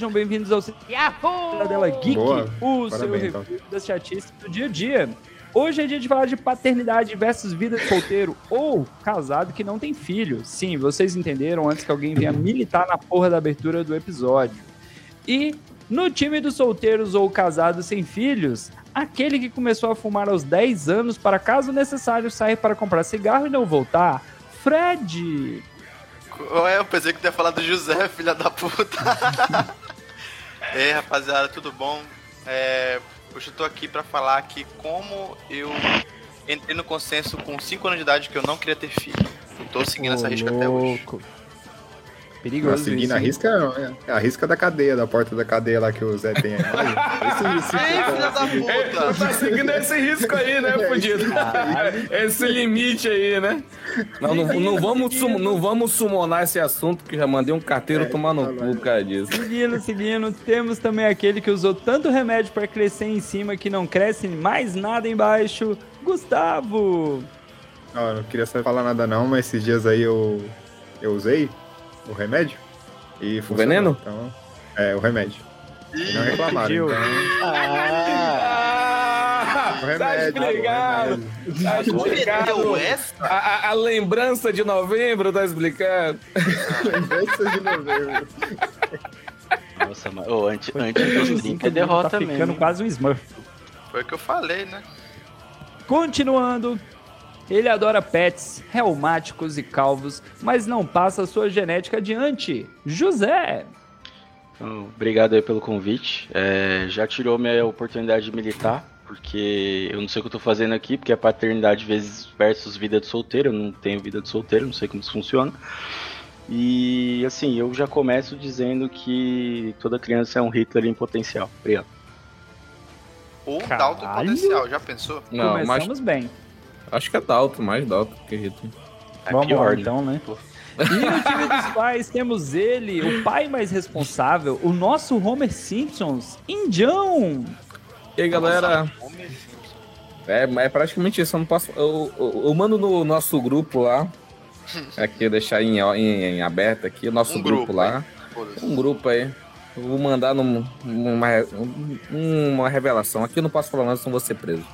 Sejam bem-vindos ao Cidadela Geek, Boa. o Parabéns, seu então. review das chatices do dia a dia. Hoje é dia de falar de paternidade versus vida de solteiro ou casado que não tem filho. Sim, vocês entenderam antes que alguém venha militar na porra da abertura do episódio. E no time dos solteiros ou casados sem filhos, aquele que começou a fumar aos 10 anos para caso necessário sair para comprar cigarro e não voltar, Fred. Ué, eu pensei que tu ia falar do José, filha da puta. é, rapaziada, tudo bom? É, hoje eu tô aqui pra falar que como eu entrei no consenso com 5 anos de idade que eu não queria ter filho. Eu tô seguindo essa risca até hoje. Perigoso. Tá seguindo isso, a risca, é a risca da cadeia, da porta da cadeia lá que o Zé tem aí. Esse, esse Ei, filha da puta! Tá seguindo esse risco aí, né, fudido? Esse limite aí, né? Não, não, não vamos, sum- não vamos sumonar esse assunto, que já mandei um carteiro tomar no cu por causa disso. Seguindo, seguindo, temos também aquele que usou tanto remédio para crescer em cima que não cresce mais nada embaixo, Gustavo. Eu não queria falar nada não, mas esses dias aí eu, eu usei o remédio e funcionou. veneno? Então, é, o remédio. E não reclamaram, então... Ah, O remédio, tá explicado. o Tá explicado. A, a- a lembrança de novembro tá explicado. Lembranças de novembro. Nossa, mas ô, antes, 30 que é derrota tá ficando mesmo. quase um Smurf. Foi o que eu falei, né? Continuando, ele adora pets, reumáticos e calvos, mas não passa sua genética adiante. José. Então, obrigado aí pelo convite. É, já tirou minha oportunidade de militar, porque eu não sei o que eu tô fazendo aqui, porque é paternidade vezes versus vida de solteiro. Eu não tenho vida de solteiro, não sei como isso funciona. E assim, eu já começo dizendo que toda criança é um Hitler em potencial. Obrigado. Ou Caralho. Dalton potencial, já pensou? Não, mas Começamos bem. Acho que é Dalton, mais Dalton que Rito. É Vamos pior, lá, né? então, né? Pô. E no time dos pais temos ele, o pai mais responsável, o nosso Homer Simpsons, Indião. E aí, galera? É, é praticamente isso. Eu não posso. Eu, eu, eu mando no nosso grupo lá. Aqui, deixar em, em, em aberto aqui, o nosso Um grupo, grupo, lá. Foda-se. Um grupo aí. Eu vou mandar num- numa, um- uma revelação. Aqui eu não posso falar nada, senão vou ser preso.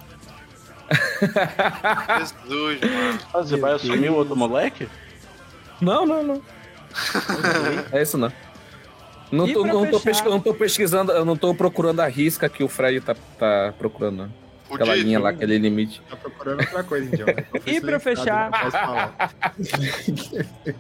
Jesus, mano. Ah, você vai assumir o outro moleque? Não, não, não. é isso não. Não tô, não, tô fechar? pesquisando, eu não tô procurando a risca que o Fred tá, tá procurando. Aquela linha lá, aquele limite. Tá procurando outra coisa, então. E pra fechar-.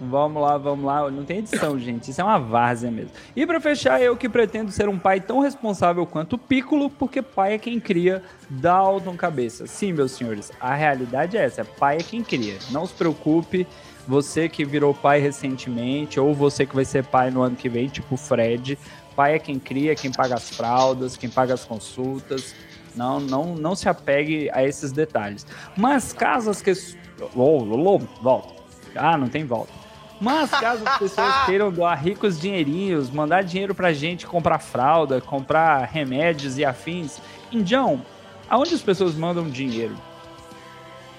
Vamos lá, vamos lá. Não tem edição, gente. Isso é uma várzea mesmo. E pra fechar, eu que pretendo ser um pai tão responsável quanto o Piccolo, porque pai é quem cria, Dalton Cabeça. Sim, meus senhores, a realidade é essa. Pai é quem cria. Não se preocupe. Você que virou pai recentemente, ou você que vai ser pai no ano que vem, tipo o Fred. Pai é quem cria, quem paga as fraldas, quem paga as consultas. Não, não, não se apegue a esses detalhes. Mas caso as questões. Oh, oh, oh, volta. Ah, não tem volta. Mas caso as pessoas queiram doar ricos dinheirinhos, mandar dinheiro pra gente comprar fralda, comprar remédios e afins, Indião, aonde as pessoas mandam dinheiro?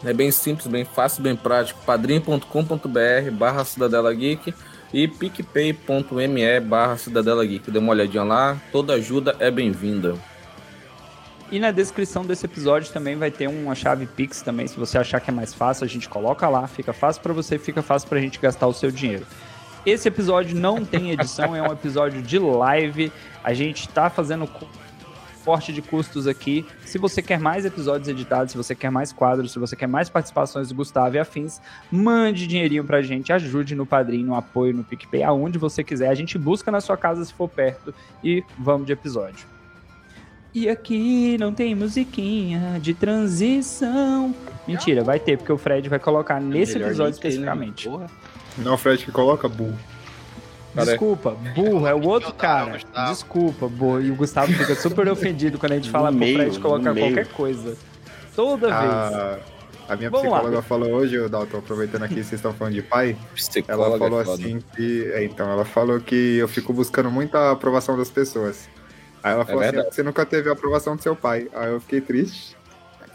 É bem simples, bem fácil, bem prático. padrim.com.br barra Cidadela Geek e picpay.me barra Cidadela Geek. Dê uma olhadinha lá, toda ajuda é bem-vinda. E na descrição desse episódio também vai ter uma chave Pix também, se você achar que é mais fácil, a gente coloca lá, fica fácil pra você, fica fácil pra gente gastar o seu dinheiro. Esse episódio não tem edição, é um episódio de live. A gente tá fazendo co- corte de custos aqui. Se você quer mais episódios editados, se você quer mais quadros, se você quer mais participações do Gustavo e afins, mande dinheirinho pra gente, ajude no Padrinho, no apoio, no PicPay, aonde você quiser. A gente busca na sua casa se for perto e vamos de episódio. E aqui não tem musiquinha de transição. Mentira, vai ter, porque o Fred vai colocar nesse Melhor episódio né? especificamente. Porra. Não, Fred, que coloca burro. Desculpa, burro, é o outro cara. Desculpa, burro. E o Gustavo fica super ofendido quando a gente fala No pro meio, Fred colocar meio. qualquer coisa. Toda vez. A, a minha Vamos lá. psicóloga falou hoje, o Dalton, aproveitando aqui, vocês estão falando de pai, psicóloga ela falou é assim que. é, então, ela falou que eu fico buscando muita aprovação das pessoas. Aí ela falou assim: verdade. você nunca teve a aprovação do seu pai. Aí eu fiquei triste.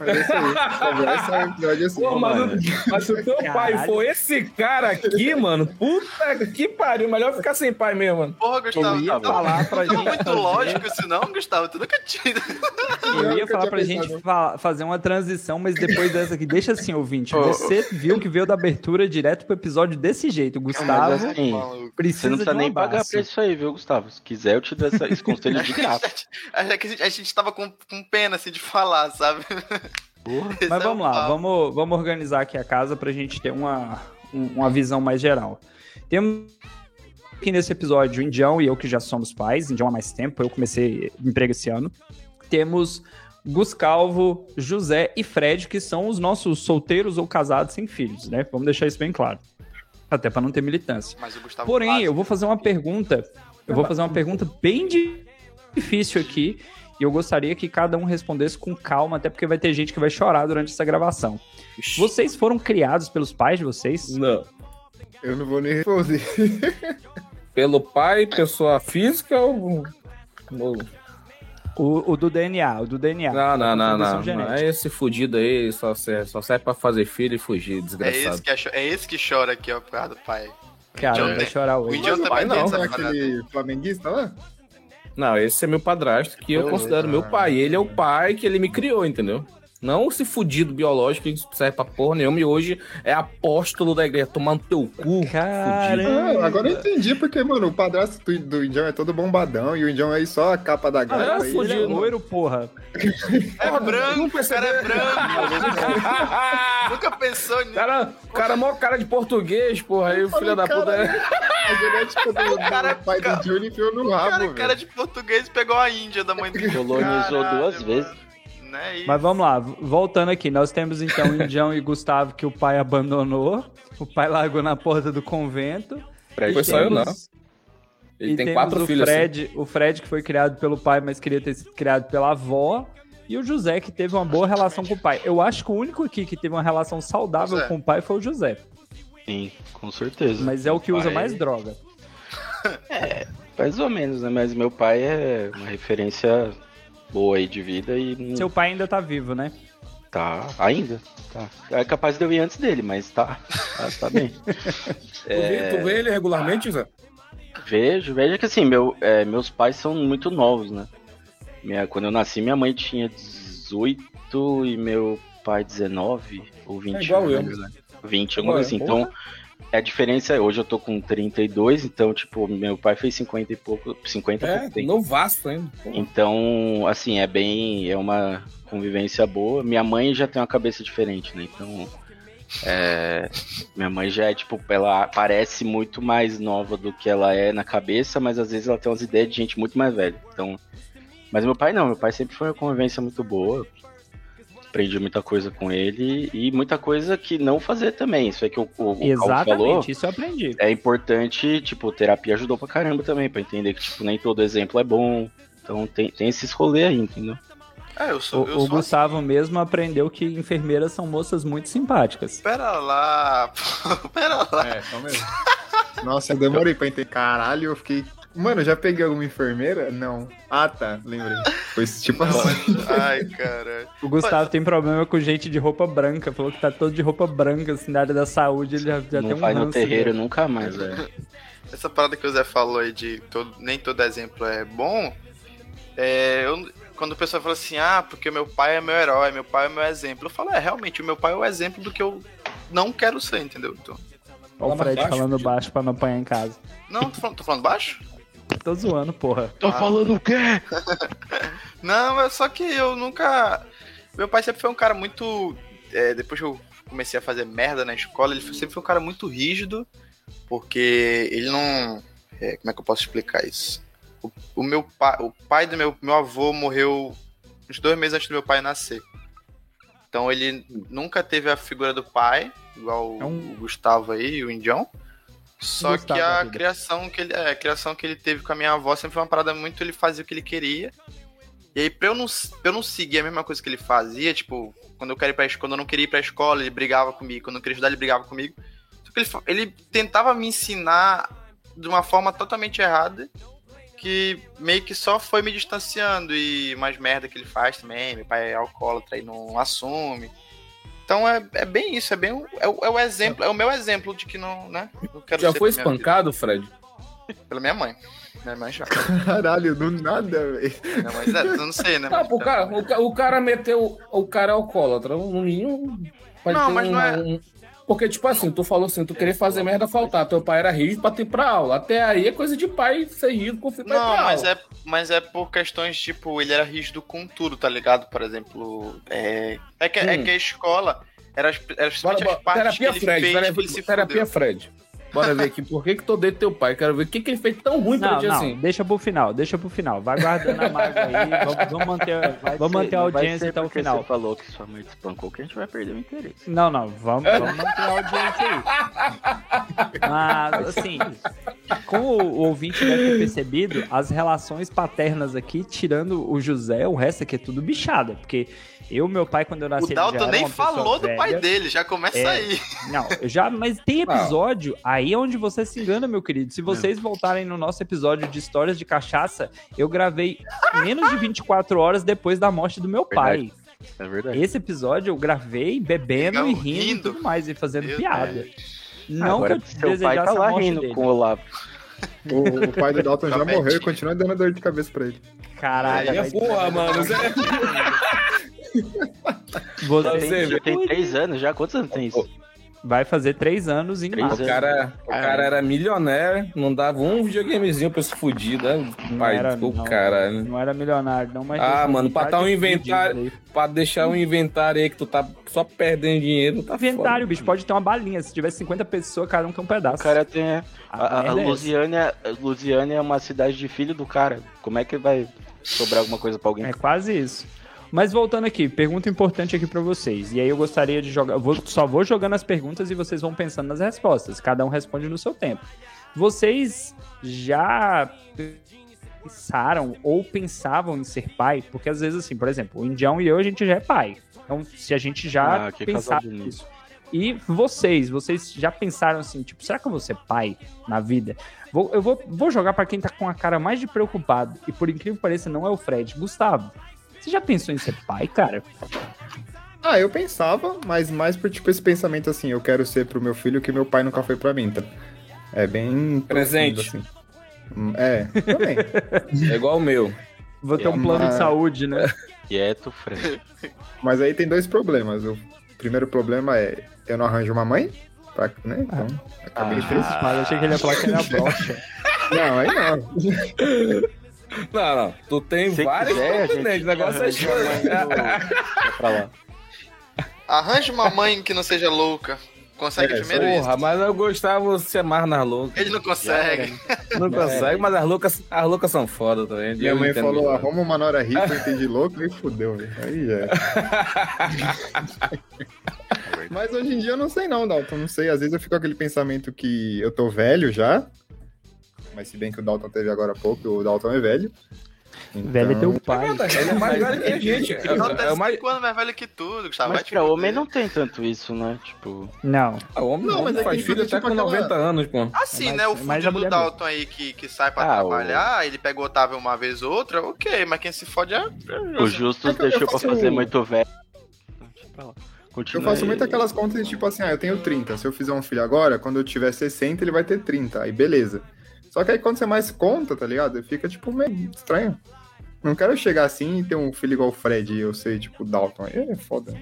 Mas é isso aí. Conversa é um episódio assim. Pô, mas, mano. o- mas se o teu pai Caralho. for esse cara aqui, mano, puta que pariu. Melhor ficar sem pai mesmo, mano. Porra, Gustavo, Eu ia tá falar pra gente muito fazer- lógico isso não, Gustavo? Tu nunca tinha. Eu ia falar pra pensado. gente fa- fazer uma transição, mas depois dessa aqui, deixa assim, ouvinte. Ô, Você viu que veio da abertura direto pro episódio desse jeito. Mas Gustavo assim, Maluco. precisa você não precisa de um nem pagar pra isso aí, viu, Gustavo? Se quiser, eu te dou essa- esse conselho de graça. Que a gente, a gente tava com, com pena, assim, de falar, sabe? Porra. Esse Mas é vamos lá, vamos, vamos organizar aqui a casa pra gente ter uma, um- uma visão mais geral. Temos aqui nesse episódio o Indião e eu que já somos pais, Indião há mais tempo, eu comecei emprego esse ano. Temos Gus Calvo, José e Fred, que são os nossos solteiros ou casados sem filhos, né? Vamos deixar isso bem claro. Até pra não ter militância. Mas o Gustavo Porém, eu vou fazer uma pergunta. Eu vou fazer uma pergunta bem di- difícil aqui. E eu gostaria que cada um respondesse com calma, até porque vai ter gente que vai chorar durante essa gravação. Vocês foram criados pelos pais de vocês? Não. Eu não vou nem responder. Pelo pai, pessoa física ou. O, o do DNA, o do DNA. Não, não, não, não. genética. É esse fudido aí, só serve, só serve pra fazer filho e fugir, É desgraçado. esse, que é, cho- é esse que chora aqui, ó, por causa do pai. Cara, vai chorar O hoje. Indião Mas o também pai tem não, essa Não é aquele flamenguista lá? Não, esse é meu padrasto, que eu Beleza. considero meu pai. Ele é o pai que ele me criou, entendeu? Não esse fudido biológico que serve pra porra nenhuma e hoje é apóstolo da igreja, tomando teu cu. Caramba. Ah, agora eu entendi, porque, mano, o padrasto do, do Indião é todo bombadão e o Indião é aí só a capa da Ah, gata. é, aí, ele é fudido. loiro, porra. É branco, o cara é branco. Nunca pensou nisso. cara, cara, mó cara de português, porra. Aí o filho da puta. é- A genética do, do cara- pai cara- do Johnny enfiou no O rabo, cara, velho. cara de português pegou a Índia da mãe dele. Colonizou duas mano. vezes. Né? E Mas vamos lá, voltando aqui. Nós temos então o Indião e Gustavo que o pai abandonou. O pai largou na porta do convento. Fred Foi só eu, não. Ele e tem temos quatro o filhos. assim. Fred, o Fred que foi criado pelo pai, mas queria ter sido criado pela avó. E o José que teve uma boa relação com o pai. Eu acho que o único aqui que teve uma relação saudável José. com o pai foi o José. Sim, com certeza. Mas é o que usa Pai- mais droga. Mais ou menos, né? Mas meu pai é uma referência boa aí de vida e Seu pai ainda tá vivo, né? tá ainda. Tá. É capaz de eu ir antes dele, mas tá. Tá, tá bem. Tu vê- Tu vê ele regularmente, Zé? Vejo, vejo que assim, meu, é, meus pais são muito novos, né? Minha, quando eu nasci, minha mãe tinha 18 e meu pai 19 ou 20. É igual não eu. lembro, né? 20, alguma coisa assim. eu. Então, é a diferença, hoje eu tô com 32, então, tipo, meu pai fez 50 e pouco, 50 e É, pouco novaço ainda. Então, assim, é bem. É uma convivência boa. Minha mãe já tem uma cabeça diferente, né? Então. é, minha mãe já é, tipo, ela parece muito mais nova do que ela é na cabeça, mas às vezes ela tem umas ideias de gente muito mais velha. Então. Mas meu pai não, meu pai sempre foi uma convivência muito boa. Aprendi muita coisa com ele e muita coisa que não fazer também. Isso é que o, o, o Exatamente, falou isso eu aprendi. é importante, tipo, terapia ajudou pra caramba também, pra entender que, tipo, nem todo exemplo é bom. Então tem, tem esses rolês aí, entendeu? É, eu O, sou. eu o Gustavo mesmo aprendeu que enfermeiras são moças muito simpáticas. Pera lá, pô, pera lá. É, só mesmo. Nossa, eu demorei pra entender. Caralho, eu fiquei. Mano, já peguei alguma enfermeira? Não. Ah, tá, lembrei. Foi tipo assim. Ai, cara. O Gustavo tem problema com gente de roupa branca. Falou que tá todo de roupa branca, assim, na área da saúde. Ele já, já tem não um vai no terreiro dele. nunca mais, velho. Essa parada que o Zé falou aí de todo, nem todo exemplo é bom. É, eu- quando o pessoal fala assim, ah, porque meu pai é meu herói, meu pai é meu exemplo. Eu falo, é, realmente, o meu pai é o exemplo do que eu não quero ser, entendeu? Então, Olha o Fred baixo, falando baixo pra não apanhar em casa. não, tô falando, tô falando baixo? Tô zoando, porra. Tô falando o quê? Não, é só que eu nunca. Meu pai sempre foi um cara muito. é, depois que eu comecei a fazer merda na escola, ele sempre foi um cara muito rígido, porque ele não. é, como é que eu posso explicar isso? O, o meu pai, o pai do meu, meu avô morreu uns dois meses antes do meu pai nascer. Então ele nunca teve a figura do pai, igual É um- o Gustavo aí, o Indião. Só que a criação que ele, é, a criação que ele teve com a minha avó sempre foi uma parada muito ele fazia o que ele queria. E aí pra eu não, pra eu não seguir a mesma coisa que ele fazia, tipo, quando eu quero ir pra quando eu não queria ir pra escola, ele brigava comigo, quando eu queria estudar, ele brigava comigo. Só que ele, ele tentava me ensinar de uma forma totalmente errada, que meio que só foi me distanciando e mais merda que ele faz também, meu pai é alcoólatra e não assume. Então é, é bem isso, é bem o, é, o, é o exemplo, é o meu exemplo de que não, né? Não quero Já ser foi espancado, Fred? Pela minha mãe. Minha mãe já. Caralho, do nada, velho. Minha mãe, é, eu não sei, né? Não, mas pô, o, cara, o, o cara meteu. O cara é alcoólatra. Um menino. Não, mas não é- um- porque, tipo assim, tu falou assim, tu queria fazer merda faltar. Teu pai era rígido pra ter pra aula. Até aí é coisa de pai ser rígido com filho pra Não, pra mas aula. é, mas é por questões, tipo, ele era rígido com tudo, tá ligado? Por exemplo, é, é, que, é Hum. que a escola era, era Bora, bora. as partes Terapia que ele Fred, fez terapia, terapia. Fred. Bora ver aqui, por que que tu odeia teu pai? Quero ver o que que ele fez tão ruim pra Não, ti não, assim. deixa pro final, deixa pro final. Vai guardando a mágoa aí, vamos, vamos manter, Vai vamos ser- manter a audiência até o final. Você falou que sua mãe te espancou que a gente vai perder o interesse. Não, não, vamos, vamos manter a audiência aí. Mas, assim, como o ouvinte deve ter percebido, as relações paternas aqui, tirando o José, o resto aqui é tudo bichada. Porque eu, meu pai, quando eu nasci, O ele já Dalton era nem falou do pai velha. dele, já começa É. aí. Não, já, mas tem episódio, aí é onde você se engana, meu querido. Se vocês voltarem no nosso episódio de histórias de cachaça, eu gravei menos de 24 horas depois da morte do meu pai. É verdade. Esse episódio eu gravei bebendo Legal, e rindo, e rindo. tudo mais, e fazendo Meu piada. Deus. Não Agora que eu seu pai desejasse tá a lá morte rindo dele. com o Olavo. O, o pai do Dalton já Tá morreu e continua dando dor de cabeça pra ele. Caralho, Aí é porra, mano. Você Tem, tem três anos já? Quantos anos tem isso? vai fazer três anos em Três março. O cara, o cara era milionário, não dava um videogamezinho pra esse fudido. né? Não Pai, era, do não, caralho. não era milionário, não, mas... Ah, mano, pra tá um de inventário-. Pra deixar um inventário aí que tu tá só perdendo dinheiro, tá Inventário, foda. bicho, pode ter uma balinha. Se tiver 50 pessoas, cada um quer um pedaço. O cara tem. A, A a, é Lusiânia é uma cidade de filho do cara. Como é que vai sobrar alguma coisa pra alguém? É quase isso. Mas voltando aqui, pergunta importante aqui pra vocês. E aí eu gostaria de jogar. vou- só vou jogando as perguntas e vocês vão pensando nas respostas. Cada um responde no seu tempo. Vocês já pensaram ou pensavam em ser pai? Porque às vezes, assim, por exemplo, o Indião e eu, a gente já é pai. Então, se a gente já Ah, pensava nisso. E vocês, vocês já pensaram assim, tipo, será que eu vou ser pai na vida? Vou- eu vou, vou jogar pra quem tá com a cara mais de preocupado. E por incrível que pareça, não é o Fred. Gustavo, você já pensou em ser pai, cara? Ah, eu pensava, mas mais por tipo esse pensamento assim, eu quero ser pro meu filho o que meu pai nunca foi pra mim, tá? É bem Presente. assim. Hum, É, também. É igual o meu. Vou ter um plano de mas- saúde, né? Quieto, Fred. Mas aí tem dois problemas. O primeiro problema é eu não arranjo uma mãe, pra, né? Então, acabei de Mas eu achei que ele ia falar que era brocha. Não, aí não. Não, não. Tu tem Se vários quiser, gente O negócio é arranja uma mãe show. no- Vai pra lá. Arranje uma mãe que não seja louca. Consegue É, primeiro Porra, mas eu gostava de ser mais nas loucas. isso. Ele não consegue. Não consegue, mas as loucas, as loucas são foda também. Minha Eu mãe falou, arruma uma nora rica, eu entendi louco, aí fudeu, velho. Aí já. é. Mas hoje em dia eu não sei não, Dalton, não sei. Às vezes eu fico com aquele pensamento que eu tô velho já. Mas se bem que o Dalton teve agora há pouco, o Dalton é velho. Então, Velho é teu pai. Ele é mais velho que a gente. É, Não, é, o mais... 5 anos mais velho que tudo, Gustavo. Mas pra homem não tem tanto isso, né? Tipo. Não. Ah, o homem Não, não, mas é faz filho até tipo com aquela- 90 anos, pô. Assim, É né? O a do Dalton aí que, que sai pra Ah, o- trabalhar, ele pega o Otávio uma vez ou outra, ok, mas quem se fode é. O Justus É deixou pra fazer muito velho. Lá. Eu Continua faço aí. muito aquelas contas de tipo assim, ah, eu tenho 30. Se eu fizer um filho agora, quando eu tiver 60, ele vai ter 30. Aí beleza. Só que aí quando você mais conta, tá ligado? Fica tipo meio estranho. Não quero chegar assim e ter um filho igual o Fred e eu ser tipo Dalton. É foda.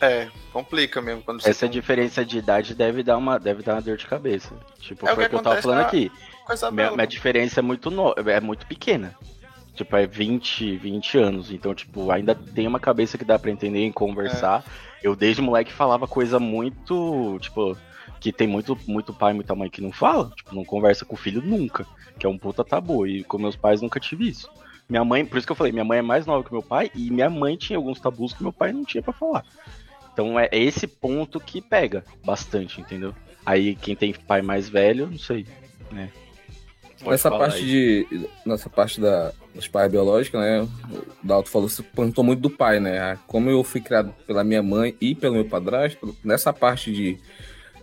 É, complica mesmo quando você. Essa tem diferença de idade deve dar uma, deve dar uma dor de cabeça. Tipo, É o foi o que que eu tava falando na- aqui. Minha, minha diferença é muito, no... é muito pequena. Tipo, é 20, 20 anos. Então, tipo, ainda tem uma cabeça que dá pra entender e conversar. Eu, desde moleque, falava coisa muito. Tipo, que tem muito, muito pai e muita mãe que não fala. Tipo, não conversa com o filho nunca. Que é um puta tabu. E com meus pais nunca tive isso. Minha mãe, por isso que eu falei, minha mãe é mais nova que meu pai. E minha mãe tinha alguns tabus que meu pai não tinha pra falar. Então é esse ponto que pega bastante, entendeu? Aí quem tem pai mais velho, não sei, né? Pode Nessa parte aí. de. Nessa parte da, dos pais biológicos, né? O Dalton falou, você perguntou muito do pai, né? Como eu fui criado pela minha mãe e pelo meu padrasto, nessa parte de.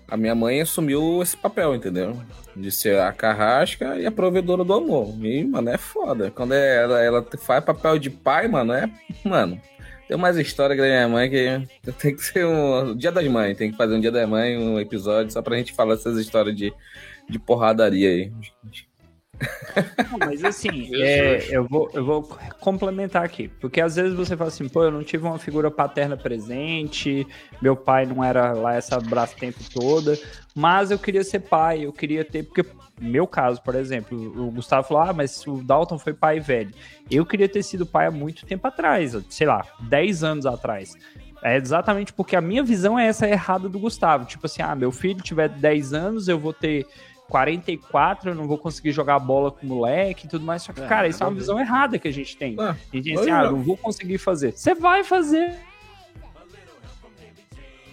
A minha mãe assumiu esse papel, entendeu? De ser a carrasca e a provedora do amor. E, mano, é foda. Quando é- ela, ela faz papel de pai, mano, é. Mano, tem mais história da minha mãe que tem que ser um. Dia das Mães, tem que fazer um Dia das Mães, um episódio, só pra gente falar essas histórias de, de porradaria aí. Não, mas assim, é, eu, vou, eu vou complementar aqui. Porque às vezes você fala assim, pô, eu não tive uma figura paterna presente, meu pai não era lá essa tempo toda, mas eu queria ser pai, eu queria ter. Porque, meu caso, por exemplo, o Gustavo falou, ah, mas o Dalton foi pai velho. Eu queria ter sido pai há muito tempo atrás, sei lá, 10 anos atrás. É exatamente porque a minha visão é essa errada do Gustavo. Tipo assim, ah, meu filho tiver 10 anos, eu vou ter 44, eu não vou conseguir jogar bola com o moleque e tudo mais. Só que, É, cara, isso é uma visão errada que a gente tem. Ah, A gente diz assim, ah, não vou conseguir fazer. Você vai fazer.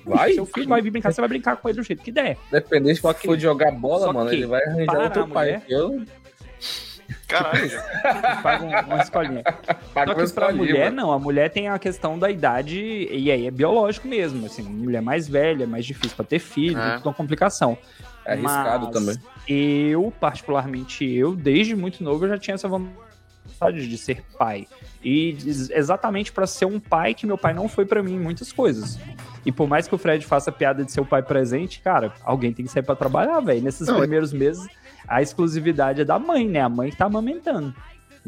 Vai? Seu filho vai vir brincar, você vai brincar com ele do jeito que der. Dependente Só se que- for de jogar bola, só mano, que ele vai arranjar outro pai. Eu Caralho. Paga um- uma escolinha. pago Só que pra mulher, mano. não. A mulher tem a questão da idade, e aí é biológico mesmo. Assim, mulher mais velha, é mais difícil pra ter filho, É. tem toda uma complicação. É arriscado Mas também. Eu, particularmente eu, desde muito novo, eu já tinha essa vontade de ser pai. E exatamente pra ser um pai que meu pai não foi pra mim em muitas coisas. E por mais que o Fred faça piada de ser o pai presente, cara, alguém tem que sair pra trabalhar, velho. Nesses Não, é- primeiros meses, a exclusividade é da mãe, né? A mãe que tá amamentando.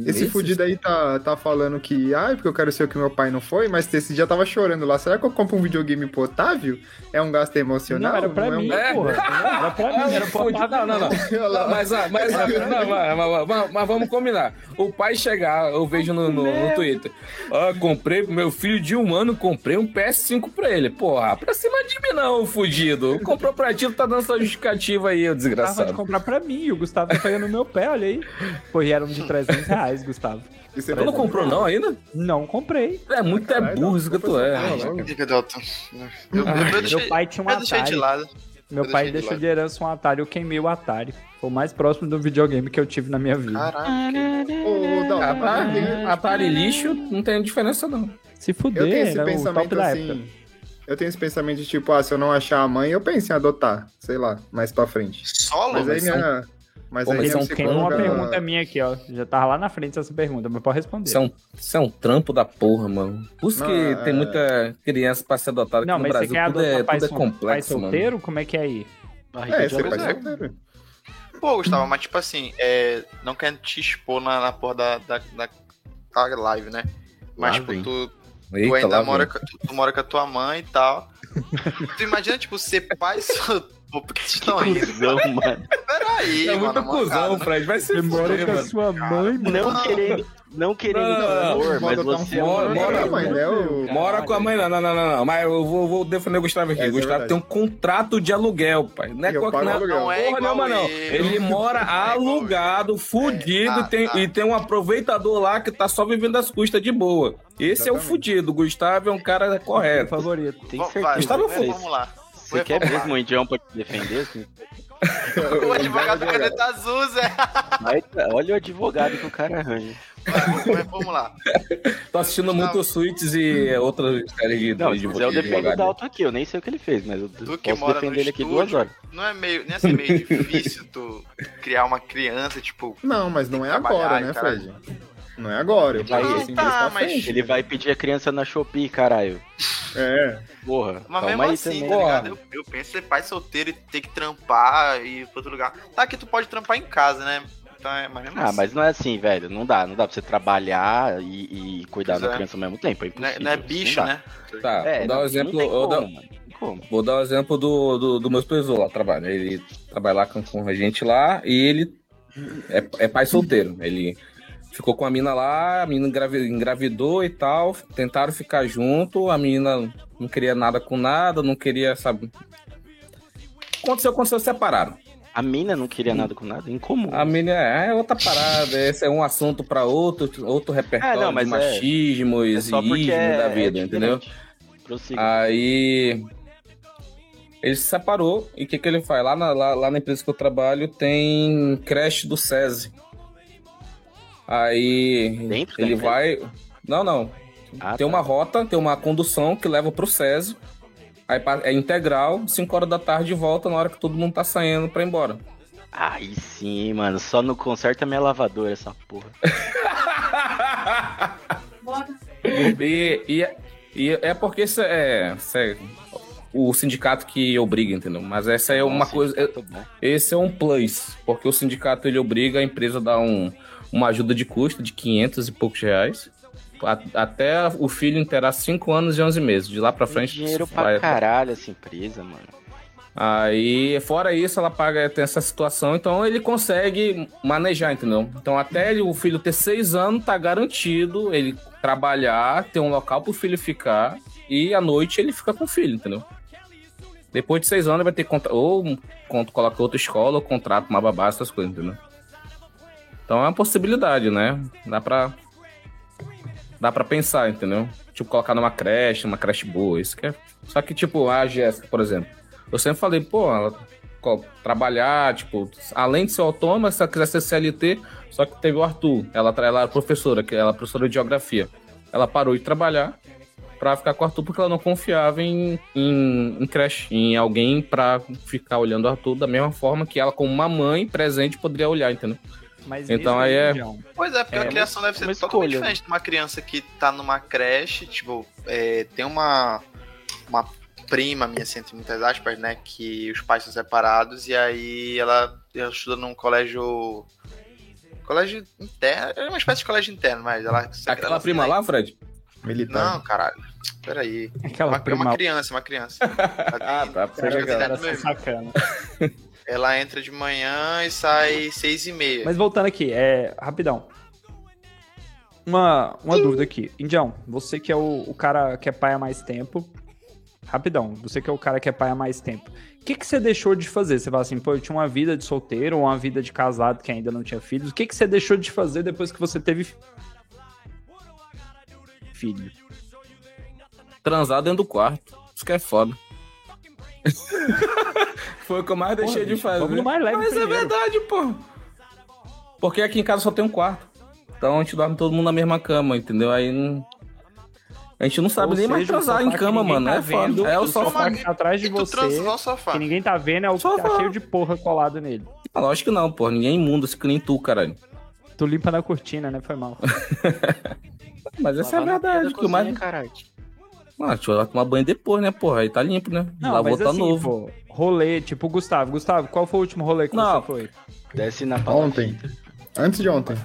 Esse fudido aí tá, tá falando que, ai, porque eu quero ser o que meu pai não foi, mas esse dia tava chorando lá. Será que eu compro um videogame pro Otávio? É um gasto emocional? Não, era pra é um- mim, É. porra. Era pra mim, era pro Não, não, não. Não, mas, ah, mas, ah, não, mas, mas- mas- mas vamos combinar. O pai chegar, eu vejo no, no, no Twitter. Ah, comprei pro meu filho de um ano, comprei um PS5 pra ele. Porra, pra cima de mim não, fudido. Comprou pra ti, tá dando essa justificativa aí, ô Gustavo de desgraçado. comprar pra mim, o Gustavo tá pegando no meu pé, olha aí. Pô, e eram de 300 reais, Gustavo. E você Tu não comprou não ainda? Não comprei. É muito é Caralho, burro isso que tu é. Eu, eu, Ah, eu deixei, Meu pai tinha um de Atari. lado. Meu Eu pai de deixou lado. de herança um Atari, eu queimei o Atari. Foi o mais próximo do videogame que eu tive na minha vida. Que- Ô, ô, Dalton, Atari, Atari lixo não tem diferença não. Se fuder, eu tenho esse pensamento assim. Eu tenho esse pensamento de tipo, ah, se eu não achar a mãe, eu penso em adotar, sei lá, mais pra frente. Solo? Mas aí minha. Mas Pô, aí mas minha são Tem uma pergunta minha aqui, ó. Já tava lá na frente essa pergunta, mas pode responder. Isso é, um, isso é um trampo da porra, mano. Por isso que é- tem muita criança pra ser adotada aqui Não, no mas Brasil. você quer tudo adotar é, pai, tudo é sol- pai complexo, mano. solteiro? Como é que é aí? Barriga É, pode é. solteiro. Pô, Gustavo, mas tipo assim, é, não quero te expor na, na porra da, da, da, da live, né? Mas, Lá tipo, vem. tu, tu Eita, ainda lá mora, tu, tu mora com a tua mãe e tal. tu imagina, tipo, ser pai só. Pô, por que vocês estão rindo? Cusão, mano. Peraí, É mano. muito mancada, cuzão? Fred. Vai ser Mora fuder, com a sua mãe, mano. Não querendo, não querendo Não, não, mas um você é Mora, uma- mora, mãe, né? O... Mora com a mãe, não, não, não, não, não. Mas eu vou, vou defender o Gustavo aqui. É, o Gustavo é tem um contrato de aluguel, pai. Não é qualquer não. Não é porra nenhuma, não. Ele mora é alugado, fudido, É, e, tem, tá, tá. e tem um aproveitador lá que tá só vivendo as custas de boa. Esse é o Exatamente. fudido. O Gustavo é um cara correto. favorito. Tem certeza. Gustavo fez. Vamos lá. Você quer mesmo o indião pra te defender? Assim? O advogado caneta azul, Zé. Vai- olha o advogado que o cara arranja. Mas vamos lá. Tô assistindo Gustavo. muito Suítes e outras séries de, Não, de, de, eu defendo o advogado. Dalton aqui, eu nem sei o que ele fez, mas eu Tu que posso defender ele aqui estúdio, duas horas. não é meio, nem assim, meio difícil tu criar uma criança, tipo, Não, mas não é agora, né, caralho. Fred? Não é agora. Eu Não, assim, tá, mais pra mas-. Ele vai pedir a criança na Shopee, caralho. É. Porra, Mas mesmo aí assim, também. tá ligado? Eu, eu penso ser pai solteiro e ter que trampar e ir pra outro lugar. Tá que tu pode trampar em casa, né? Então é, mas mesmo Ah, assim. mas não é assim, velho. Não dá, não dá pra você trabalhar e, e cuidar Pois da é. criança ao mesmo tempo. É Não é, não é bicho, Não né? Tá, É, vou dar um exemplo. Como, dar-. Vou dar o exemplo do, do, do meu esposo lá, trabalha. Ele trabalha lá com, com a gente lá e ele é, é pai solteiro. Ele ficou com a mina lá, a menina engravi- engravidou e tal. Tentaram ficar junto, a menina não queria nada com nada, não queria, sabe. Aconteceu, aconteceu, separaram. A mina não queria nada com nada, incomum. A menina é outra parada, esse é um assunto para outro, outro repertório Ah, não, mas de é- machismos É e é, da é vida, entendeu? Prossiga. Aí. Ele se separou e o que, que ele faz? Lá na, lá, lá na empresa que eu trabalho tem creche do SESI. Aí Dentro ele empresa? vai. Não, não. Ah, tem tá. uma rota, tem uma condução que leva pro SESI. Aí é integral, 5 horas da tarde volta na hora que todo mundo tá saindo pra ir embora. Aí sim, mano. Só no conserta minha lavadora essa porra. E, e, e é porque isso é, isso é o sindicato que obriga, entendeu? Mas essa é uma Nossa, coisa. bom. Esse é um plus, porque o sindicato ele obriga a empresa a dar um, uma ajuda de custo de 500 e poucos reais. A- Até o filho terá 5 anos e 11 meses. De lá pra Tem frente. dinheiro vai- pra caralho essa empresa, mano. Aí, fora isso, ela paga tem essa situação, então ele consegue manejar, entendeu? Então, até ele- o filho ter seis anos, tá garantido ele trabalhar, ter um local pro filho ficar, e à noite ele fica com o filho, entendeu? Depois de seis anos, ele vai ter que ou coloca outra escola, ou contrato uma babá, essas coisas, entendeu? Então é uma possibilidade, né? Dá pra. Dá pra pensar, entendeu? Tipo, colocar numa creche, uma creche boa, isso que é. Só que, tipo, a Jéssica, por exemplo. Eu sempre falei, pô, ela trabalhar, tipo, além de ser autônoma, se ela quiser ser CLT, só que teve o Arthur, ela, ela era professora, que ela é professora de geografia. Ela parou de trabalhar pra ficar com o Arthur porque ela não confiava em, em, em creche, em alguém pra ficar olhando o Arthur da mesma forma que ela, como uma mãe presente, poderia olhar, entendeu? Mas Então aí é- Pois é, porque É, a criação deve ser uma totalmente escolha. diferente de uma criança que tá numa creche, tipo, é, tem uma, uma prima minha, assim, entre muitas aspas, né, que os pais são separados e aí ela, ela estuda num colégio... Colégio interno, é uma espécie de colégio interno, mas ela... Aquela ela- prima lá, Fred? Militar. Não, caralho, peraí. É aquela uma, é prima uma criança, uma criança. Ah, tá. Você era mesmo. sacana. Ela entra de manhã e sai seis e meia. Mas voltando aqui, é. Rapidão. Uma, uma dúvida aqui. Indião, você que é o, o cara que é pai há mais tempo. Rapidão, você que é o cara que é pai há mais tempo. O que, que você deixou de fazer? Você fala assim, pô, eu tinha uma vida de solteiro ou uma vida de casado que ainda não tinha filhos. O que, que você deixou de fazer depois que você teve filho? Transar dentro do quarto. Isso que é foda. Foi o que eu mais deixei Porra, de fazer. vamos no mais leve Mas primeiro. é verdade, pô. Porque aqui em casa só tem um quarto. Então a gente dorme todo mundo na mesma cama, entendeu? Aí não. A gente não sabe Ou nem mais seja, o transar em sofá cama, mano. tá é foda. vendo, É o o sofá sofá. que tá atrás de você, o sofá. que ninguém tá vendo, é o que tá Sofá. cheio de porra colado nele. Ah, Lógico que não, pô. Ninguém é imundo, assim que nem tu, caralho. Tu limpa na cortina, né? Foi mal. Mas essa é a verdade. da Que o mais... cozinha, caralho. Ah, deixa eu tomar banho depois, né, porra? Aí tá limpo, né? Não, Lavou mas tá assim, novo. pô, rolê, tipo o Gustavo. Gustavo, qual foi o último rolê que Não. você foi? Desce na Ontem. Antes de ontem.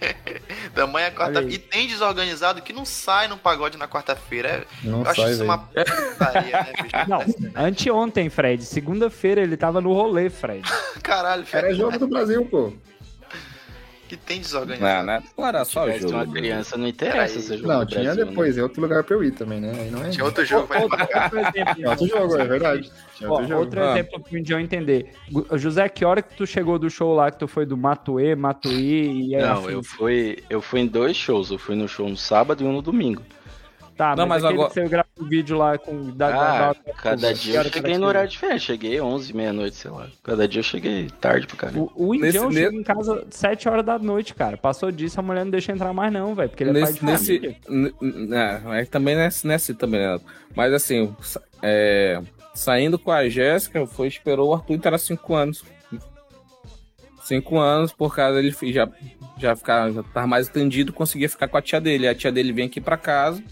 Da manhã quarta. E tem desorganizado que não sai no pagode na quarta-feira. É- Não eu acho sai, isso velho. uma putaria, né, bicho? Não, anteontem, Fred. Segunda-feira ele tava no rolê, Fred. Caralho, Era velho. jogo do Brasil, pô. Que tem Não, desorganizado. né? Não era só o jogo. uma criança, não interessa jogo Não, tinha Brasil, né? depois, é outro lugar pra eu ir também, né? Aí não é. Tinha outro jogo pra Outro, outro exemplo, Tinha outro jogo, é verdade. Tinha Ó, outro jogo. outro Ah. exemplo pro Indião entender. José, que hora que tu chegou do show lá, que tu foi do Matuê, Matuí e aí Não, afins? eu fui, eu fui em dois shows. Eu fui no show no sábado e um no domingo. Tá, Não, mas, mas agora- que você gravou o vídeo lá com... Da, Ah, da- cada que dia eu cheguei era no que- horário diferente. Cheguei 11, meia-noite, sei lá. Cada dia eu cheguei tarde pra caramba. O, o Indião Nesse- chega em casa 7 horas da noite, cara. Passou disso, a mulher não deixa entrar mais não, velho. Porque ele é pai de nesse, família. nesse, n- n- é, mas também nesse, nesse também, né? Mas assim, é, saindo com a Jéssica, foi, esperou o Arthur entrar 5 anos. 5 anos, por causa dele já, já, ficar, já tava mais entendido, conseguia ficar com a tia dele. A tia dele vem aqui pra casa,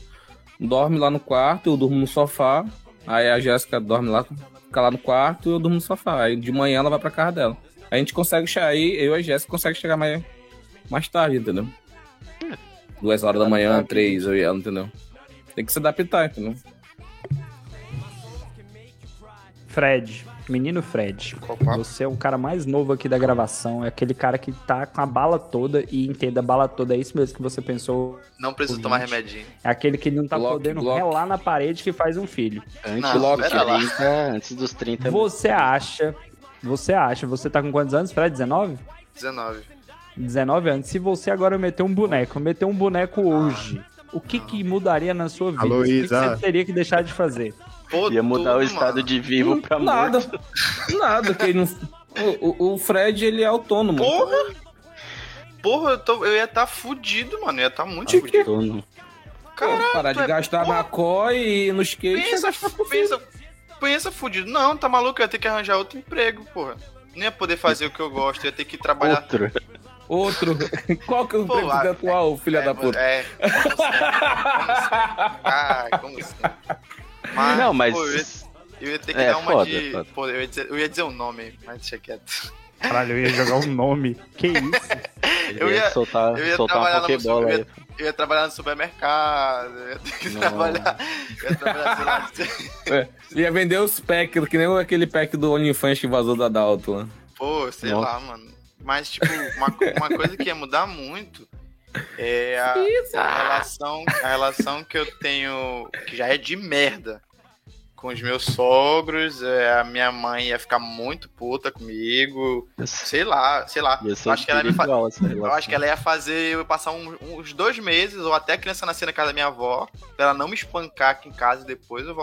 dorme lá no quarto, eu durmo no sofá. Aí a Jéssica dorme lá, fica lá no quarto e eu durmo no sofá. Aí de manhã ela vai pra casa dela. A gente consegue chegar aí, eu e a Jéssica consegue chegar mais, mais tarde, entendeu? Duas horas da manhã, três, eu e ela, entendeu? Tem que se adaptar, entendeu? Fred, menino Fred. Você é o cara mais novo aqui da gravação. É aquele cara que tá com a bala toda e entenda a bala toda. É isso mesmo que você pensou. Não preciso tomar remedinho. É aquele que não tá Bloco, podendo bloco. relar na parede que faz um filho. Antes, Não, dos pera lá. 30, antes dos 30. Você acha, você acha, você tá com quantos anos, Fred? 19? 19. 19 anos. Se você agora meter um boneco, meter um boneco hoje, o que que mudaria na sua vida? Alô, o que, que você teria que deixar de fazer? Pô, Ia mudar o estado mano. de vivo pra nada. morto. Nada, que ele não. O, o- Fred, ele é autônomo. Porra! Porra, eu, tô, eu ia estar fudido, mano. Eu ia estar muito De fudido. Caralho, Parar de velho, gastar porra, na COI e no skate. Pensa, pensa, pensa fudido. Não, tá maluco? Eu ia ter que arranjar outro emprego, porra. Não ia poder fazer o que eu gosto, eu ia ter que trabalhar. Outro. Outro. Qual que é o Pô, presidente ah, atual, filha é, da puta? É, como sempre, como sempre. Ah, como sempre. Mas, Não, mas. pô, eu, ia, eu ia ter que É, dar uma foda, de. foda. Pô, eu ia, dizer, eu ia dizer um nome, mas deixa quieto. Caralho, eu ia jogar um nome. Que isso? Eu ia ia- soltar, eu ia soltar trabalhar uma eu aí. ia, eu ia trabalhar no supermercado, eu ia ter que Não. trabalhar. Eu ia trabalhar, sei lá. É, ia vender os packs, que nem aquele pack do OnlyFans que vazou da Dalton. lá. Pô, sei Nossa. lá, mano. Mas, tipo, uma, uma coisa que ia mudar muito é a, a relação, a relação que eu tenho, que já é de merda, com os meus sogros. é, a minha mãe ia ficar muito puta comigo. Sei lá, sei lá. Eu acho que ela ia fa- Eu acho que ela ia fazer eu passar um- uns dois meses, ou até a criança nascer na casa da minha avó, pra ela não me espancar aqui em casa e depois eu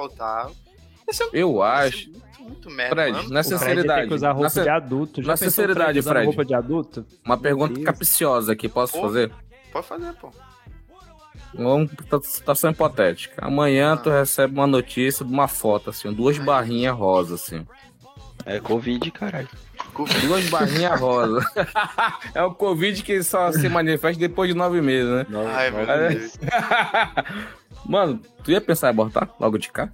ser, um- Eu acho. muito, muito merda. Fred, mano. na Fred tem sinceridade. que usar roupa na de adulto. Já na sinceridade, Fred. roupa de adulto? Uma pergunta capciosa aqui, posso Pô. fazer? Pode fazer, pô. Vamos pra situação hipotética. Amanhã tu recebe uma notícia de uma foto, assim, duas barrinhas rosa, assim. É Covid, caralho. Duas barrinhas rosa. é o Covid que só se manifesta depois de nove meses, né? Nove- Ai, meu nove Deus. meses. Mano, tu ia pensar em abortar logo de cá?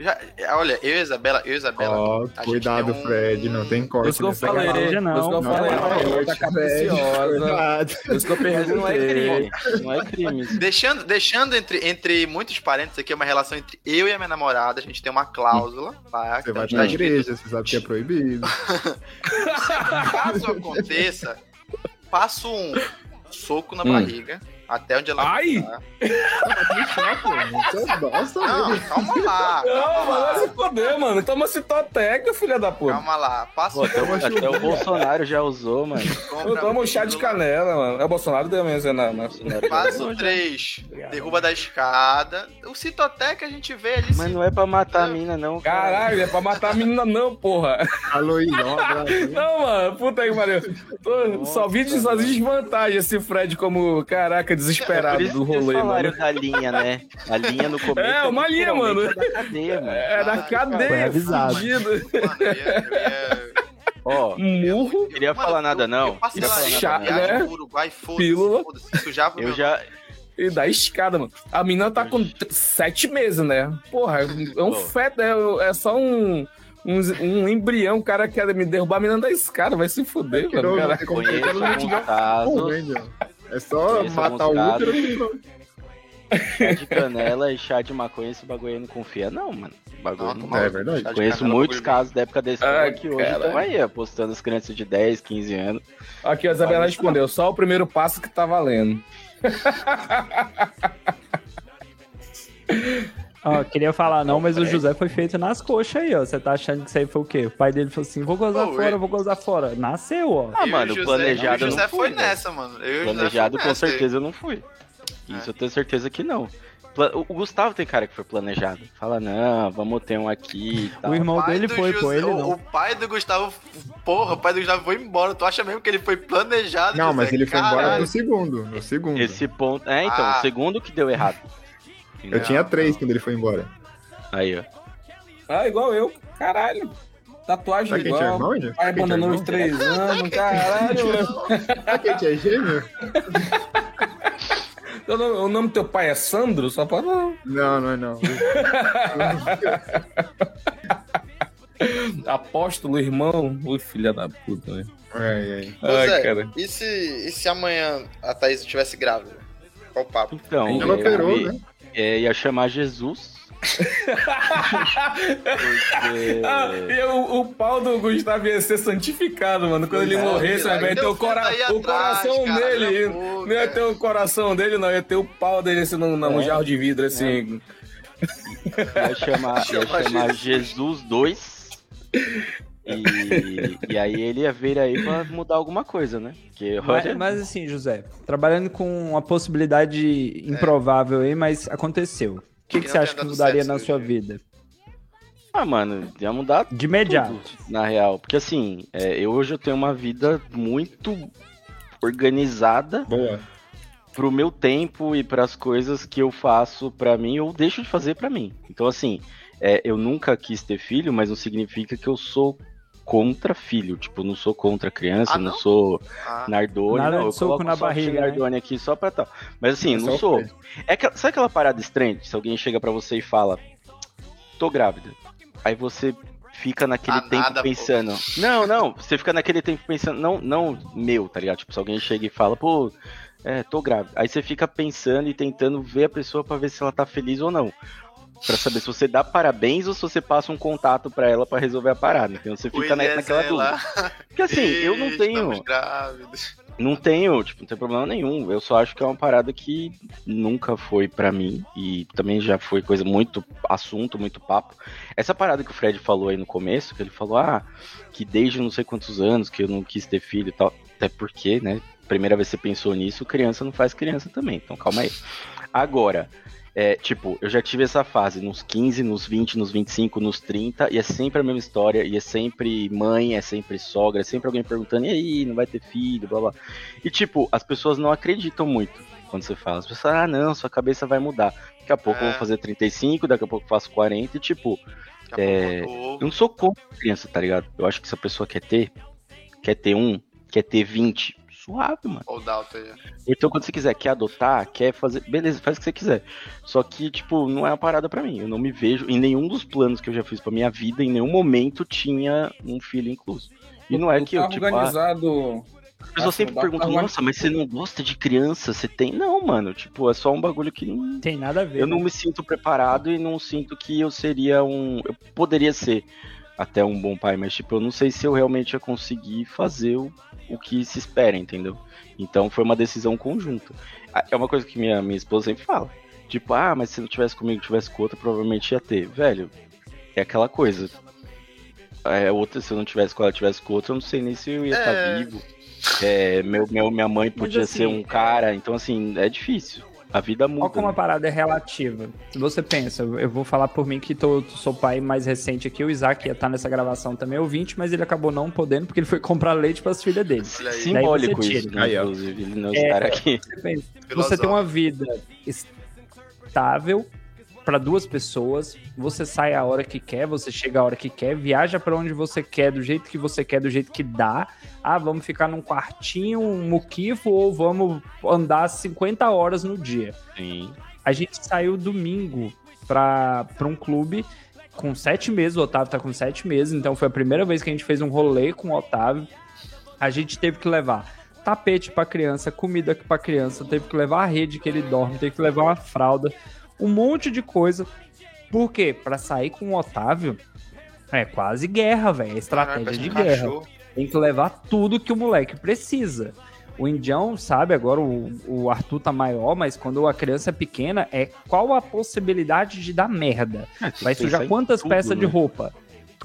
Já, olha, eu e Isabela, eu e Isabela. Gente cuidado, um- Fred, não tem corte isso que eu falei, garrafa. por isso que eu Não, falei, Não, capciosa. Por isso que eu perguntei. não é crime. Não é crime. Deixando, deixando entre, entre muitos parênteses aqui, uma relação entre eu e a minha namorada. A gente tem uma cláusula lá. Você vai tá escrito, igreja, você sabe que é proibido. Caso aconteça, passo um soco na Hum. barriga. Até onde ela Ai! tá. Nossa, Não, calma lá. Não, mano, se foder, mano. Toma citoteca, filha da puta. Calma lá. Passo Pô, até, um. o, até o Bolsonaro já usou, mano. Eu tomo chá de canela, mano. É o Bolsonaro deu mesmo na, na... Passo 3, derruba da escada. O Citotec a gente vê ali. Mas não é pra matar a mina, não. cara. Caralho, é pra matar a menina não, porra. Alô, um. Não, mano, puta que pariu. Tô- Só vi de- desvantagem esse Fred como, caraca, É desesperado por isso do rolê, mano. da linha, né? A linha no começo. É, uma linha, mano. Da cadeia, mano. É da Foi cadeia, avisado. eu eu ia- Ó, Murro. queria Mano, falar nada, eu- não. Eu passei Queria lá falar em Chá, não. né? Uruguai, foda-se, Pílula. Eu já. E da escada, mano. A menina tá com sete meses, né? Porra, é um feto, é, é só um, um, um embrião. O cara quer me derrubar a menina da escada, vai se fuder, Não, mano. não Cara. Conheço alguns casos. É só matar o útero e pronto. Chá de canela e chá de maconha, esse bagulho aí não confia, não, mano. O bagulho Não, não, É verdade. Chá Conheço canela, muitos casos da época da escola Ai, que hoje estão aí apostando as crianças de 10, 15 anos. Aqui, a Isabela respondeu, só o primeiro passo que tá valendo. Ó, queria falar não, mas o José foi feito nas coxas aí, ó. Você tá achando que isso aí foi o quê? O pai dele falou assim: vou gozar Pô, fora, ele- vou gozar fora. Nasceu, ó. Ah, Eu e o mano, José- planejado eu e o José não fui, foi nessa, mano. Eu o Planejado com nessa. certeza eu não fui. Isso eu tenho certeza que não. O o Gustavo tem cara que foi planejado. Fala, não, vamos ter um aqui tal. O irmão pai dele foi, pô, José- ele o, não. o pai do Gustavo, porra, o pai do Gustavo foi embora. Tu acha mesmo que ele foi planejado? Não, José? mas ele foi embora Caralho. no segundo. No segundo. Esse ponto. É, então, Ah. o segundo que deu errado. Eu tinha três quando ele foi embora. Aí, ó. Ah, igual eu. Caralho. Tatuagem Sabe igual. irmão, gente? Pai Sabe abandonou os três anos, caralho. Sabe quem tinha gêmeo? O nome- O nome do teu pai é Sandro? Só pra não. Não, não é não. Apóstolo, irmão. Ui, filha da puta, né? Ai, ai. Ai, Zé, cara. E se, e se amanhã a Thaís estivesse grávida? Qual o papo? Então, Ela operou, né? É, ia chamar Jesus. Porque. Ah, e o, o pau do Gustavo ia ser santificado, mano. Quando ele É, morresse, vai ter o, cora o atrás, coração cara, dele. Não ia ter o coração dele, não. Ia ter o pau dele assim no, no É. jarro de vidro, assim. Ia chamar, ia Chama chamar Jesus 2. E, e aí ele ia vir aí pra mudar alguma coisa, né? Porque Mas, olha, mas assim, José, trabalhando com uma possibilidade improvável aí, mas aconteceu. O que, que você acha que mudaria na sua vida? Ah, mano, ia mudar De imediato. tudo, na real. Porque assim, é, eu hoje eu tenho uma vida muito organizada Boa. pro meu tempo e pras coisas que eu faço pra mim ou deixo de fazer pra mim. Então, assim, é, eu nunca quis ter filho, mas não significa que eu sou contra filho. Tipo, eu não sou contra criança, Ah, não? não? sou Ah, Nardone, Nada não. Eu soco coloco na barriga, né? Nardone aqui só pra tal. Mas assim, É não sou. É que, sabe aquela parada estranha? Se alguém chega pra você e fala, tô grávida. Aí você fica naquele Ah, tempo nada, pô. pensando. Não, não, você fica naquele tempo pensando, não, não meu, tá ligado? Tipo, se alguém chega e fala, pô, é, tô grávida. Aí você fica pensando e tentando ver a pessoa pra ver se ela tá feliz ou não. Pra saber se você dá parabéns ou se você passa um contato pra ela pra resolver a parada. Então você fica na, naquela Eliezer dúvida. Porque assim, eu não tenho. Estamos grávidos. Não tenho, tipo, não tem problema nenhum. Eu só acho que é uma parada que nunca foi pra mim e também já foi coisa muito assunto, muito papo. Essa parada que o Fred falou aí no começo, que ele falou, ah, que desde não sei quantos anos que eu não quis ter filho e tal. Até porque, né, primeira vez que você pensou nisso, criança não faz criança também, então calma aí. Agora, é, tipo, eu já tive essa fase nos 15, nos 20, nos 25, nos 30, e é sempre a mesma história, e é sempre mãe, é sempre sogra, é sempre alguém perguntando, e aí, não vai ter filho, blá blá. E tipo, as pessoas não acreditam muito quando você fala. As pessoas, ah, não, sua cabeça vai mudar. Daqui a pouco eu É. vou fazer 35, daqui a pouco eu faço 40, e tipo, É, eu eu não sou contra criança, tá ligado? Eu acho que se a pessoa quer ter, quer ter um, quer ter 20, suave, mano. Ou Dalton. Então, quando você quiser, quer adotar, quer fazer. Beleza, faz o que você quiser. Só que, tipo, não é uma parada pra mim. Eu não me vejo. Em nenhum dos planos que eu já fiz pra minha vida, em nenhum momento tinha um filho incluso. E não é que eu, tipo, ah, organizado. as pessoas assim, sempre perguntam, nossa, mas você não gosta de criança? Você tem. Não, mano. Tipo, é só um bagulho que não. Tem nada a ver. Eu não né? me sinto preparado e não sinto que eu seria um. Eu poderia ser até um bom pai, mas, tipo, eu não sei se eu realmente ia conseguir fazer o, o que se espera, entendeu? Então foi uma decisão conjunta. É uma coisa que minha, minha esposa sempre fala. Tipo, ah, mas se não tivesse comigo, tivesse com outra, provavelmente ia ter. Velho, é aquela coisa. É, outra, se eu não tivesse com ela, tivesse com outra, eu não sei nem se eu ia estar É. vivo. É, meu, meu, minha mãe podia assim, ser um cara, então assim, é difícil. A vida muda. Olha como a né? parada é relativa. Se você pensa, eu vou falar por mim que tô, sou pai mais recente aqui, o Isaac ia estar nessa gravação também, ouvinte, mas ele acabou não podendo porque ele foi comprar leite para as filhas dele. Simbólico isso, né, Aí, ó. inclusive, ele não É, estar aqui. Você, pensa, você tem uma vida estável para duas pessoas, você sai a hora que quer, você chega a hora que quer, viaja para onde você quer, do jeito que você quer, do jeito que dá. Ah, vamos ficar num quartinho, um muquifo ou vamos andar 50 horas no dia. Sim. A gente saiu domingo pra, pra um clube com sete meses. O Otávio tá com sete meses, então foi a primeira vez que a gente fez um rolê com o Otávio. A gente teve que levar tapete pra criança, comida pra criança, teve que levar a rede que ele dorme, teve que levar uma fralda, um monte de coisa. Por quê? Pra sair com o Otávio é quase guerra, velho. É estratégia Caraca, de guerra cachorro. tem que levar tudo que o moleque precisa. O indião, sabe, agora o, o Arthur tá maior, mas quando a criança é pequena, é qual a possibilidade de dar merda? É, Vai sujar quantas tudo, peças de né? roupa?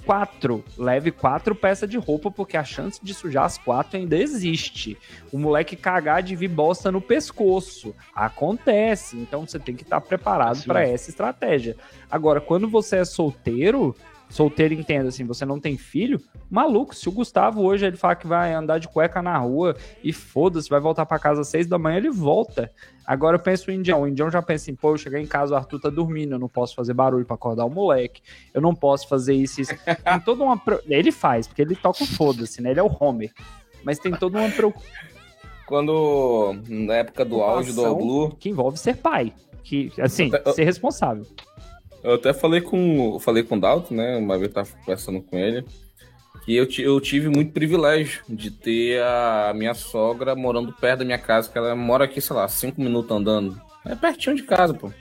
Quatro. Leve quatro peças de roupa, porque a chance de sujar as quatro ainda existe. O moleque cagar de vir bosta no pescoço. Acontece. Então você tem que estar preparado Assim. para essa estratégia. Agora, quando você é solteiro, solteiro entenda assim, você não tem filho, maluco, se o Gustavo hoje ele falar que vai andar de cueca na rua e foda-se, vai voltar pra casa às seis da manhã, ele volta. Agora eu penso o indião, o indião já pensa assim, pô, eu cheguei em casa, o Arthur tá dormindo, eu não posso fazer barulho pra acordar o moleque, eu não posso fazer isso, isso. Tem toda uma... Ele faz, porque ele toca o foda-se, né, ele é o Homer. Mas tem toda uma preocupação Quando, na época do auge do Blue, que envolve ser pai, que, assim, Eu- ser responsável. Eu até falei com falei com o Dalton, né? Uma vez eu tava conversando com ele. Que eu, eu tive muito privilégio de ter a minha sogra morando perto da minha casa, que ela mora aqui, sei lá, cinco minutos andando. É pertinho de casa, pô.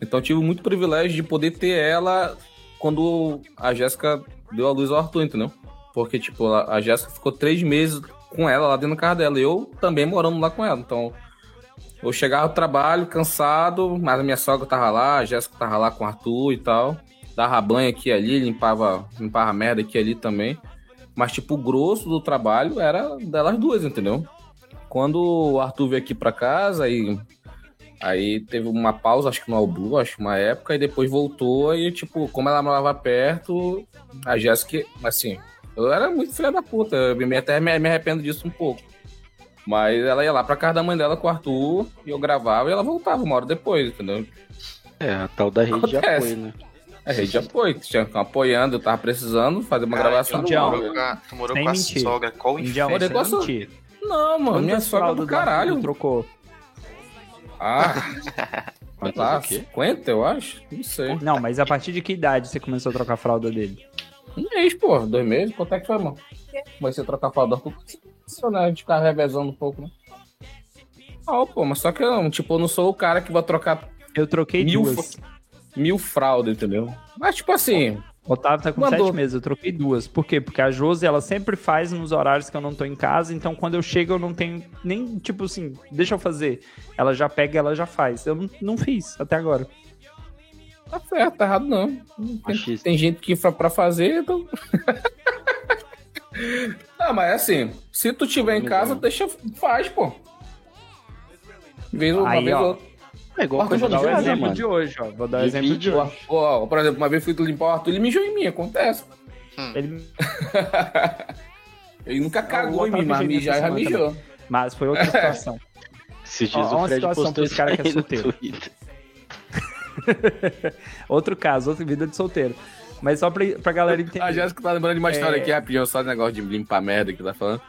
Então tive muito privilégio de poder ter ela quando a Jéssica deu a luz ao Arthur, entendeu? Porque, tipo, a a Jéssica ficou três meses com ela lá dentro da casa dela. E eu também morando lá com ela. Então, eu chegava do trabalho cansado, mas a minha sogra tava lá, a Jéssica tava lá com o Arthur e tal. Dava banho aqui e ali, limpava, limpava merda aqui e ali também. Mas, tipo, o grosso do trabalho era delas duas, entendeu? Quando o Arthur veio aqui pra casa e Aí teve uma pausa, acho que no All Blue, acho uma época, e depois voltou, e tipo, como ela morava perto, a Jéssica, assim, eu era muito filha da puta, eu até me, me arrependo disso um pouco. Mas ela ia lá pra casa da mãe dela com o Arthur, e eu gravava e ela voltava uma hora depois, entendeu? É, a tal da rede de Acontece. apoio, né? A rede de apoio, que tinha que apoiando, eu tava precisando fazer uma Cara, gravação. tu morou com a- Tu morou Sem com a mentir. sogra, qual o Indião, Olha, isso é posso- mentira. Não, mano, minha Quantas sogra fraldas do caralho. trocou? Ah, tá, o quê? 50, eu acho? Não sei. Não, mas a partir de que idade você começou a trocar a fralda dele? Um mês, pô, dois meses, quanto é que foi, mano? Comecei a trocar fralda do Arthur. Isso, né? A gente ficava revezando um pouco, né? Ah, pô, mas só que eu, tipo, eu não sou o cara que vai trocar Eu troquei Mil duas. mil fraldas, entendeu? Mas, tipo assim, O Otávio tá com Mandou. sete meses, eu troquei duas. Por quê? Porque a Josi, ela sempre faz nos horários que eu não tô em casa, então quando eu chego eu não tenho nem, tipo assim, deixa eu fazer. Ela já pega e ela já faz. Eu não, não fiz até agora. Tá certo, tá errado não. Tem, tem gente que fa- pra fazer, então. ah, mas assim, se tu tiver em casa, deixa, faz, pô. Vez uma Aí, vez ó. outra. É igual Arthur Vou de dar o exemplo mano. de hoje, ó. Vou dar o exemplo de Divide, hoje. Ó, por exemplo, uma vez fui limpar o Arthur, ele mijou em mim, acontece. Ele... Ele nunca o cagou em mim, mas mijar já mijou. Mas foi outra situação. Ó, dias ó uma o Fred situação postou pra esse cara que é isso aí no solteiro. Outro caso, outra vida de solteiro. Mas só pra, pra galera entender. A Jéssica tá lembrando de uma história É. aqui, rapidinho, só de negócio de limpar merda que tá falando.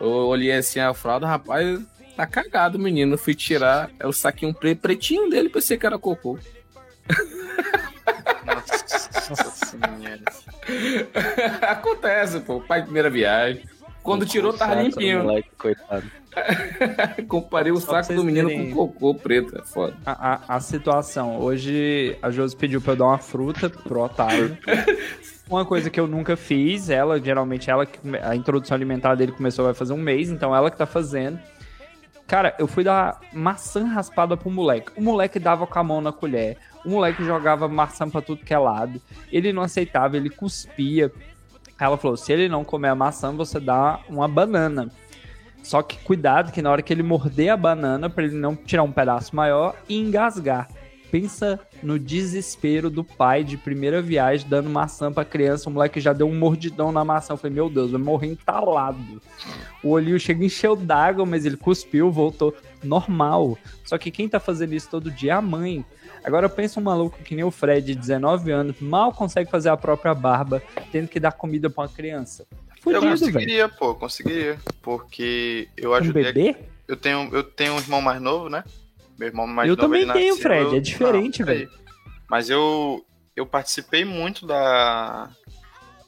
Eu olhei assim a fralda, rapaz, tá cagado o menino. Fui tirar, é o saquinho pre- pretinho dele, pensei que era cocô. Nossa senhora. Acontece, pô, pai de primeira viagem. Quando tirou, tava limpinho. Moleque, coitado. Comparei o Só saco do menino terem- com cocô preto, é foda. A, a- a situação. Hoje a Josi pediu pra eu dar uma fruta pro Otávio. Uma coisa que eu nunca fiz, ela, geralmente ela, a introdução alimentar dele começou vai fazer um mês, então ela que tá fazendo. Cara, eu fui dar maçã raspada pro moleque. O moleque dava com a mão na colher. O moleque jogava maçã pra tudo que é lado. Ele não aceitava, ele cuspia. Ela falou: se ele não comer a maçã, você dá uma banana. Só que cuidado que na hora que ele morder a banana, pra ele não tirar um pedaço maior e engasgar. Pensa no desespero do pai de primeira viagem dando maçã pra criança. O moleque já deu um mordidão na maçã. Eu falei, meu Deus, vai morrer entalado. O olhinho chega encheu d'água, mas ele cuspiu, voltou normal. Só que quem tá fazendo isso todo dia é a mãe. Agora pensa um maluco que nem o Fred, de 19 anos, mal consegue fazer a própria barba, tendo que dar comida pra uma criança. Tá Eu fudido, velho. conseguiria, pô, conseguiria. Porque eu Um ajudei. a- bebê? Eu tenho, eu tenho um irmão mais novo, né? Meu irmão mais Eu novo. também ele tenho, nasceu- Fred, é diferente, peraí. velho. Mas eu, eu participei muito da,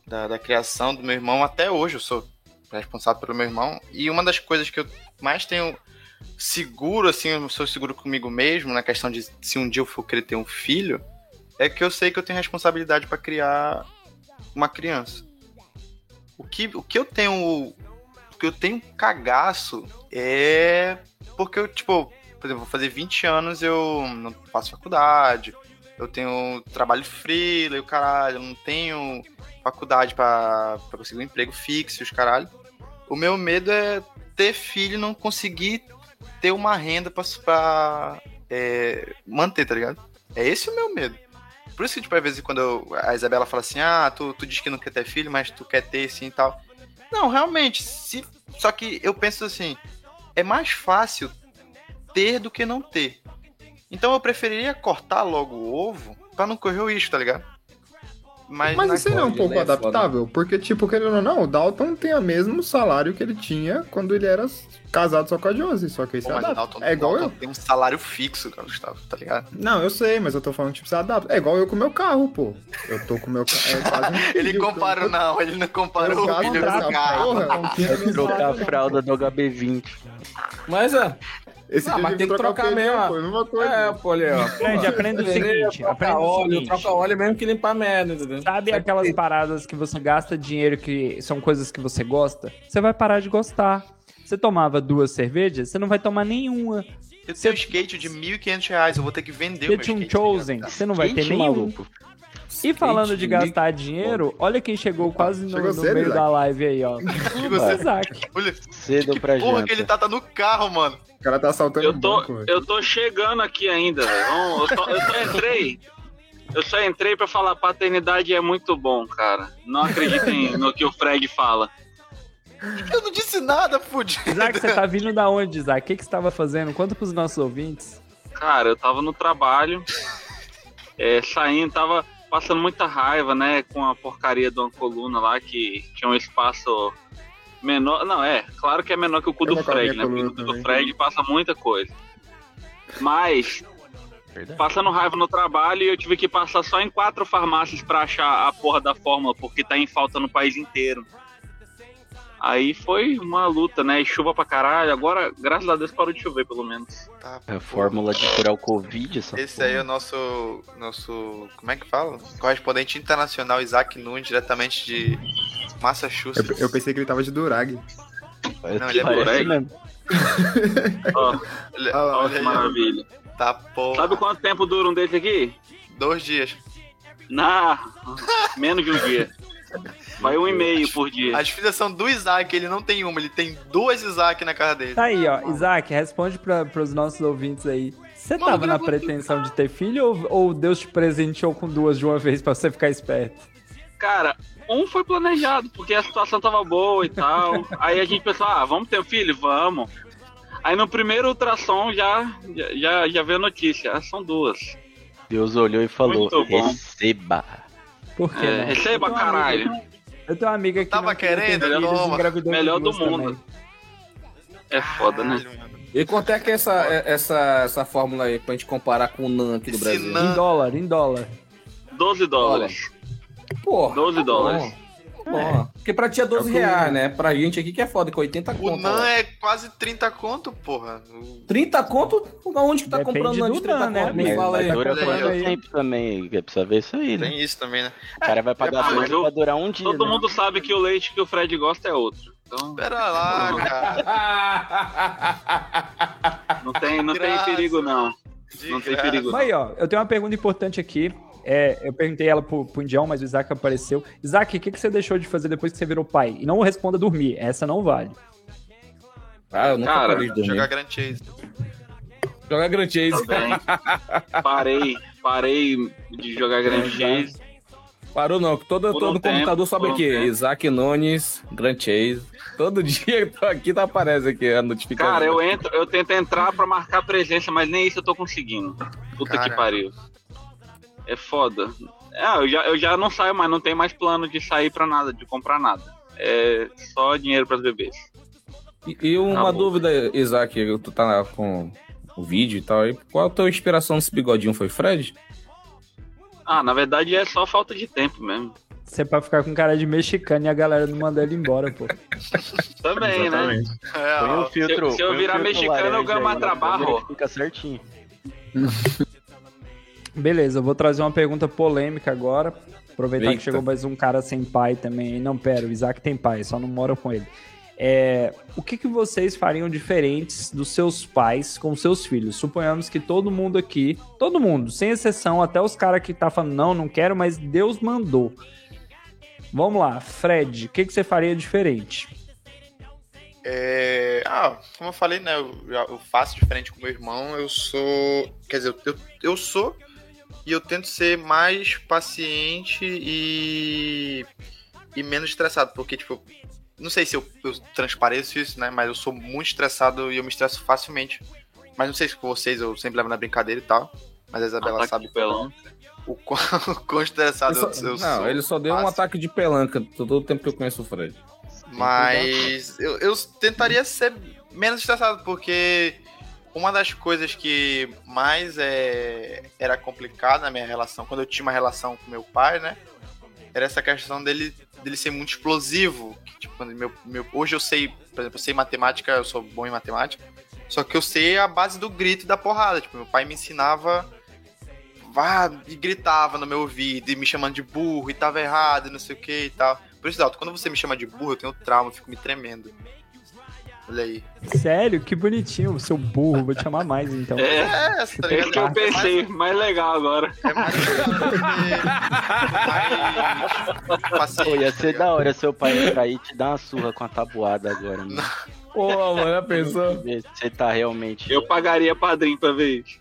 da, da criação do meu irmão até hoje. Eu sou responsável pelo meu irmão. E uma das coisas que eu mais tenho seguro, assim, eu sou seguro comigo mesmo, na questão de se um dia eu for querer ter um filho, é que eu sei que eu tenho responsabilidade pra criar uma criança. O que, o que eu tenho. O que eu tenho cagaço é. Porque eu, tipo, por exemplo, vou fazer 20 anos, eu não faço faculdade, eu tenho trabalho freela e o caralho, eu não tenho faculdade pra conseguir um emprego fixo os caralho. O meu medo é ter filho e não conseguir ter uma renda pra, é, manter, tá ligado? É esse o meu medo. Por isso que, tipo, às vezes quando eu- a Isabela fala assim, ah, tu, tu diz que não quer ter filho, mas tu quer ter sim e tal. Não, realmente, se. Só que eu penso assim, é mais fácil ter do que não ter. Então eu preferiria cortar logo o ovo pra não correr o risco, tá ligado? Mas, Mas isso aí não é um pouco né? Foda. adaptável, porque, tipo, querendo ou não, o Dalton tem o mesmo salário que ele tinha quando ele era casado só com a Josie, só que aí você o adapta. Dalton, É igual Dalton eu. tem um salário fixo, cara, Gustavo, tá ligado? Não, eu sei, mas eu tô falando, tipo, você adapta. É igual eu com o meu carro, pô. Eu tô com o meu carro. É um Ele comparou, eu- não, ele não comparou o filho do carro. porra, nem Trocar a fralda do HB20. Mas é. Esse Ah, dia mas tem que trocar mesmo, pô, mesma coisa. É, pô, ali, ó. Fred, aprenda o seguinte, o óleo, seguinte. troca óleo mesmo que limpar merda, entendeu? Sabe aquelas paradas que você gasta dinheiro que são coisas que você gosta? Você vai parar de gostar. Você tomava duas cervejas, você não vai tomar nenhuma. Eu tenho um skate de 1.500 reais, eu vou ter que vender o Você meu tinha um skate, tá? Chosen, você não vai ter nenhum. maluco. E falando de gastar dinheiro, olha quem chegou quase no, chegou no cedo, meio Isaac. da live aí, ó. Chegou O cedo. Isaac. Olha, Cedo que pra porra janta. que ele tá, tá no carro, mano. O cara tá assaltando Eu tô, banco, eu tô chegando aqui ainda, velho. Eu, só- eu só entrei. Eu só entrei pra falar paternidade é muito bom, cara. Não acreditem no que o Fred fala. Eu não disse nada, fudido. Isaac, você tá vindo da onde, Isaac? O que, que você tava fazendo? Conta pros nossos ouvintes. Cara, eu tava no trabalho, é, saindo, tava passando muita raiva, né, com a porcaria de uma coluna lá que tinha um espaço menor. Não, é, claro que é menor que o cu do Fred, né? Porque o cu do. Fred passa muita coisa. Mas, Verdade. passando raiva no trabalho, eu tive que passar só em quatro farmácias pra achar a porra da fórmula, porque tá em falta no país inteiro. Aí foi uma luta, né? E chuva pra caralho. Agora, graças a Deus, parou de chover, pelo menos. Tá, É a fórmula de curar o Covid, essa Esse porra. aí é o nosso, nosso, como é que fala? Correspondente internacional Isaac Nunes, diretamente de Eu, Massachusetts. eu pensei que ele tava de Durag. Não, ele é mesmo. Ó, Ele- Ah lá, ó olha que aí, maravilha. Tá, porra. Sabe quanto tempo dura um desse aqui? Dois dias. Na menos de um dia. Vai um e meio por dia. A filiação do Isaac, ele não tem uma, ele tem duas Isaac na casa dele. Tá aí, ó. Isaac, responde pra, pros nossos ouvintes aí. Você Mano, tava na pretensão de ter filho ou, ou Deus te presenteou com duas de uma vez pra você ficar esperto? Cara, um foi planejado, porque a situação tava boa e tal. Aí a gente pensou, ah, vamos ter um filho? Vamos. Aí no primeiro ultrassom já, já, já, veio a notícia. Ah, são duas. Deus olhou e falou: receba. Por que É, não? receba, Eu caralho. amiga- Eu tenho uma amiga que Tava querendo? filhos, de Melhor do mundo. também. É foda, né? E quanto é que é essa, essa, essa fórmula aí pra gente comparar com o NAN aqui do Brasil? NAN- Em dólar, em dólar. 12 dólares. Porra, 12 dólares. Bom. Porque pra ti é 12 É o que- reais, né? Pra gente aqui que é foda, que 80 O conto. NAN ó. é quase 30 conto, porra. O- 30 conto? Onde que tá Depende comprando NAN de 30 NAN, né, conto? Me amigo? fala aí. Dura quanto tempo também? É, Precisa ver isso aí, né? Tem isso também, né? O cara vai pagar mas tudo eu- pra durar um dia. Todo né? mundo sabe que o leite que o Fred gosta é outro. Então, Pera lá, cara. não tem, não tem perigo, não. De Não tem graça. perigo, Mas aí, ó, eu tenho uma pergunta importante aqui. É, eu perguntei ela pro, pro Indião, mas o Isaac apareceu. Isaac, o que, que você deixou de fazer depois que você virou pai? E não responda dormir, essa não vale. Ah, eu nunca Cara, parei de dormir. Jogar Jogar, Grand Chase. Grand Chase. Também. Parei, parei de jogar grande Chase. Parou não, todo, Por todo um tempo, computador sabe por um aqui. tempo. Isaac Nunes, Grand Chase. Todo dia eu tô aqui tá aparece aqui a notificação. Cara, eu entro, eu tento entrar pra marcar presença, mas nem isso eu tô conseguindo. Puta Cara. que pariu. É foda. É, eu já, eu já não saio mais, não tenho mais plano de sair pra nada, de comprar nada. É só dinheiro pras bebês. E, e uma dúvida, Isaac, tu tá com o vídeo e tal. aí, Qual a tua inspiração nesse bigodinho? Foi Fred? Ah, na verdade é só falta de tempo mesmo. Você é pra ficar com cara de mexicano e a galera não mandar ele embora, pô. Também, né? Exatamente. É, Põe ó, um filtro. se- se eu um virar mexicano, eu ganho mais trabalho. Fica certinho. Beleza, eu vou trazer uma pergunta polêmica agora. Aproveitar Eita. que chegou mais um cara sem pai também. Não, pera, o Isaac tem pai, só não mora com ele. É, o que, que vocês fariam diferentes dos seus pais com seus filhos? Suponhamos que todo mundo aqui, todo mundo, sem exceção, até os caras que tá falando, não, não quero, mas Deus mandou. Vamos lá, Fred, o que, que você faria diferente? É, ah, como eu falei, né? Eu, eu faço diferente com meu irmão. Eu sou. Quer dizer, eu, eu sou e eu tento ser mais paciente e. e menos estressado. Porque, tipo, não sei se eu, eu transpareço isso, né? Mas eu sou muito estressado e eu me estresso facilmente. Mas não sei se com vocês eu sempre levo na brincadeira e tal. Mas a Isabela Ataque sabe pelão. o quão, o quão estressado Ele eu, só- eu não, sou. ele só deu um fácil. ataque de pelanca todo o tempo que eu conheço o Fred. Mas eu, eu tentaria ser menos estressado, porque uma das coisas que mais é, era complicada na minha relação, quando eu tinha uma relação com meu pai, né? Era essa questão dele, dele ser muito explosivo. que, tipo, meu, meu, hoje eu sei, por exemplo, eu sei matemática, eu sou bom em matemática, só que eu sei a base do grito e da porrada. Tipo, meu pai me ensinava. Vá, e gritava no meu ouvido, e me chamando de burro, e tava errado, e não sei o que e tal. Por isso, quando você me chama de burro, eu tenho trauma, eu fico me tremendo. Olha aí. Sério? Que bonitinho, seu burro. Vou te chamar mais então. É, É, essa tá é que eu pensei, mais legal agora. É mais legal porque mais Pô, ia ser da hora seu pai entrar aí e te dar uma surra com a tabuada agora, mano. Pô, mano, já pensou? Você tá realmente. Eu pagaria padrinho pra ver isso.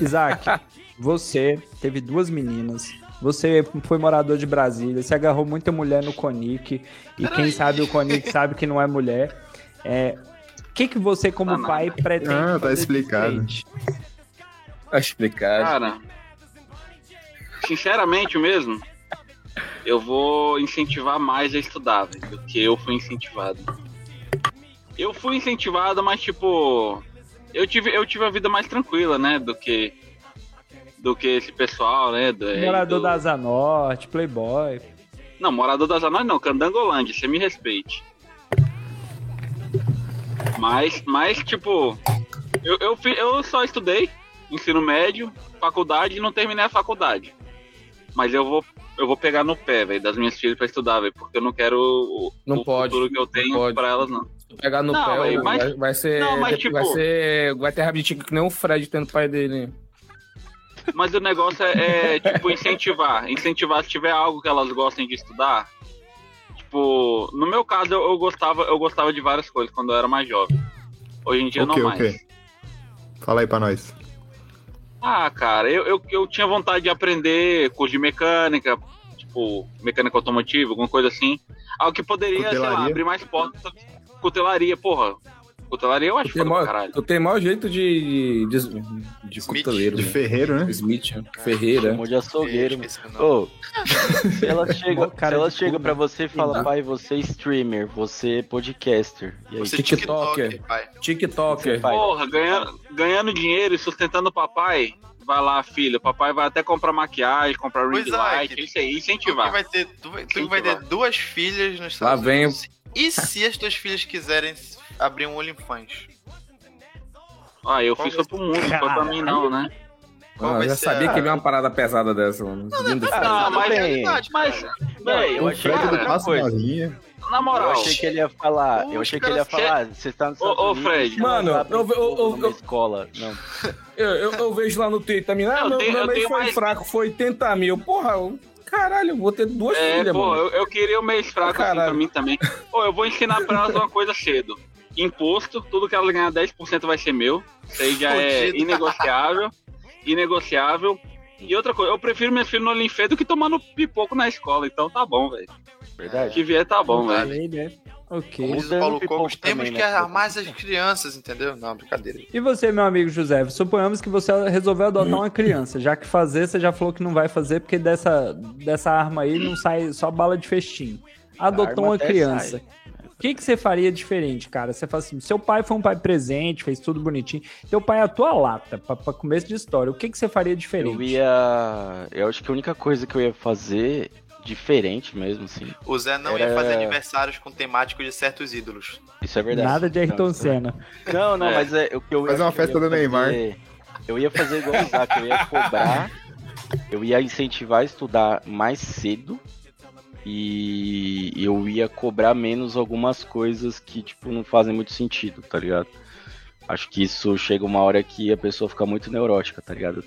Isaac, você teve duas meninas. Você foi morador de Brasília, você agarrou muita mulher no Conic, e quem sabe o Conic sabe que não é mulher. É, o que, que você, como Ah, não. pai, pretende Ah, tá explicado. Tá explicado. Cara, sinceramente mesmo, eu vou incentivar mais a estudar, velho, do que eu fui incentivado. Eu fui incentivado, mas tipo, eu tive, eu tive a vida mais tranquila, né, do que do que esse pessoal, né, do, Morador do- da Asa Norte, Playboy. Não, morador das Anões não, Candangolândia, você me respeite. Mas, mas tipo, eu, eu, eu só estudei ensino médio, faculdade e não terminei a faculdade. Mas eu vou, eu vou pegar no pé, velho, das minhas filhas pra estudar, velho, porque eu não quero o, Não o pode, futuro que eu tenho pode. pra elas, não. Pegar no Não, pé, aí, mas- vai, vai ser. não, mas, tipo- vai ser. Vai ter rabitinho que nem o Fred tendo pai dele. Mas o negócio é, é, tipo, incentivar. Incentivar se tiver algo que elas gostem de estudar. Tipo, no meu caso, eu, eu gostava, eu gostava de várias coisas quando eu era mais jovem. Hoje em dia O não mais. quê? Fala aí pra nós. Ah, cara, eu, eu, eu tinha vontade de aprender curso de mecânica, tipo, mecânica automotiva, alguma coisa assim. Algo que poderia, sei lá, abrir mais portas. Cutelaria, porra. Cutelaria eu acho Eu tenho, foda pra maior, caralho. eu tenho maior jeito de. de, de Smith, cuteleiro. De né? ferreiro, né? Smith, Ferreira. Chamou de açougueiro, mano. Esqueci o nome. Ô, se ela chega, cara se ela de chega pra você e fala, pai, você é streamer, você é podcaster. E aí, Você TikToker. TikToker, pai. TikToker. Pai. Porra, ganhando, ganhando dinheiro e sustentando o papai. Vai lá, filho. O papai vai até comprar maquiagem, comprar ring é, light, que- isso aí, Tu que incentivar. vai ter, tu, vai- tu que vai ter duas filhas nos Lá Estados vem Unidos. E se as tuas filhas quiserem abrir um OnlyFans? Ah, eu Qual fiz foi pro mundo, não foi pra mim não, né? Ah, eu já sabia a- que ele ia uma parada pesada dessa, mano. Ah, Não, tudo mas, bem. mas, véi, eu O achei Fred que era coisa. Na Eu moral, achei que ele ia falar, eu achei que ele ia falar, você está no Ô, ô, Fred. não Mano, eu- eu- eu- eu- escola. Não, Eu, eu, eu vejo lá no Twitter também. Ah, Eu meu, meu eu mês foi mais- fraco, foi 80 mil. Porra, eu- caralho, eu vou ter duas é, filhas, pô, mano. eu, eu queria o mês fraco assim pra mim também. Pô, eu vou ensinar pra elas uma coisa cedo. Imposto, tudo que elas ganhar 10% vai ser meu. Isso aí já é inegociável. Inegociável. E outra coisa, eu prefiro minhas filhas no Olinfê do que tomando pipoco na escola. Então tá bom, velho. verdade? Que vier tá bom, velho. Falei, né? Ok. Como diz o Dando Paulo pipoco Cogos, temos também, que né? armar as crianças, entendeu? Não, brincadeira. E você, meu amigo José, suponhamos que você resolveu adotar uma criança, já que fazer você já falou que não vai fazer porque dessa, dessa arma aí não sai só bala de festim. Adotou uma criança. sai. O que, que você faria diferente, cara? Você fala assim, seu pai foi um pai presente, fez tudo bonitinho. Teu pai é a tua lata, pra, pra começo de história. O que, que você faria diferente? Eu ia. Eu acho que a única coisa que eu ia fazer diferente mesmo, assim. O Zé não ia Era- fazer aniversários com temático de certos ídolos. Isso é verdade. Nada de Ayrton Não, é- Senna. Não, não, É. mas é o que eu Faz ia- uma festa ia do Neymar. fazer- Eu ia fazer igual o Isaac, eu ia cobrar, eu ia incentivar a estudar mais cedo e eu ia cobrar menos algumas coisas que, tipo, não fazem muito sentido, tá ligado? Acho que isso chega uma hora que a pessoa fica muito neurótica, tá ligado?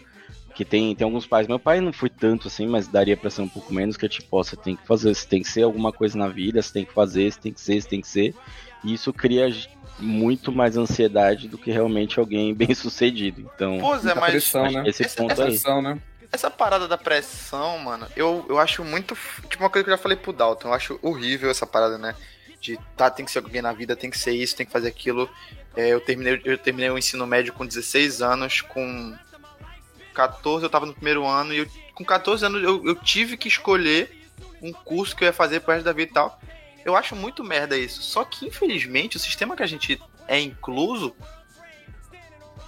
Porque tem, tem alguns pais, meu pai não foi tanto assim, mas daria pra ser um pouco menos, que é tipo, ó, você tem que fazer, você tem que ser alguma coisa na vida, você tem que fazer, você tem que ser, você tem que ser. E isso cria muito mais ansiedade do que realmente alguém bem sucedido. Então, Pô, Zé, Muita mas pressão, né? que esse Esse- ponto essa- aí. Pressão, né? Essa parada da pressão, mano, eu, eu acho muito. Tipo, uma coisa que eu já falei pro Dalton, eu acho horrível essa parada, né? De tá, tem que ser alguém na vida, tem que ser isso, tem que fazer aquilo. É, eu, terminei, eu terminei o ensino médio com 16 anos, com 14 eu tava no primeiro ano, e eu- com 14 anos eu, eu tive que escolher um curso que eu ia fazer pro resto da vida e tal. Eu acho muito merda isso. Só que, infelizmente, o sistema que a gente é incluso.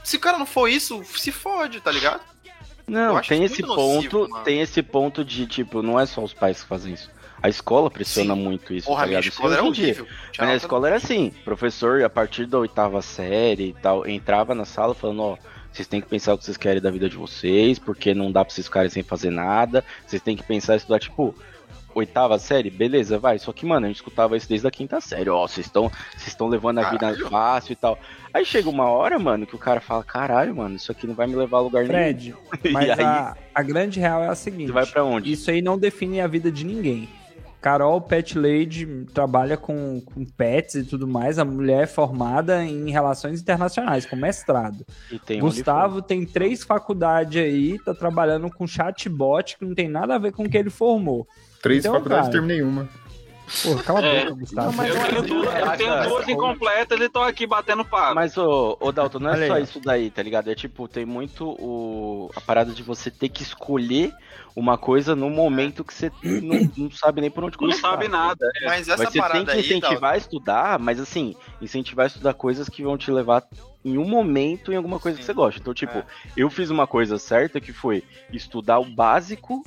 Se o cara não for isso, se fode, tá ligado? Não, tem esse ponto, mano. tem esse ponto de, tipo, não é só os pais que fazem isso. A escola pressiona Sim. muito isso, Porra, tá ligado? Escola era horrível. Mas na escola era assim, professor, a partir da oitava série e tal, entrava na sala falando, ó, vocês têm que pensar o que vocês querem da vida de vocês, porque não dá pra vocês ficarem sem fazer nada, vocês têm que pensar e estudar, tipo, oitava série, beleza, vai. Só que, mano, a gente escutava isso desde a quinta série. Ó, vocês estão vocês estão levando a vida fácil e tal. Aí chega uma hora, mano, que o cara fala, caralho, mano, isso aqui não vai me levar a lugar Fred, nenhum. mas aí, a, a grande real é a seguinte: você vai pra onde? isso aí não define a vida de ninguém. Carol Pet Lady trabalha com, com pets e tudo mais. A mulher é formada em relações internacionais, com mestrado. E tem Gustavo tem três faculdades aí, tá trabalhando com chatbot que não tem nada a ver com o que ele formou. Três Então, faculdades, cara. terminei uma. Pô, cala a É. boca, Gustavo. Eu tenho, duas, eu tenho duas incompletas e tô aqui batendo papo. Mas, ô, ô Dalton, não é Olha só aí, isso daí, tá ligado? É tipo, tem muito o... a parada de você ter que escolher uma coisa no momento que você não, não sabe nem por onde não começar. sabe nada. é. Mas essa Mas você tem parada que aí, incentivar Dalton, a estudar, mas assim, incentivar a estudar coisas que vão te levar em um momento em alguma coisa que Sim. você gosta. Então, tipo, É. eu fiz uma coisa certa que foi estudar o básico.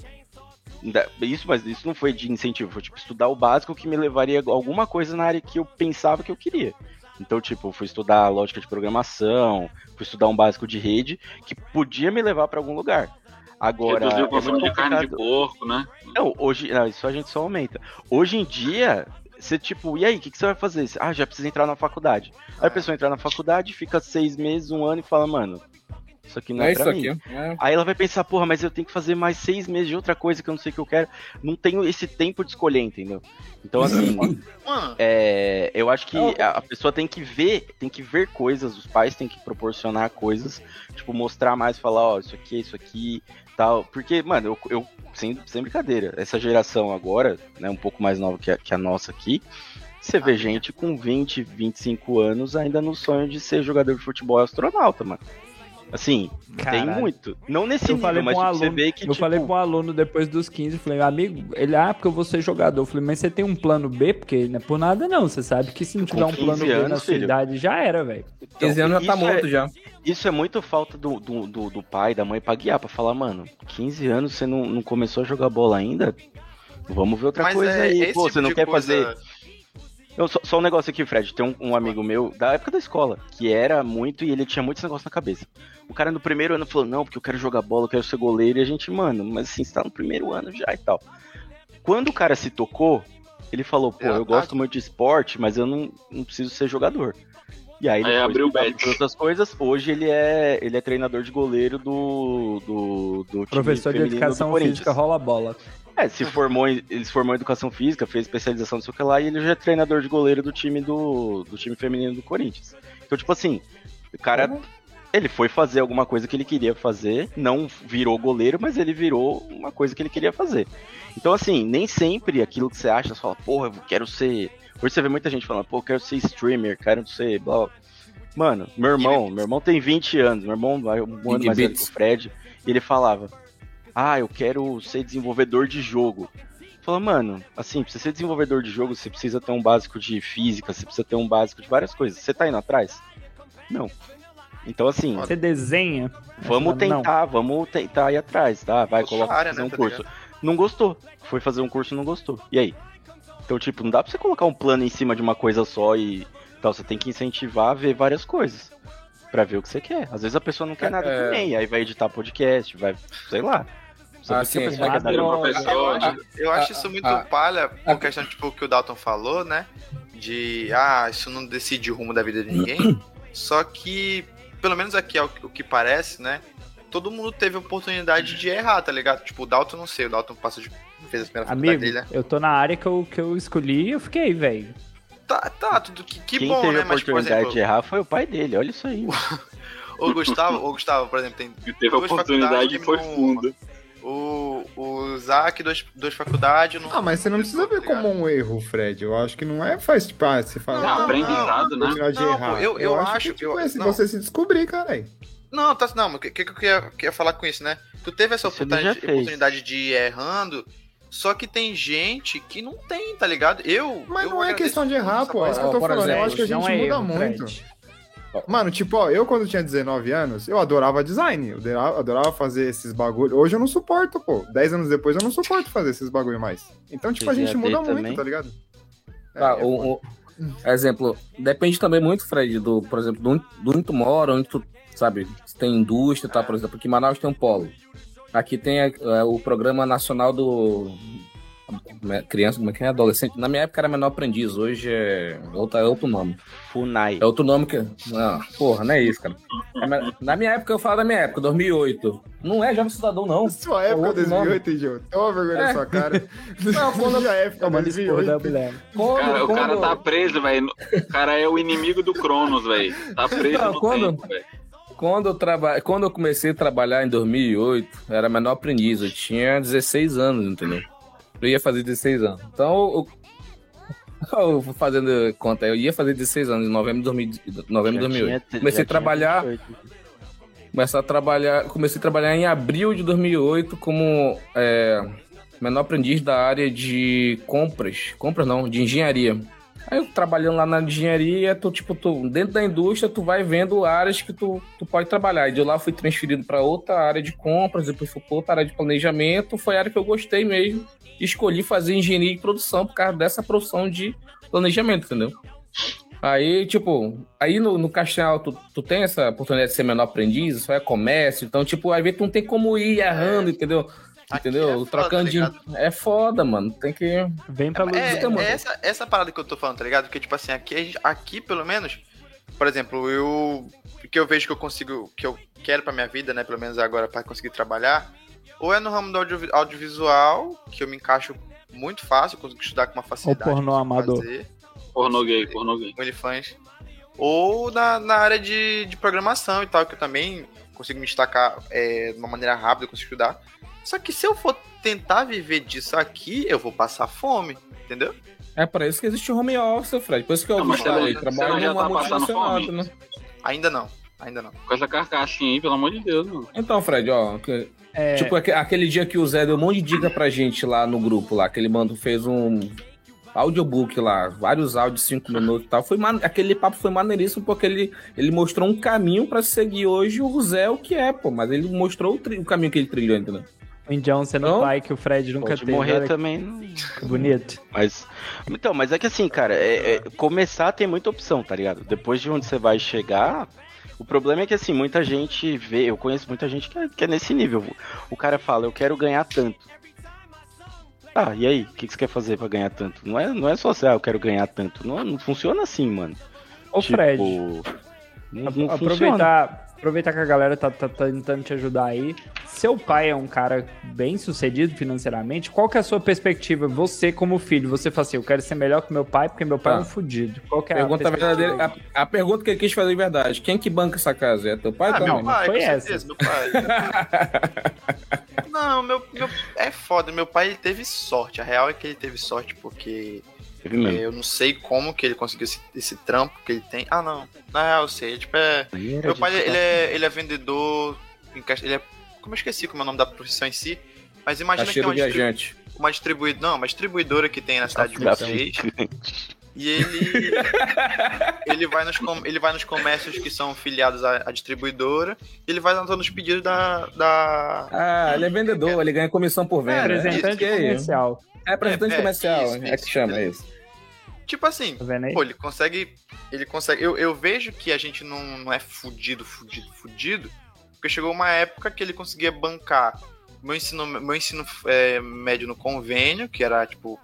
Isso, mas isso não foi de incentivo, foi tipo estudar o básico que me levaria a alguma coisa na área que eu pensava que eu queria. Então, tipo, fui estudar lógica de programação, fui estudar um básico de rede que podia me levar pra algum lugar. Agora, Reduzir o é consumo muito de carne de porco, né? não, hoje, não, isso a gente só aumenta. Hoje em dia, você tipo, e aí, o que, que você vai fazer? Ah, já precisa entrar na faculdade. Aí a pessoa entra na faculdade, fica seis meses, um ano e fala, mano, isso aqui não é, É isso pra aqui. mim. É. Aí ela vai pensar, porra, mas eu tenho que fazer mais seis meses de outra coisa que eu não sei o que eu quero. Não tenho esse tempo de escolher, entendeu? Então, assim, Mano, é, eu acho que a, a pessoa tem que ver, tem que ver coisas, os pais têm que proporcionar coisas, tipo, mostrar mais, falar, ó, isso aqui, isso aqui, tal. Porque, mano, eu, eu sem, sem brincadeira, essa geração agora, né, um pouco mais nova que a, que a nossa aqui, você vê gente com 20, 25 anos ainda no sonho de ser jogador de futebol astronauta, mano. Assim, tem Caralho. muito. Não nesse Eu nível, falei mas um tipo, você aluno, vê que, eu tipo, falei pra um aluno depois dos 15, falei, amigo, ele, ah, porque eu vou ser jogador. Eu falei, mas você tem um plano B? Porque não é por nada não, você sabe que se não Com tiver um plano 15 B na anos, sua filho. idade, já era, velho. 15 anos já tá é- morto já. Isso é muito falta do, do, do, do pai, da mãe pra guiar, pra falar, mano, 15 anos você não, não começou a jogar bola ainda? Vamos ver outra mas coisa é, aí. Pô, tipo você não de quer coisa- fazer. Eu, só, só um negócio aqui, Fred. Tem um, um amigo meu da época da escola que era muito e ele tinha muitos negócios na cabeça. O cara no primeiro ano falou: Não, porque eu quero jogar bola, eu quero ser goleiro. E a gente, mano, mas assim, você tá no primeiro ano já e tal. Quando o cara se tocou, ele falou: Pô, É, eu tá. gosto muito de esporte, mas eu não, não preciso ser jogador. E aí ele Aí abriu o outras coisas. Hoje ele é, ele é treinador de goleiro do, do, do time Professor de educação física rola bola. É, se formou em, ele se formou em educação física, fez especialização não sei o que lá, e ele já é treinador de goleiro do time do, do time feminino do Corinthians. Então, tipo assim, o cara, ele foi fazer alguma coisa que ele queria fazer, não virou goleiro, mas ele virou uma coisa que ele queria fazer. Então, assim, nem sempre aquilo que você acha, você fala, porra, eu quero ser. Hoje você vê muita gente falando, pô, eu quero ser streamer, quero ser blá blá. Mano, meu irmão, meu irmão tem 20 anos, meu irmão vai um ano mais velho que o Fred, e ele falava, ah, eu quero ser desenvolvedor de jogo. Fala, mano, assim, pra você ser desenvolvedor de jogo, você precisa ter um básico de física, você precisa ter um básico de várias coisas. Você tá indo atrás? Não. Então, assim, Você desenha. vamos Não. tentar, vamos tentar ir atrás, tá? Vai, coloca área, fazer né, um tá curso. ligado? Não gostou. Foi fazer um curso e não gostou. E aí? Então, tipo, não dá pra você colocar um plano em cima de uma coisa só e tal. Você tem que incentivar a ver várias coisas. Pra ver o que você quer. Às vezes a pessoa não quer nada É. também. Aí vai editar podcast, vai, sei lá. Você Ah, sim, é uma- Eu acho, eu acho ah, isso muito ah, palha, ah. por questão, tipo, o que o Dalton falou, né? De, ah, isso não decide o rumo da vida de ninguém. Só que, pelo menos aqui é o, que- o que parece, né? Todo mundo teve oportunidade de errar, tá ligado? Tipo, o Dalton não sei, o Dalton passa de. fez a primeira faculdade Amigo, dele, né? eu tô na área que eu, que eu escolhi e eu fiquei, velho. Tá, tá, tudo que, que Quem bom, teve né? a Mas, oportunidade exemplo, de errar foi o pai dele. Olha isso aí. o Gustavo, o Gustavo, por exemplo, tem Que teve a Duas oportunidade e foi terminou funda. O, o Zac, duas, duas faculdades. Não, Ah, mas você não precisa ver como um erro, Fred. Eu acho que não é faz tipo, ah, você fala. Não, ah, aprendizado, né? oportunidade de Não, errar. pô, eu- eu acho- que, tipo, eu- é se não. você se descobrir, caralho. Não, tá, não, mas o que, que eu queria, queria falar com isso, né? Tu teve essa oportunidade, oportunidade de ir errando, só que tem gente que não tem, tá ligado? Eu. Mas eu não é questão de errar, pô. É isso que eu tô Por falando. eu exemplo, acho que a gente Não é muda erro, muito. Fred. Mano, tipo, ó, eu quando tinha 19 anos, eu adorava design. Eu adorava, adorava fazer esses bagulho. Hoje eu não suporto, pô. 10 anos depois eu não suporto fazer esses bagulho mais. Então, tipo, a gente muda também? muito, tá ligado? Tá, É, o, o- exemplo, depende também muito, Fred, do, por exemplo, do, onde- onde tu mora, onde tu, sabe, se tem indústria, tá, por exemplo, aqui em Manaus tem um polo. Aqui tem é, o programa nacional do criança, como é que é? Adolescente. Na minha época era menor aprendiz, hoje é outro, é outro nome. Funai. É outro nome que. Não, porra, não é isso, cara. É Na minha época, eu falo da minha época, 2008. Não é jovem cidadão, não. Sua É época nome. 2008, idiota. Toma vergonha na É. sua cara. Não, quando- Minha época da 2008. mulher. Quando, Cara, o cara quando- tá preso, velho. O cara é o inimigo do Cronos, velho. Tá preso Não, no quando- tempo, velho. Quando eu, traba... Quando eu comecei a trabalhar em 2008, eu era menor aprendiz, eu tinha 16 anos, entendeu? Eu ia fazer 16 anos. Então, eu, eu fazendo conta, eu ia fazer 16 anos em novembro de 2000 novembro de 2008. Comecei a trabalhar, comecei a trabalhar, comecei a trabalhar em abril de 2008 como é, menor aprendiz da área de compras, compras não, de engenharia. Aí eu trabalhando lá na engenharia, tu, tipo, tu, dentro da indústria, tu vai vendo áreas que tu, tu pode trabalhar. E de lá fui transferido para outra área de compras, depois fui para outra área de planejamento. Foi a área que eu gostei mesmo. Escolhi fazer engenharia de produção por causa dessa profissão de planejamento, entendeu? Aí, tipo, aí no, no Castanhal tu, tu tem essa oportunidade de ser menor aprendiz, isso é comércio, então, tipo, vezes tu não tem como ir errando, entendeu? Entendeu? é foda, Trocando tá de. ligado? É foda, mano. Tem que. Vem pra luz É, do mano. é essa, essa parada que eu tô falando, tá ligado? Porque, tipo assim, aqui, a gente- aqui pelo menos, por exemplo, eu. O que eu vejo que eu consigo, que eu quero pra minha vida, né? Pelo menos agora, pra conseguir trabalhar, ou é no ramo do audio- audiovisual, que eu me encaixo muito fácil, consigo estudar com uma facilidade. pornô consigo amador. fazer, Pornô gay, pornô gay. OnlyFans. Ou na, na área de, de programação e tal, que eu também consigo me destacar é, de uma maneira rápida, consigo estudar. Só que se eu for tentar viver disso aqui, eu vou passar fome, entendeu? É para isso que existe o home office, Fred. Por isso que eu Não, mas falei, você- trabalho numa tá multinacional, fome? né? Ainda não, ainda não. Com essa carcassinha aí, pelo amor de Deus, mano. Então, Fred, ó, que- É, tipo aque- aquele dia que o Zé deu um monte de dica pra gente lá no grupo lá, que ele mandou, fez um audiobook lá, vários áudios, cinco minutos e tal. Foi man- Aquele papo foi maneiríssimo porque ele, ele mostrou um caminho pra seguir hoje o Zé o que é, pô, mas ele mostrou o, tri- o caminho que ele trilhou, entendeu? O Indião sendo Não? pai que o Fred nunca Pode teve. morrer olha também. não- bonito. Mas. Então, mas é que assim, cara, é- é- começar tem muita opção, tá ligado? Depois de onde você vai chegar. O problema é que assim, muita gente vê, eu conheço muita gente que é, que é nesse nível. O cara fala, eu quero ganhar tanto. Ah, e aí? O que, que você quer fazer pra ganhar tanto? Não é, não é só assim, ah, eu quero ganhar tanto. Não, não funciona assim, mano. Ô, Tipo, Fred, Não, não funciona. Aproveitar, que a galera tá, tá- tá tentando te ajudar aí. Seu pai é um cara bem sucedido financeiramente. Qual que é a sua perspectiva? Você, como filho, você fala assim: eu quero ser melhor que meu pai, porque meu pai Tá. é um fudido. Qual que é Pergunta a perspectiva? verdadeira. A, a pergunta que ele quis fazer de verdade: quem que banca essa casa? É teu pai Ah, ou tua meu mãe? pai, foi com essa. certeza, meu pai. Não, meu, meu. É foda, meu pai ele teve sorte. A real é que ele teve sorte porque Teve mesmo. eu não sei como que ele conseguiu esse, esse trampo que ele tem. Ah, não. Na real, eu sei. Tipo, é. Aí era Meu pai, ele é, ele é vendedor. Ele é. Como eu esqueci como é o nome da profissão em si. Mas imagina que tem Cacheiro uma, distribu uma distribuidora. Não, uma distribuidora que tem na cidade de vocês. E ele. ele, vai nos, com- ele vai nos comércios que são filiados à, à distribuidora. E ele vai anotando os pedidos da. da... Ah, ele é vendedor, ele ganha comissão por venda. Representante Isso que é, comercial. É representante É, é, comercial, isso, é que isso, chama isso. isso. Tipo assim, Tá pô, ele consegue. Ele consegue. Eu, eu vejo que a gente não, não é fudido, fudido, fudido. Porque chegou uma época que ele conseguia bancar meu ensino, meu ensino é, médio no convênio, que era tipo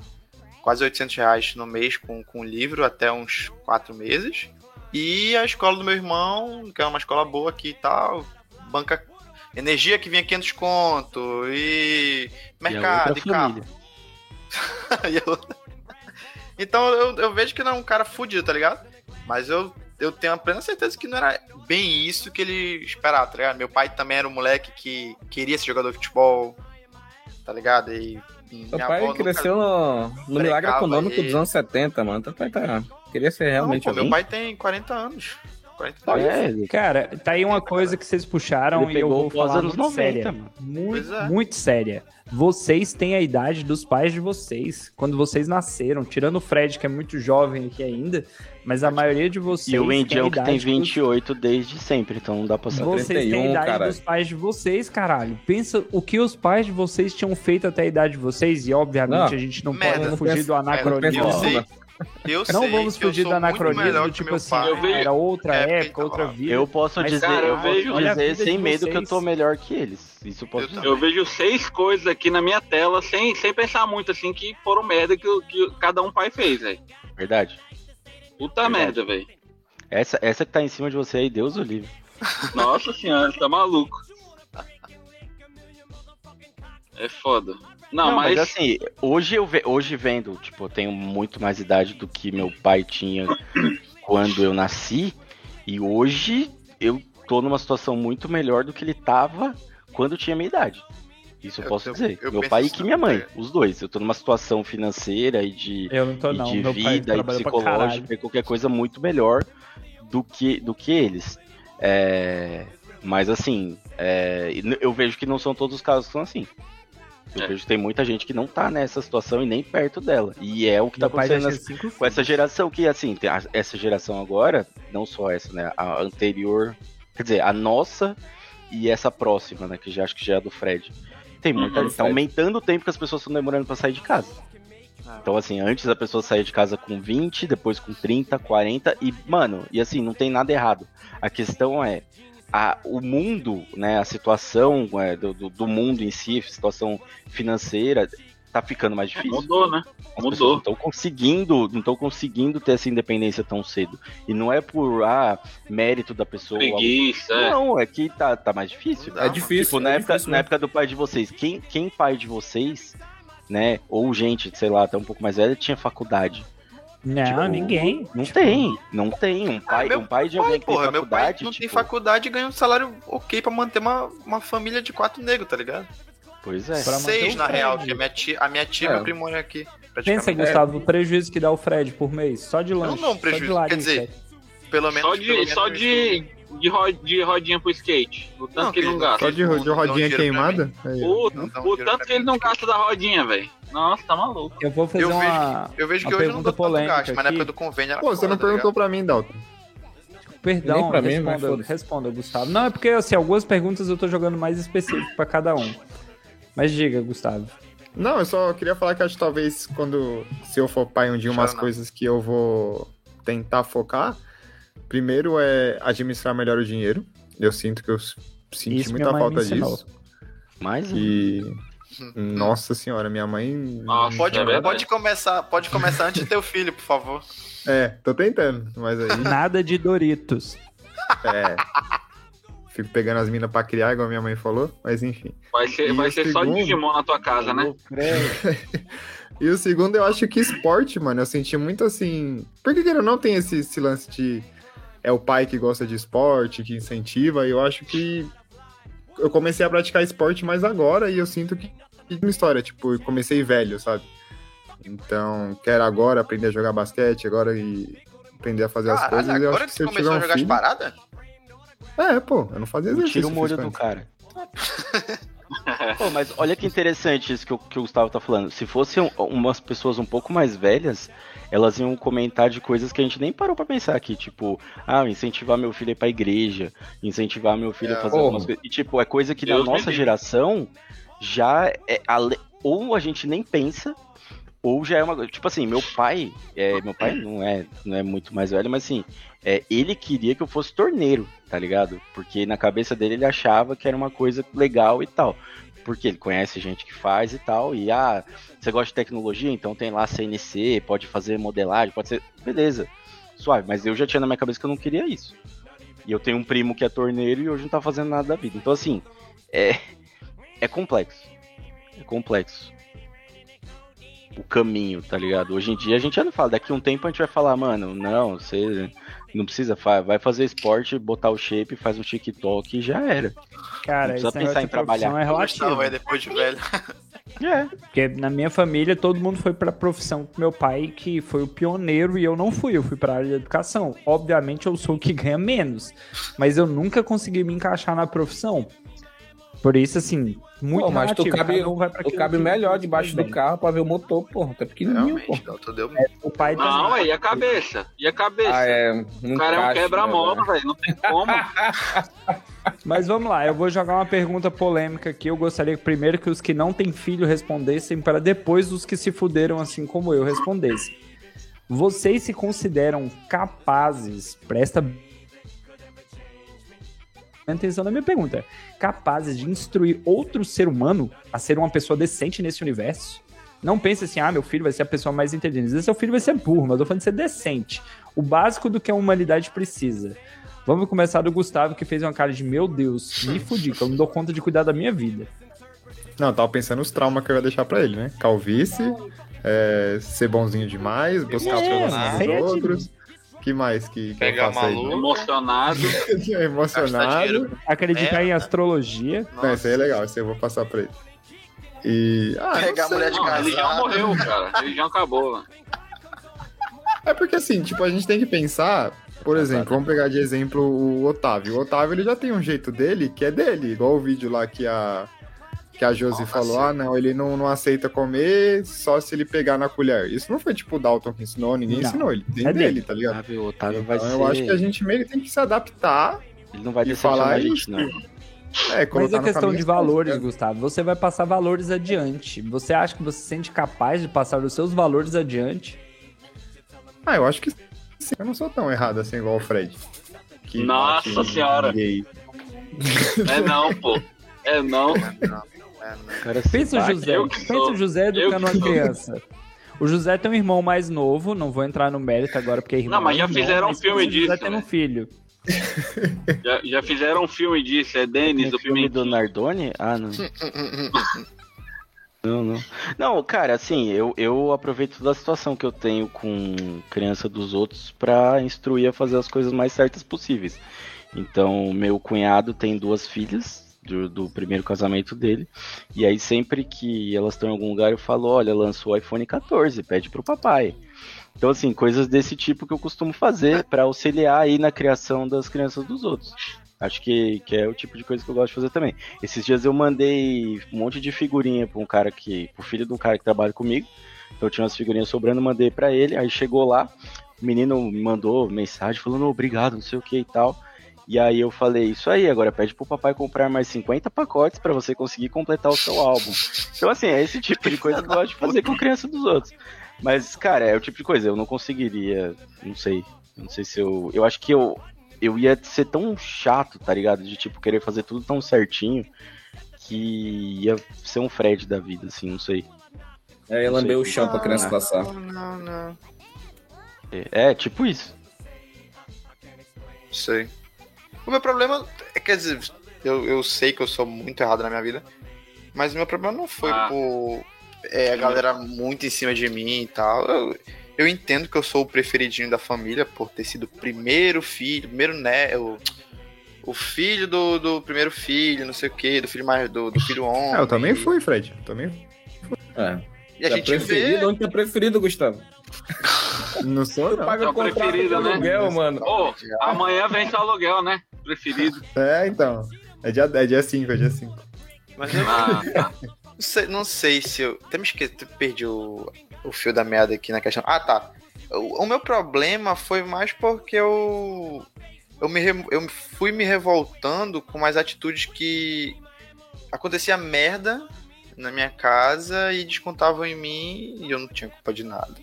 quase 800 reais no mês com, com livro até uns quatro meses. E a escola do meu irmão, que é uma escola boa aqui e tal, banca energia que vinha 500 conto e E a mercado outra e carro. E eu- Então eu, eu vejo que não é um cara fudido, tá ligado? Mas eu, eu tenho a plena certeza que não era bem isso que ele esperava, tá ligado? Meu pai também era um moleque que queria ser jogador de futebol, tá ligado? E minha pai cresceu no, no milagre econômico ele. dos anos 70, mano. Teu pai tá. Queria ser Não, realmente pô, meu pai tem 40 anos. 42. É, Cara, tá aí uma coisa que vocês puxaram ele e eu vou falar muito 90, séria. mano. Muito, é. muito séria. Vocês têm a idade dos pais de vocês, quando vocês nasceram. Tirando o Fred, que é muito jovem aqui ainda, mas a maioria de vocês E o Indião que idade tem dos- 28 desde sempre, então não dá pra saber. Vocês têm a 31, idade caralho. dos pais de vocês, caralho. Pensa o que os pais de vocês tinham feito até a idade de vocês, e obviamente Não. a gente não Merda. pode Não fugir do Eu anacronismo. Eu Não sei vamos fugir do muito anacronismo, tipo assim, pai. Eu vejo- era outra É, época, outra tava lá. vida. Eu posso Mas, dizer, cara, eu vejo- dizer sem medo que eu tô melhor que eles. Isso eu posso Eu. Eu vejo seis coisas aqui na minha tela, sem, sem pensar muito, assim, que foram merda que, o- que cada um pai fez, velho. Verdade. Puta Verdade. merda, velho. Essa, essa que tá em cima de você aí, Deus o livre. Nossa senhora, tá maluco. É foda. Não, Não, mas... mas, assim, hoje eu ve- hoje vendo, tipo, eu tenho muito mais idade do que meu pai tinha quando eu nasci, e hoje eu tô numa situação muito melhor do que ele tava quando tinha minha idade. Isso eu, Eu- posso eu- dizer. eu meu pai e que minha mãe, é. os dois. Eu tô numa situação financeira e de, Eu não tô e não, de meu pai vida e psicológica e qualquer coisa muito melhor do que, do que eles. É, mas assim, é, eu vejo que não são todos os casos que são assim. Eu É. vejo que tem muita gente que não tá nessa situação e nem perto dela. E é o que tá Meu já acontecendo cinco com essa geração que, assim, tem a- essa geração agora, não só essa, né? A anterior, quer dizer, a nossa e essa próxima, né? Que já acho que já é a do Fred. Tem muita. Uhum, tá Fred. aumentando o tempo que as pessoas estão demorando pra sair de casa. Então, assim, antes a pessoa saía de casa com 20, depois com 30, 40, e, mano, e assim, não tem nada errado. A questão é. A, o mundo, né, a situação é, do, do, do mundo em si, a situação financeira, tá ficando mais difícil. mudou, né? As Mudou. não estão conseguindo, não estão conseguindo ter essa independência tão cedo. E não é por ah, mérito da pessoa. Preguiça, é. Não, é que tá, tá mais difícil. Dá, É difícil. Tipo, na, é época, difícil na mesmo. época do pai de vocês, quem, quem pai de vocês, né, ou gente, sei lá, até um pouco mais velha, tinha faculdade? Não, Tipo, ninguém. Não tem, não tem. Um pai, meu um pai de Pai, alguém que porra, tem meu pai não tem tipo, faculdade e ganha um salário ok pra manter uma, uma família de quatro negros, tá ligado? Pois é. Seis, na Fred. real, que a minha tia, a minha tia É. me aprimora aqui. Pensa. Gustavo, o prejuízo que dá o Fred por mês, só de lanche. não só prejuízo, quer dizer. Pelo menos. Só pelo de, menos só de, de, ro- de rodinha pro skate. O tanto Não, que ele não que- gasta. Só de, de Não rodinha queimada? O, Não um o tanto que ele mim. não gasta da rodinha, velho. Nossa, tá maluco. Eu vou fazer Eu vejo, uma. eu vejo que uma hoje eu não dou polêmica gasto, mas na época do convênio era Pô, você não tá perguntou pra mim, Dalton. Perdão, pra mim, mas responda, responda, Gustavo. Não, é porque assim, algumas perguntas eu tô jogando mais específico pra cada um. Mas diga, Gustavo. Não, eu só queria falar que acho que talvez quando, se eu for pai um dia, umas não. coisas que eu vou tentar focar. Primeiro é administrar melhor o dinheiro. Eu sinto que eu senti Isso muita falta disso. Mas E. Nossa senhora, minha mãe. Nossa, Pode, É pode, começar, pode começar antes de ter o filho, por favor. É, tô tentando, mas aí. Nada de Doritos. É. Fico pegando as minas pra criar, igual minha mãe falou, mas enfim. Vai ser, E vai ser só segundo? Digimon na tua casa, né? E o segundo, eu acho que esporte, mano, eu senti muito assim. Porque que não tem esse, esse lance de. É o pai que gosta de esporte, que incentiva, e eu acho que. Eu comecei a praticar esporte mais agora e eu sinto que. uma história, tipo, eu comecei velho, sabe? Então, quero agora aprender a jogar basquete, agora e aprender a fazer as Caralho, coisas. e eu agora acho que você começou a um jogar as filho... paradas? É, pô, eu não fazia exercício tira o molho do cara. Pô, mas olha que interessante isso que, o- que o Gustavo tá falando. Se fossem umas pessoas um pouco mais velhas, elas iam comentar de coisas que a gente nem parou pra pensar aqui, tipo, ah, incentivar meu filho a ir pra igreja, incentivar meu filho a É, fazer porra. algumas coisas. E, tipo, é coisa que Deus na nossa geração já é. Ou a gente nem pensa, ou já é uma. Tipo assim, meu pai. É, meu pai não é, não é muito mais velho, mas assim, é, ele queria que eu fosse torneiro, tá ligado? Porque na cabeça dele ele achava que era uma coisa legal e tal. Porque ele conhece gente que faz e tal. E ah, você gosta de tecnologia? Então tem lá CNC, pode fazer modelagem, pode ser. Beleza, suave. Mas eu já tinha na minha cabeça que eu não queria isso. E eu tenho um primo que é torneiro e hoje não tá fazendo nada da vida. Então, assim, é, é complexo. É complexo. O caminho, tá ligado? Hoje em dia a gente já não fala. Daqui a um tempo a gente vai falar, mano, não, você não precisa, vai fazer esporte, botar o shape, faz um TikTok e já era. Cara, Não precisa pensar em trabalhar. é relativo. é depois de velho. É. Porque na minha família todo mundo foi pra profissão com meu pai, que foi o pioneiro, e eu não fui, eu fui pra área de educação. Obviamente eu sou o que ganha menos, mas eu nunca consegui me encaixar na profissão. Por isso, assim, muito Pô, mas tu cabe, um vai pra tu cabe melhor debaixo do carro pra ver o motor, porra. Tá pequenininho, Realmente, porra. não, tu deu. O pai Não, é, e a cabeça? E a cabeça? Ah, é. o cara é um quebra-mola, velho. Não tem como. Mas vamos lá, eu vou jogar uma pergunta polêmica aqui. Eu gostaria que primeiro que os que não têm filho respondessem, para depois os que se fuderam assim como eu respondessem. Vocês se consideram capazes, presta atenção na minha pergunta, capazes de instruir outro ser humano a ser uma pessoa decente nesse universo? Não pense assim, ah, meu filho vai ser a pessoa mais inteligente. Às vezes seu filho vai ser burro, mas eu tô falando de ser decente. O básico do que a humanidade precisa. Vamos começar do Gustavo, que fez uma cara de, meu Deus, me fudi, que eu não dou conta de cuidar da minha vida. Não, eu tava pensando nos traumas que eu ia deixar pra ele, né? Calvície, é, ser bonzinho demais, buscar É, coisas mas dos aí é outros. Que mais que, que Pegar eu faço aí? maluco. Emocionado. Gastar Emocionado. Acreditar É. em astrologia. Não, esse aí é legal, esse aí eu vou passar pra ele. E. Ah, Pegar a mulher de casa. ele já morreu, cara. Ele já acabou. mano. É porque assim, tipo, a gente tem que pensar, por exemplo, vamos pegar de exemplo o Otávio. O Otávio ele já tem um jeito dele que é dele, igual o vídeo lá que a que a Josi Não, falou, ah, não, ele não, não aceita comer só se ele pegar na colher. Isso não foi tipo o Dalton que ensinou, ninguém Não. ensinou, ele tem É dele, dele. tá ligado? Otávio, Otávio vai Então ser. eu acho que a gente meio que tem que se adaptar, Ele não vai e falar a gente, isso. não. é, Mas é questão de valores, né? Gustavo. Você vai passar valores adiante. Você acha que você se sente capaz de passar os seus valores adiante? Ah, eu acho que sim, eu não sou tão errado assim igual o Fred. que Nossa Senhora. gay. É não, pô. É. Não, é, não. Cara Pensa o. José. Pensa o José educando uma criança. O José tem um irmão mais novo, não vou entrar no mérito agora porque é irmão. Não, mas já fizeram um filme pensa o José disso, tendo um né? filho. Já, já fizeram um filme disso. É Denis, Tem o filme do. Nardoni? Ah, não. Não, não. Não, cara, assim, eu, eu aproveito da situação que eu tenho com criança dos outros pra instruir a fazer as coisas mais certas possíveis. Então, meu cunhado tem duas filhas do, do primeiro casamento dele. E aí, sempre que elas estão em algum lugar, eu falo: olha, lançou o iPhone 14, pede pro papai. Então, assim, coisas desse tipo que eu costumo fazer pra auxiliar aí na criação das crianças dos outros. Acho que, que é o tipo de coisa que eu gosto de fazer também. Esses dias eu mandei um monte de figurinha pra um cara que. pro filho de um cara que trabalha comigo. Então eu tinha umas figurinhas sobrando, mandei pra ele. Aí chegou lá, o menino me mandou mensagem falando obrigado, não sei o que e tal. E aí eu falei, isso aí, agora pede pro papai comprar mais 50 pacotes pra você conseguir completar o seu álbum. Então, assim, é esse tipo de coisa que eu gosto de fazer com criança dos outros. Mas, cara, é o tipo de coisa, eu não conseguiria, não sei. Não sei se eu. Eu acho que eu, eu ia ser tão chato, tá ligado? De tipo, querer fazer tudo tão certinho que ia ser um Fred da vida, assim, não sei. É, ia lamber o chão pra criança Ah. passar. Não, não, não. É, é tipo isso. Sei. O meu problema é, quer dizer, eu, eu sei que eu sou muito errado na minha vida, mas o meu problema não foi Ah. por é, a galera muito em cima de mim e tal. Eu, eu entendo que eu sou o preferidinho da família por ter sido o primeiro filho, primeiro né, o, o filho do, do primeiro filho, não sei o que, do filho mais do, do filho homem. É, eu também fui, Fred. Eu também É. E a Tá gente preferido? vê. Onde tá preferido, Gustavo? não sou, não. Paga É o o preferido, né? aluguel, mano. Ô, amanhã vem seu aluguel, né? Preferido. É, então. É dia 5, é dia 5, é dia 5. Mas eu Ah, tá. não sei, não sei se eu. Até me esqueci, perdi o, o fio da meada aqui na questão. Ah, tá. O, o meu problema foi mais porque eu. Eu, me, eu fui me revoltando com mais atitudes que. Acontecia merda na minha casa e descontavam em mim e eu não tinha culpa de nada.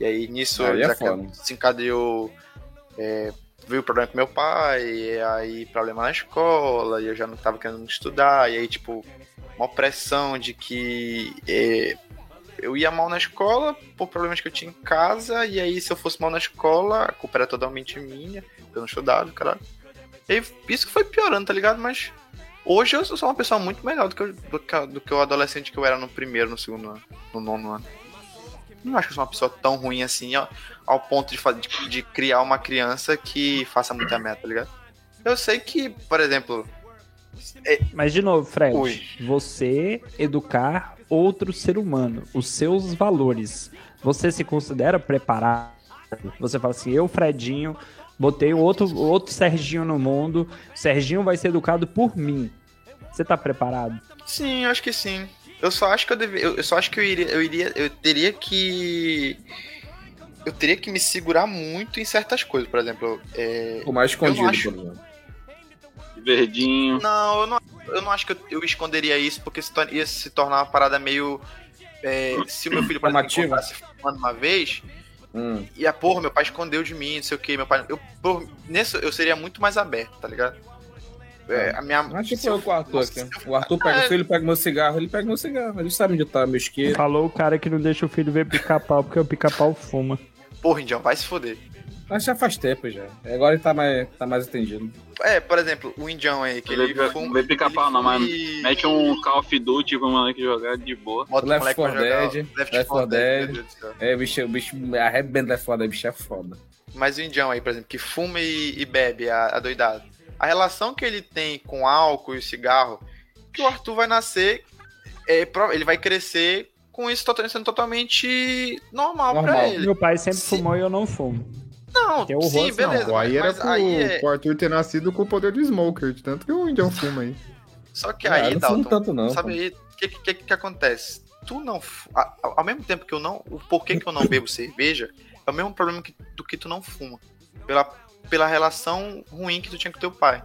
E aí nisso Aí é se encadeou. É, veio problema com meu pai, e aí problema na escola, e eu já não tava querendo estudar, e aí, tipo, uma pressão de que é, eu ia mal na escola por problemas que eu tinha em casa, e aí se eu fosse mal na escola, a culpa era totalmente minha, eu não estudava, caralho. E isso que foi piorando, tá ligado? Mas hoje eu sou uma pessoa muito melhor do que, eu- do que, do que o adolescente que eu era no primeiro, no segundo ano, no nono ano. Não acho que eu sou uma pessoa tão ruim assim, ao, ao ponto de, de, de criar uma criança que faça muita merda, tá ligado? Eu sei que, por exemplo, Mas, de novo, Fred, Ui. você educar outro ser humano, os seus valores, você se considera preparado? Você fala assim, eu, Fredinho, botei outro, outro Serginho no mundo, o Serginho vai ser educado por mim. Você tá preparado? Sim, acho que sim. Eu só acho que eu deve, eu, eu só acho que eu iria, eu iria, eu teria que eu teria que me segurar muito em certas coisas, por exemplo, é, O mais escondido, acho- por exemplo. Verdinho. não, eu não, eu não acho que eu, eu esconderia isso porque se tor- ia se tornar uma parada meio é, se o meu filho por exemplo, uma vez, Hum. E a porra, meu pai escondeu de mim, não sei o que, meu pai. Eu, por, nisso eu seria muito mais aberto, tá ligado? É, a minha. Mas tipo eu- com o Arthur aqui. O Arthur pega Ah, o filho, pega meu cigarro, ele pega meu cigarro. Ele sabe onde tá meu isqueiro. Falou o cara que não deixa o filho ver pica-pau, porque o pica-pau fuma. Porra, Indião, vai se foder. Mas já faz tempo já. Agora ele tá mais, tá mais entendido. É, por exemplo, o Indião aí, que ele Vê- fuma. vê pica-pau, não, mas Mete um Call of Duty pro moleque jogar de boa. Bota o Left moleque pra 4 jogar, Dead, Left, Left 4 4 Dead, Dead. É, o bicho, o bicho arrebenta é foda, o bicho é foda. Mas o Indião aí, por exemplo, que fuma e, e bebe, a, a doidado. A relação que ele tem com álcool e cigarro, que o Arthur vai nascer, é, ele vai crescer com isso sendo totalmente normal, pra Normal. ele. Meu pai sempre Sim. fumou e eu não fumo. Não, o sim, rosto, beleza. Não, aí era pro, aí é- pro Arthur ter nascido com o poder do Smoker, de tanto que o Indião fuma aí. Só que Ah, aí, eu não fumo Dalton, tanto não, sabe aí, o que, que, que acontece? Tu não. a- Ao mesmo tempo que eu não. O porquê que eu não bebo cerveja é o mesmo problema que, do que tu não fuma. Pela, pela relação ruim que tu tinha com teu pai.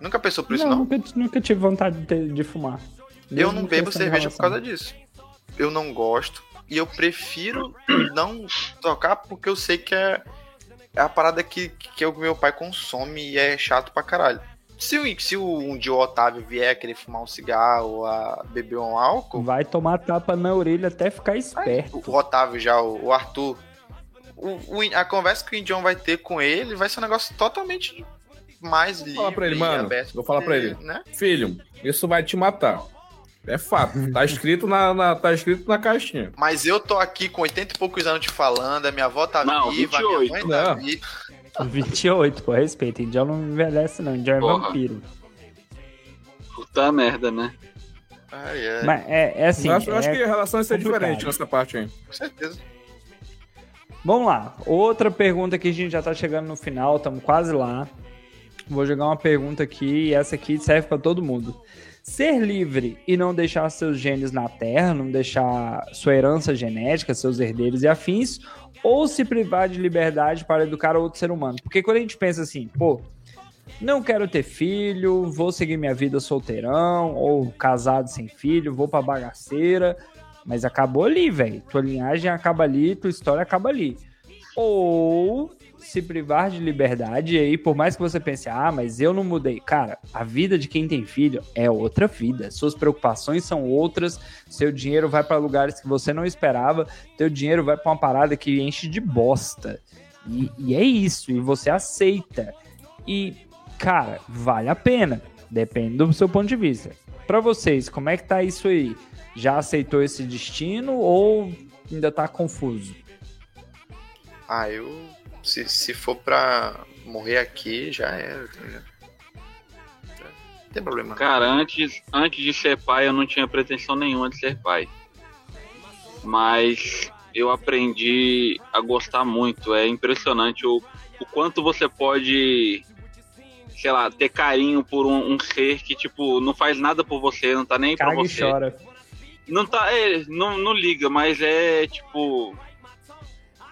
Nunca pensou por isso, não, não? Nunca, nunca tive vontade de, de fumar. Eu não bebo cerveja por causa disso. Eu não gosto. E eu prefiro não tocar porque eu sei que é, é a parada que, que o meu pai consome e é chato pra caralho. Se, o- se o- um dia o Otávio vier querer fumar um cigarro ou a beber um álcool, Vai tomar tapa na orelha até ficar esperto. o Otávio já, o, o Arthur, o- o- a conversa que o Indião vai ter com ele vai ser um negócio totalmente mais livre falar pra ele, mano. Vou falar pra ele. Né? Filho, isso vai te matar. É fato. Tá escrito na, na- tá escrito na caixinha. Mas eu tô aqui com 80 e poucos anos te falando, a minha avó tá Não, viva, a 28, minha mãe tá não. viva. 28, pô, respeita. Indião não envelhece, não. Indião é vampiro. Puta merda, né? Ai, ai, Mas é, é assim. eu acho, eu acho é- que a relação vai ser complicado. diferente nessa parte aí. com certeza. Vamos lá. Outra pergunta que a gente já tá chegando no final, estamos quase lá. Vou jogar uma pergunta aqui e essa aqui serve para todo mundo. Ser livre e não deixar seus genes na Terra, não deixar sua herança genética, seus herdeiros e afins, ou se privar de liberdade para educar outro ser humano? Porque quando a gente pensa assim, pô, não quero ter filho, vou seguir minha vida solteirão, ou casado sem filho, vou pra bagaceira, mas acabou ali, velho. Tua linhagem acaba ali, tua história acaba ali. Ou se privar de liberdade, e aí, por mais que você pense, ah, mas eu não mudei. Cara, a vida de quem tem filho é outra vida. Suas preocupações são outras. Seu dinheiro vai para lugares que você não esperava. Teu dinheiro vai para uma parada que enche de bosta. E, e é isso. E você aceita. E, cara, vale a pena. Depende do seu ponto de vista. Para vocês, como é que tá isso aí? Já aceitou esse destino ou ainda tá confuso? Ah, eu. Se, se for pra morrer aqui, já era, tá ligado? Não tem problema. Cara, antes, antes de ser pai, eu não tinha pretensão nenhuma de ser pai. Mas eu aprendi a gostar muito. É impressionante o, o quanto você pode, sei lá, ter carinho por um, um ser que, tipo, não faz nada por você, não tá nem pra Caga e você. chora. Não tá, é, não, não liga, mas é tipo.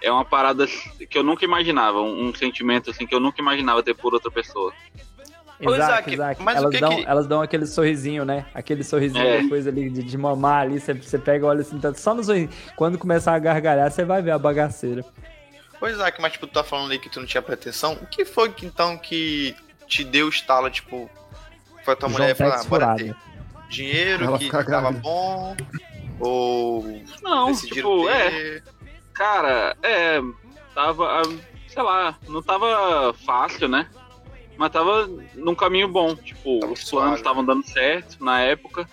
É uma parada que eu nunca imaginava, um, um sentimento assim que eu nunca imaginava ter por outra pessoa. Ô, Isaac, o elas, que dão, que- elas dão aquele sorrisinho, né? Aquele sorrisinho É. depois ali de, de mamar ali, você, você pega, olha assim, tá só no sorriso. Quando começar a gargalhar, você vai ver a bagaceira. Ô, Isaac, mas tipo, tu tá falando aí que tu não tinha pretensão. O que foi que então que te deu o estalo, tipo, foi a tua mulher falar, Tex ah, bora ter dinheiro Ela que tava grávida. bom, ou Não, tipo, é, ter... cara, é, tava, ah, sei lá, não tava fácil, né? Mas tava num caminho bom, tipo, Tava os planos estavam dando certo na época.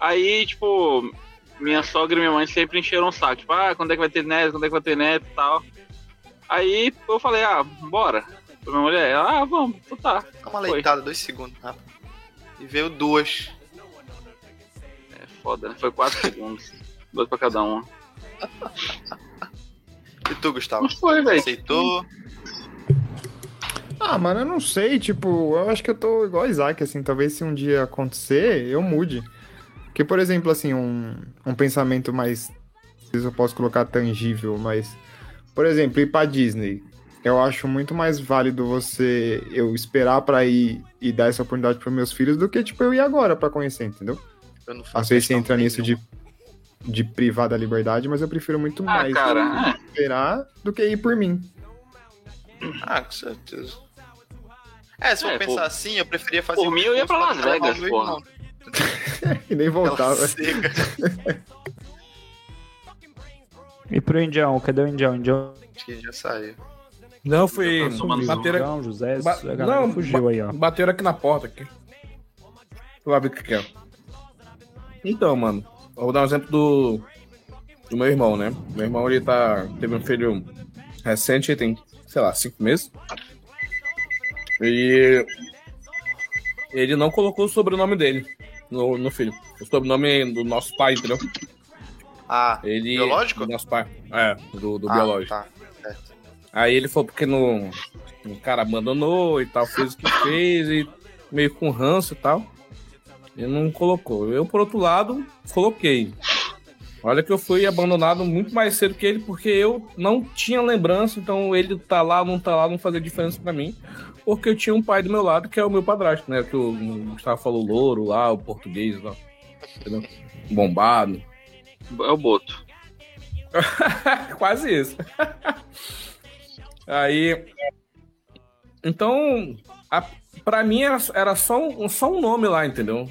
Aí, tipo, minha sogra e minha mãe sempre encheram o saco, tipo, ah, quando é que vai ter neto, quando é que vai ter neto e tal. Aí eu falei, ah, bora. Pra minha mulher, ela, ah, vamos, então tá. Dá uma Foi. leitada, dois segundos, rápido. E veio duas. É foda, né? Foi quatro segundos. Dois pra cada um. E tu, Gustavo? Mas foi, velho. Aceitou? Ah, mano, eu não sei, tipo, eu acho que eu tô igual o Isaac, assim, talvez se um dia acontecer, eu mude. Porque, por exemplo, assim, um, um pensamento mais, não sei se eu posso colocar tangível, mas, por exemplo, ir pra Disney, eu acho muito mais válido você, eu esperar pra ir e dar essa oportunidade pros meus filhos do que, tipo, eu ir agora pra conhecer, entendeu? Eu não faço Às vezes você entra nisso de... nenhuma. de privar da liberdade, mas eu prefiro muito Ah, mais cara, esperar do que ir por mim. Ah, com certeza. É, se eu É, pensar por- assim, eu preferia fazer por um mim, eu ia pra Las Vegas, porra. E nem voltava. E pro Indião, cadê o Indião? Indião, Acho que já saiu. Não, tô tomando Bateram, Indião José, Ba- não, fugiu aí, ó. bateram aqui na porta aqui. Vou lá ver o que que é. Então, mano, eu vou dar um exemplo do, do meu irmão, né? Meu irmão, ele tá. Teve um filho recente, ele tem, sei lá, cinco meses. E ele não colocou o sobrenome dele no, no filho. O sobrenome do nosso pai, entendeu? Ah, Ele, Biológico? Do nosso pai. É, do, do ah, biológico. Tá. Aí ele falou porque no, o cara abandonou e tal, fez o que fez, e meio com ranço e tal. E não colocou. Eu, por outro lado, coloquei. Olha que eu fui abandonado muito mais cedo que ele, porque eu não tinha lembrança, então ele tá lá, não tá lá, não fazia diferença pra mim. Porque eu tinha um pai do meu lado, que é o meu padrasto, né? Que o Gustavo falou, louro lá, o português lá. Entendeu? Bombado. é o Boto. Quase isso. Aí. Então, a, pra mim era, era só, um, só um nome lá, entendeu?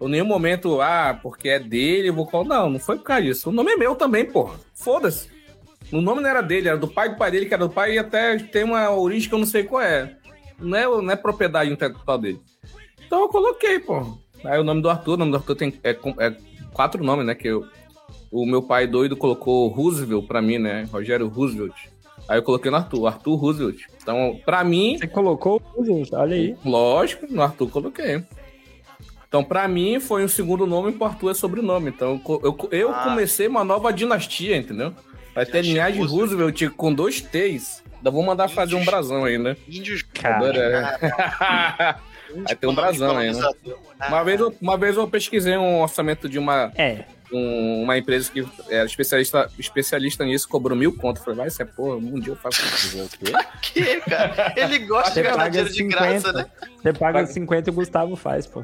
Em nenhum momento, ah, porque é dele, vou colocar. Não, não foi por causa disso. O nome é meu também, porra. Foda-se. O nome não era dele, era do pai do pai dele, que era do pai, e até tem uma origem que eu não sei qual é. Não é, não é propriedade intelectual dele. Então eu coloquei, porra. Aí o nome do Arthur, o nome do Arthur tem é, é quatro nomes, né? Que eu, o meu pai doido colocou Roosevelt pra mim, né? Rogério Roosevelt. Aí eu coloquei no Arthur, Arthur Roosevelt. Então, pra mim, Você colocou o Roosevelt, olha aí. lógico, no Arthur coloquei. Então, pra mim, foi um segundo nome pro Arthur é sobrenome. Então, eu, eu, Ah. comecei uma nova dinastia, entendeu? Vai ter linhagem Roosevelt. Roosevelt com dois T's. Ainda vou mandar fazer um brasão ainda. Índios. Cara, Vai ter um brasão aí, né? Uma vez, eu, uma vez eu pesquisei um orçamento de uma, é. Um- uma empresa que era especialista, especialista nisso, cobrou mil conto. Falei, vai, isso é porra, um dia eu faço isso. O quê? Cara? Ele gosta de Você ganhar paga dinheiro de 50. graça, né? Você paga 50 e o Gustavo faz, pô.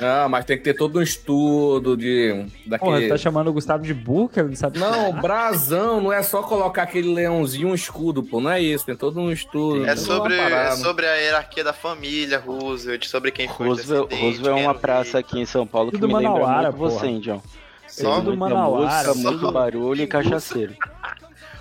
Ah, mas tem que ter todo um estudo de. Porra, Daquele... você tá chamando o Gustavo de ele não sabe Não, brasão não é só colocar aquele leãozinho e um escudo, pô. Não é isso, tem todo um estudo. É sobre, é sobre a hierarquia da família, Roosevelt, sobre quem foi o Roosevelt, Roosevelt é uma o praça aqui em São Paulo que me lembra Manauara, muito você. Indião. Só Muita Manauara, música, muito barulho e cachaceiro.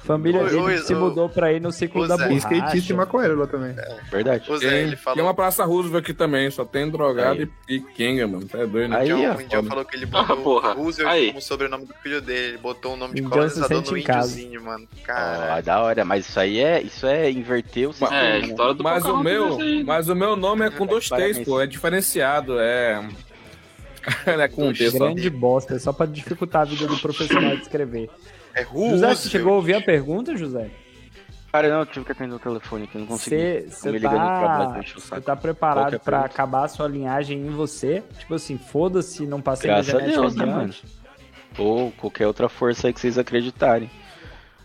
Família Oi, dele oi, se oi. mudou pra ir no ciclo da Zé. E borracha. skatista e maconheiro lá também. Verdade. O Zé, Tem, ele tem falou. uma Praça Roosevelt aqui também, só tem drogado Aí. e, e Kenga, mano. Tá doido, né? Aí, o Indião foda. falou que ele Ah, botou porra. Roosevelt Aí. como sobrenome do filho dele. Ele botou o nome de colonizador se no sente em casa. índiozinho, mano. Ah, Caralho. da hora, mas isso aí é, isso é inverter o sistema. É, a história do Mas o meu, é aí. mas o meu nome é com dois T's, pô. É diferenciado, é. é com um. Grande bosta, é só pra dificultar a vida do profissional de escrever. É José, Roosevelt. você chegou a ouvir a pergunta, José? Cara, não, eu tive que atender o telefone aqui, não consegui. Você tá, tá preparado pra pergunta. acabar a sua linhagem em você? Tipo assim, foda-se, não passei Graças na a genética Deus, né, adiante. Ou qualquer outra força aí que vocês acreditarem.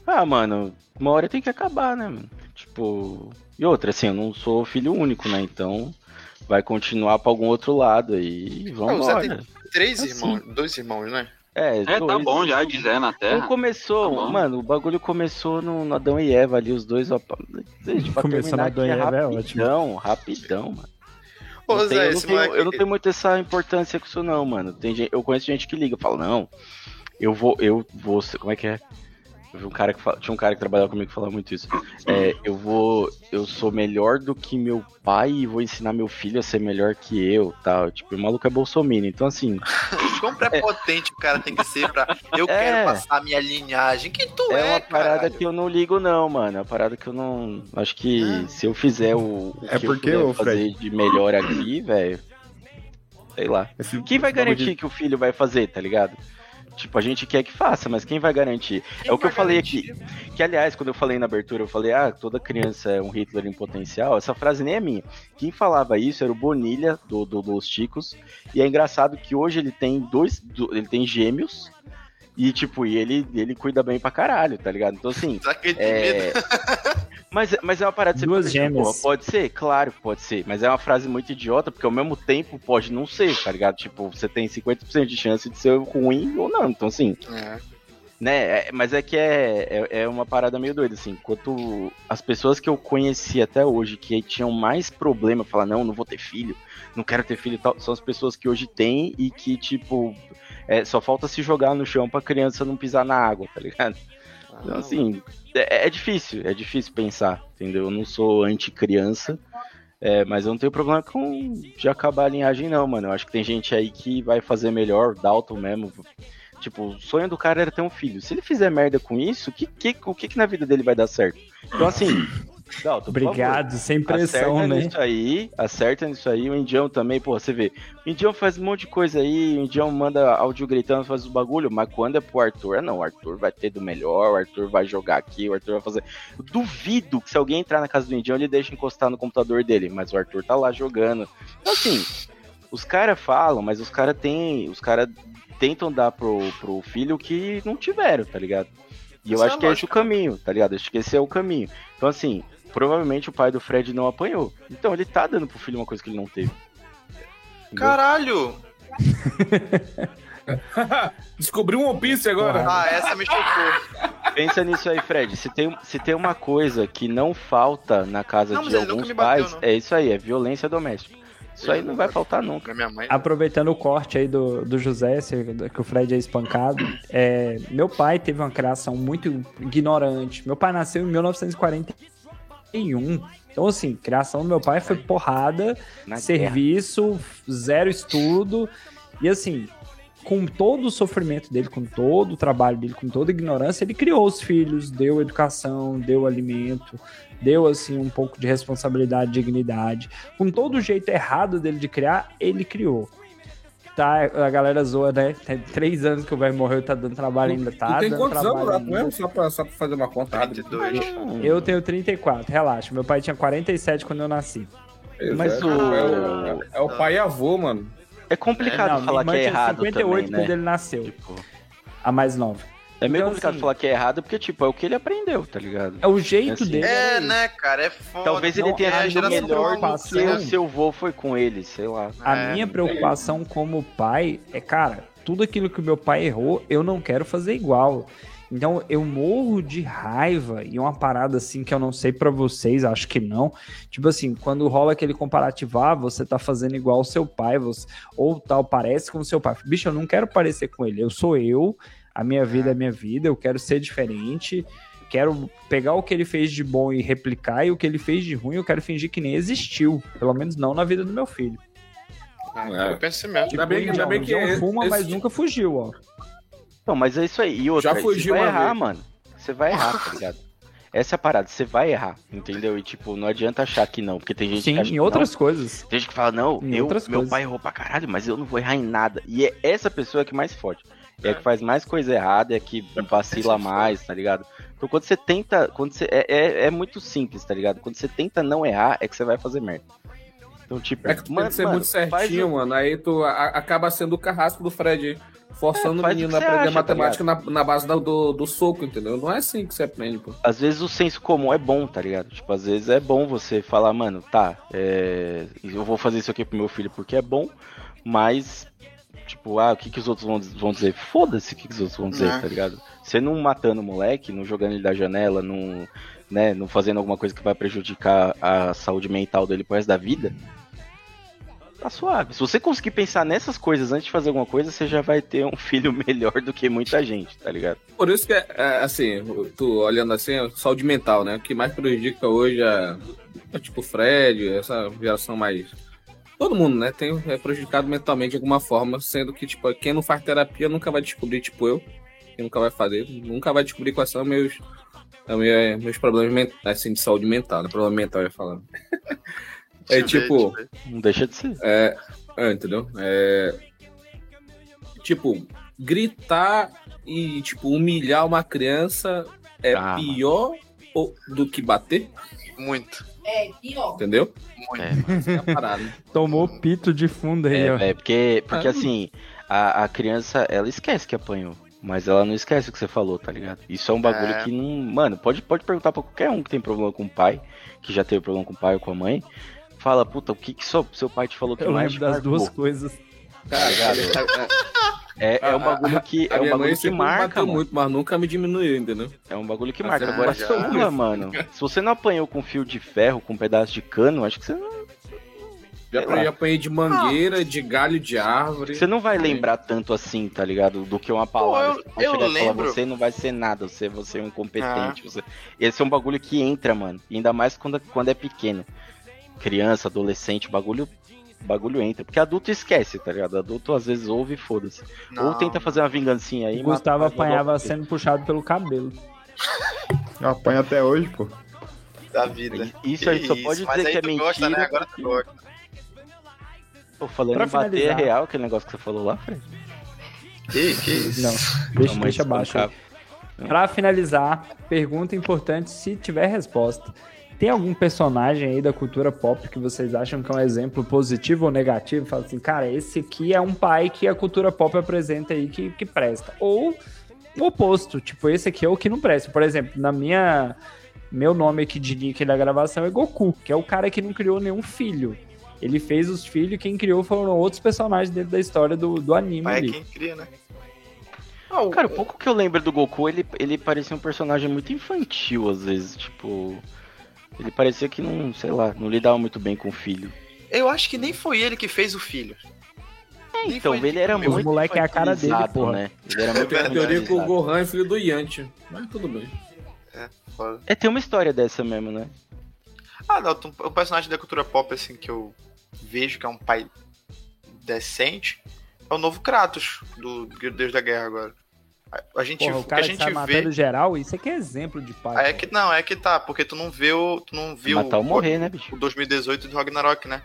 Ah, mano, uma hora tem que acabar, né, mano? Tipo. E outra, assim, eu não sou filho único, né? Então vai continuar pra algum outro lado aí. e Ah, Vamos embora. tem três Assim. irmãos, dois irmãos, né? É, É, tá bom já, de Zé na Então Terra. começou, Tá mano, o bagulho começou no, no Adão e Eva ali, os dois, ó. pra- Gente, pra Começou terminar no Adão e Eva, é rapidão, rapidão, mano. Ô, Não tem- Zé, eu, não tenho, moleque. eu não tenho muito essa importância com isso não, mano. Tem gente, eu conheço gente que liga, fala, não, eu vou, eu vou, como é que é? Eu vi um cara que fala, tinha um cara que trabalhava comigo que falava muito isso. É, eu vou, eu sou melhor do que meu pai e vou ensinar meu filho a ser melhor que eu, tal. Tipo, o maluco é bolsominion, então assim, Quão prepotente o cara tem que ser pra. Eu É. quero passar a minha linhagem. Quem tu é é, uma parada caralho? que eu não ligo não, mano. É uma parada que eu não, acho que Ah. se eu fizer o, o É que porque, eu puder fazer de melhor aqui, velho, sei lá. Esse- Quem vai garantir que o filho vai fazer, tá ligado? Tipo, a gente quer que faça, mas quem vai garantir? Quem é o que eu falei garantir? aqui. Que, aliás, quando eu falei na abertura, eu falei, ah, toda criança é um Hitler em potencial. Essa frase nem é minha. Quem falava isso era o Bonilha, do, do- dos Chicos. E é engraçado que hoje ele tem dois. do- ele tem gêmeos. E, tipo, e ele, ele cuida bem pra caralho, tá ligado? Então, assim. Será que ele tem É... Mas, mas é uma parada você Duas gêmeas. porra, pode ser? Claro que pode ser. Mas é uma frase muito idiota, porque ao mesmo tempo pode não ser, tá ligado? Tipo, você tem 50% de chance de ser ruim ou não. Então, assim, É. né? é- mas é que é, é, é uma parada meio doida, assim. Enquanto as pessoas que eu conheci até hoje que tinham mais problema, falar, não, não vou ter filho, não quero ter filho e tal, são as pessoas que hoje têm e que, tipo, é, só falta se jogar no chão pra criança não pisar na água, tá ligado? Então, assim, é, é difícil, é difícil pensar, entendeu? Eu não sou anti-criança, é, mas eu não tenho problema com de acabar a linhagem, não, mano. Eu acho que tem gente aí que vai fazer melhor, Dalton mesmo. Tipo, o sonho do cara era ter um filho. Se ele fizer merda com isso, que, que, o que, que na vida dele vai dar certo? Então, assim, Dalton, por favor, Obrigado, sem pressão, acerta né? nisso aí, acerta nisso aí. O Indião também, pô, você vê. O Indião faz um monte de coisa aí, o Indião manda áudio gritando, faz os bagulho, mas quando é pro Arthur, não, o Arthur vai ter do melhor, o Arthur vai jogar aqui, o Arthur vai fazer. Eu duvido que se alguém entrar na casa do Indião, ele deixa encostar no computador dele, mas o Arthur tá lá jogando. Então, assim, os caras falam, mas os caras têm. Os caras tentam dar pro, pro filho o que não tiveram, tá ligado? E eu Essa é acho a que esse é o lógica. caminho, tá ligado? Acho que esse é o caminho. Então, assim, provavelmente o pai do Fred não apanhou. Então ele tá dando pro filho uma coisa que ele não teve. Entendeu? Caralho! Descobriu um One Piece agora. Ah, essa me chocou. Pensa nisso aí, Fred. Se tem, se tem uma coisa que não falta na casa Não, de alguns bateu, pais, não. é isso aí, é violência doméstica. Isso aí não vai faltar nunca. Mãe. Aproveitando o corte aí do, do José, que o Fred é espancado, é, meu pai teve uma criação muito ignorante. Meu pai nasceu em 1941. Então, assim, criação do meu pai foi porrada, Na serviço, zero estudo. E assim, com todo o sofrimento dele, com todo o trabalho dele, com toda a ignorância, ele criou os filhos, deu educação, deu alimento, deu assim um pouco de responsabilidade, dignidade. Com todo o jeito errado dele de criar, ele criou. Tá, a galera zoa, né? Tem três anos que o velho morreu e tá dando trabalho ainda, tá? tu tem dando quantos anos, trabalho Rato, mesmo? Só pra, só pra fazer uma conta rápida. 32. Eu tenho 34, relaxa. Meu pai tinha 47 quando eu nasci. Mas é, o- é, o, é o pai e avô, mano. É complicado Não, falar que minha é errado 58 também, né? quando ele nasceu, Tipo, a mais nova. É meio Então, complicado assim- falar que é errado, porque, tipo, é o que ele aprendeu, tá ligado? É o jeito Assim, dele. É, né, cara? É foda. Talvez ele Não, tenha a sido geração melhor do que o seu vô foi com ele, sei lá. A É. minha preocupação como pai é, cara, tudo aquilo que o meu pai errou, eu não quero fazer igual. Então eu morro de raiva e uma parada assim que eu não sei pra vocês, acho que não. Tipo assim, quando rola aquele comparativo, ah, você tá fazendo igual o seu pai, você, ou tal, parece com o seu pai. Bicho, eu não quero parecer com ele. Eu sou eu, a minha vida é a minha vida, eu quero ser diferente. Quero pegar o que ele fez de bom e replicar, e o que ele fez de ruim eu quero fingir que nem existiu. Pelo menos não na vida do meu filho. É. Eu penso mesmo. Ainda bem que- ainda bem que Indião fuma, esse- mas nunca fugiu, ó. Não, mas é isso aí. E outra, Já fugiu você vai errar, vez. mano. Você vai errar, tá ligado? Essa é a parada, você vai errar, entendeu? E tipo, não adianta achar que não, porque tem gente Sim, que acha em outras não. coisas. Tem gente que fala, não, Em eu, meu coisas. pai errou pra caralho, mas eu não vou errar em nada. E é essa pessoa que mais fode. É a que faz mais coisa errada, é que vacila mais, tá ligado? Então quando você tenta. Quando você, é, é, é muito simples, tá ligado? Quando você tenta não errar, é que você vai fazer merda. Então, tipo, É que tu tem que ser muito faz certinho, mano. Aí tu a- acaba sendo o carrasco do Fred, forçando É, o menino a aprender acha, tá matemática na, na base da- do, do soco, entendeu? Não é assim que você aprende, pô. às vezes o senso comum é bom, tá ligado? Tipo, às vezes é bom você falar, mano, tá, é, eu vou fazer isso aqui pro meu filho porque é bom, mas, tipo, ah, o que, que os outros vão, vão dizer? Foda-se o que, que os outros vão dizer, É. tá ligado? Você não matando o moleque, não jogando ele da janela, não, né, não fazendo alguma coisa que vai prejudicar a saúde mental dele pro resto da vida, tá suave. Se você conseguir pensar nessas coisas antes de fazer alguma coisa, você já vai ter um filho melhor do que muita gente, tá ligado? Por isso que, é, é, assim, tu olhando assim, é saúde mental, né? O que mais prejudica hoje é, é tipo o Fred, essa geração mais. Todo mundo, né? Tem, é prejudicado mentalmente de alguma forma, sendo que, tipo, quem não faz terapia nunca vai descobrir, tipo eu, quem nunca vai fazer, nunca vai descobrir quais são meus, minha- meus problemas mentais, assim, de saúde mental, né? Problema mental, eu ia falando. É tipo. Não deixa de ser. é, é, entendeu? É, tipo, gritar e, tipo, humilhar uma criança é Ah, pior ou- do que bater, Muito. É, pior. entendeu? Muito. É. Essa é parada. né? Tomou pito de fundo aí, É, ó. velho, porque, porque Ah. assim, a, a criança, ela esquece que apanhou. Mas ela não esquece o que você falou, tá ligado? Isso é um bagulho É. que não. Mano, pode, pode perguntar pra qualquer um que tem problema com o pai, que já teve problema com o pai ou com a mãe. Fala, puta, o que, que seu, seu pai te falou que Eu mais lembro te das duas marcou? coisas. Cara, É, é um bagulho que, a é um bagulho que marca, mano. muito, mas nunca me diminuiu, entendeu? É um bagulho que marca. é, Agora, já. porra, mano. Se você não apanhou com fio de ferro, com um pedaço de cano, acho que você não, Já lá. apanhei, de mangueira, de galho de árvore. você não vai lembrar tanto assim, tá ligado? Do que uma palavra. eu- Você vai eu chegar e falar, lembro. Você não vai ser nada, você, você é um Ah. incompetente. Você... Esse é um bagulho que entra, mano. E ainda mais quando, quando é pequeno. Criança, adolescente, o bagulho. O bagulho entra. Porque adulto esquece, tá ligado? Adulto às vezes ouve e foda-se. Ou tenta fazer uma vingancinha aí. O Gustavo mata- apanhava sendo puxado pelo cabelo. Eu apanho até hoje, pô. da vida. Isso aí só pode Mas dizer aí que é mentira. gosta, né? Agora tu gosta. Pô, falando Pra em bater é finalizar. real aquele negócio que você falou lá, Fred. Que, que isso? Não, deixa, Não, deixa abaixo. aí. espancava. Pra finalizar, pergunta importante se tiver resposta. Tem algum personagem aí da cultura pop que vocês acham que é um exemplo positivo ou negativo? Fala assim, cara, esse aqui é um pai que a cultura pop apresenta aí que, que presta. Ou o oposto, tipo, esse aqui é o que não presta. Por exemplo, na minha. Meu nome aqui de nick da gravação é Goku, que é o cara que não criou nenhum filho. Ele fez os filhos, quem criou foram outros personagens dentro da história do, do anime Mas é ali. quem cria, né? Ah, o- Cara, o pouco que eu lembro do Goku, ele, ele parecia um personagem muito infantil, às vezes, tipo. Ele parecia que não, sei lá, não lidava muito bem com o filho. Eu acho que nem foi ele que fez o filho. Nem Então, foi ele era muito moleque é a cara dele, porra. né? Ele era muito a teoria que o. Gohan é filho do Yanti. Mas tudo bem. Foda. É, tem uma história dessa mesmo, né? Ah, não, um- o personagem da cultura pop, assim, que eu vejo que é um pai decente, é o novo Kratos, do Deus da Guerra agora. A, gente, Porra, o cara a gente sai vê. matando geral, isso aqui é exemplo de pai. Ah, é que não, é que tá, porque tu não vê o. Tu não viu Matar ou o- morrer, né, bicho? o 2018 do Ragnarok, né?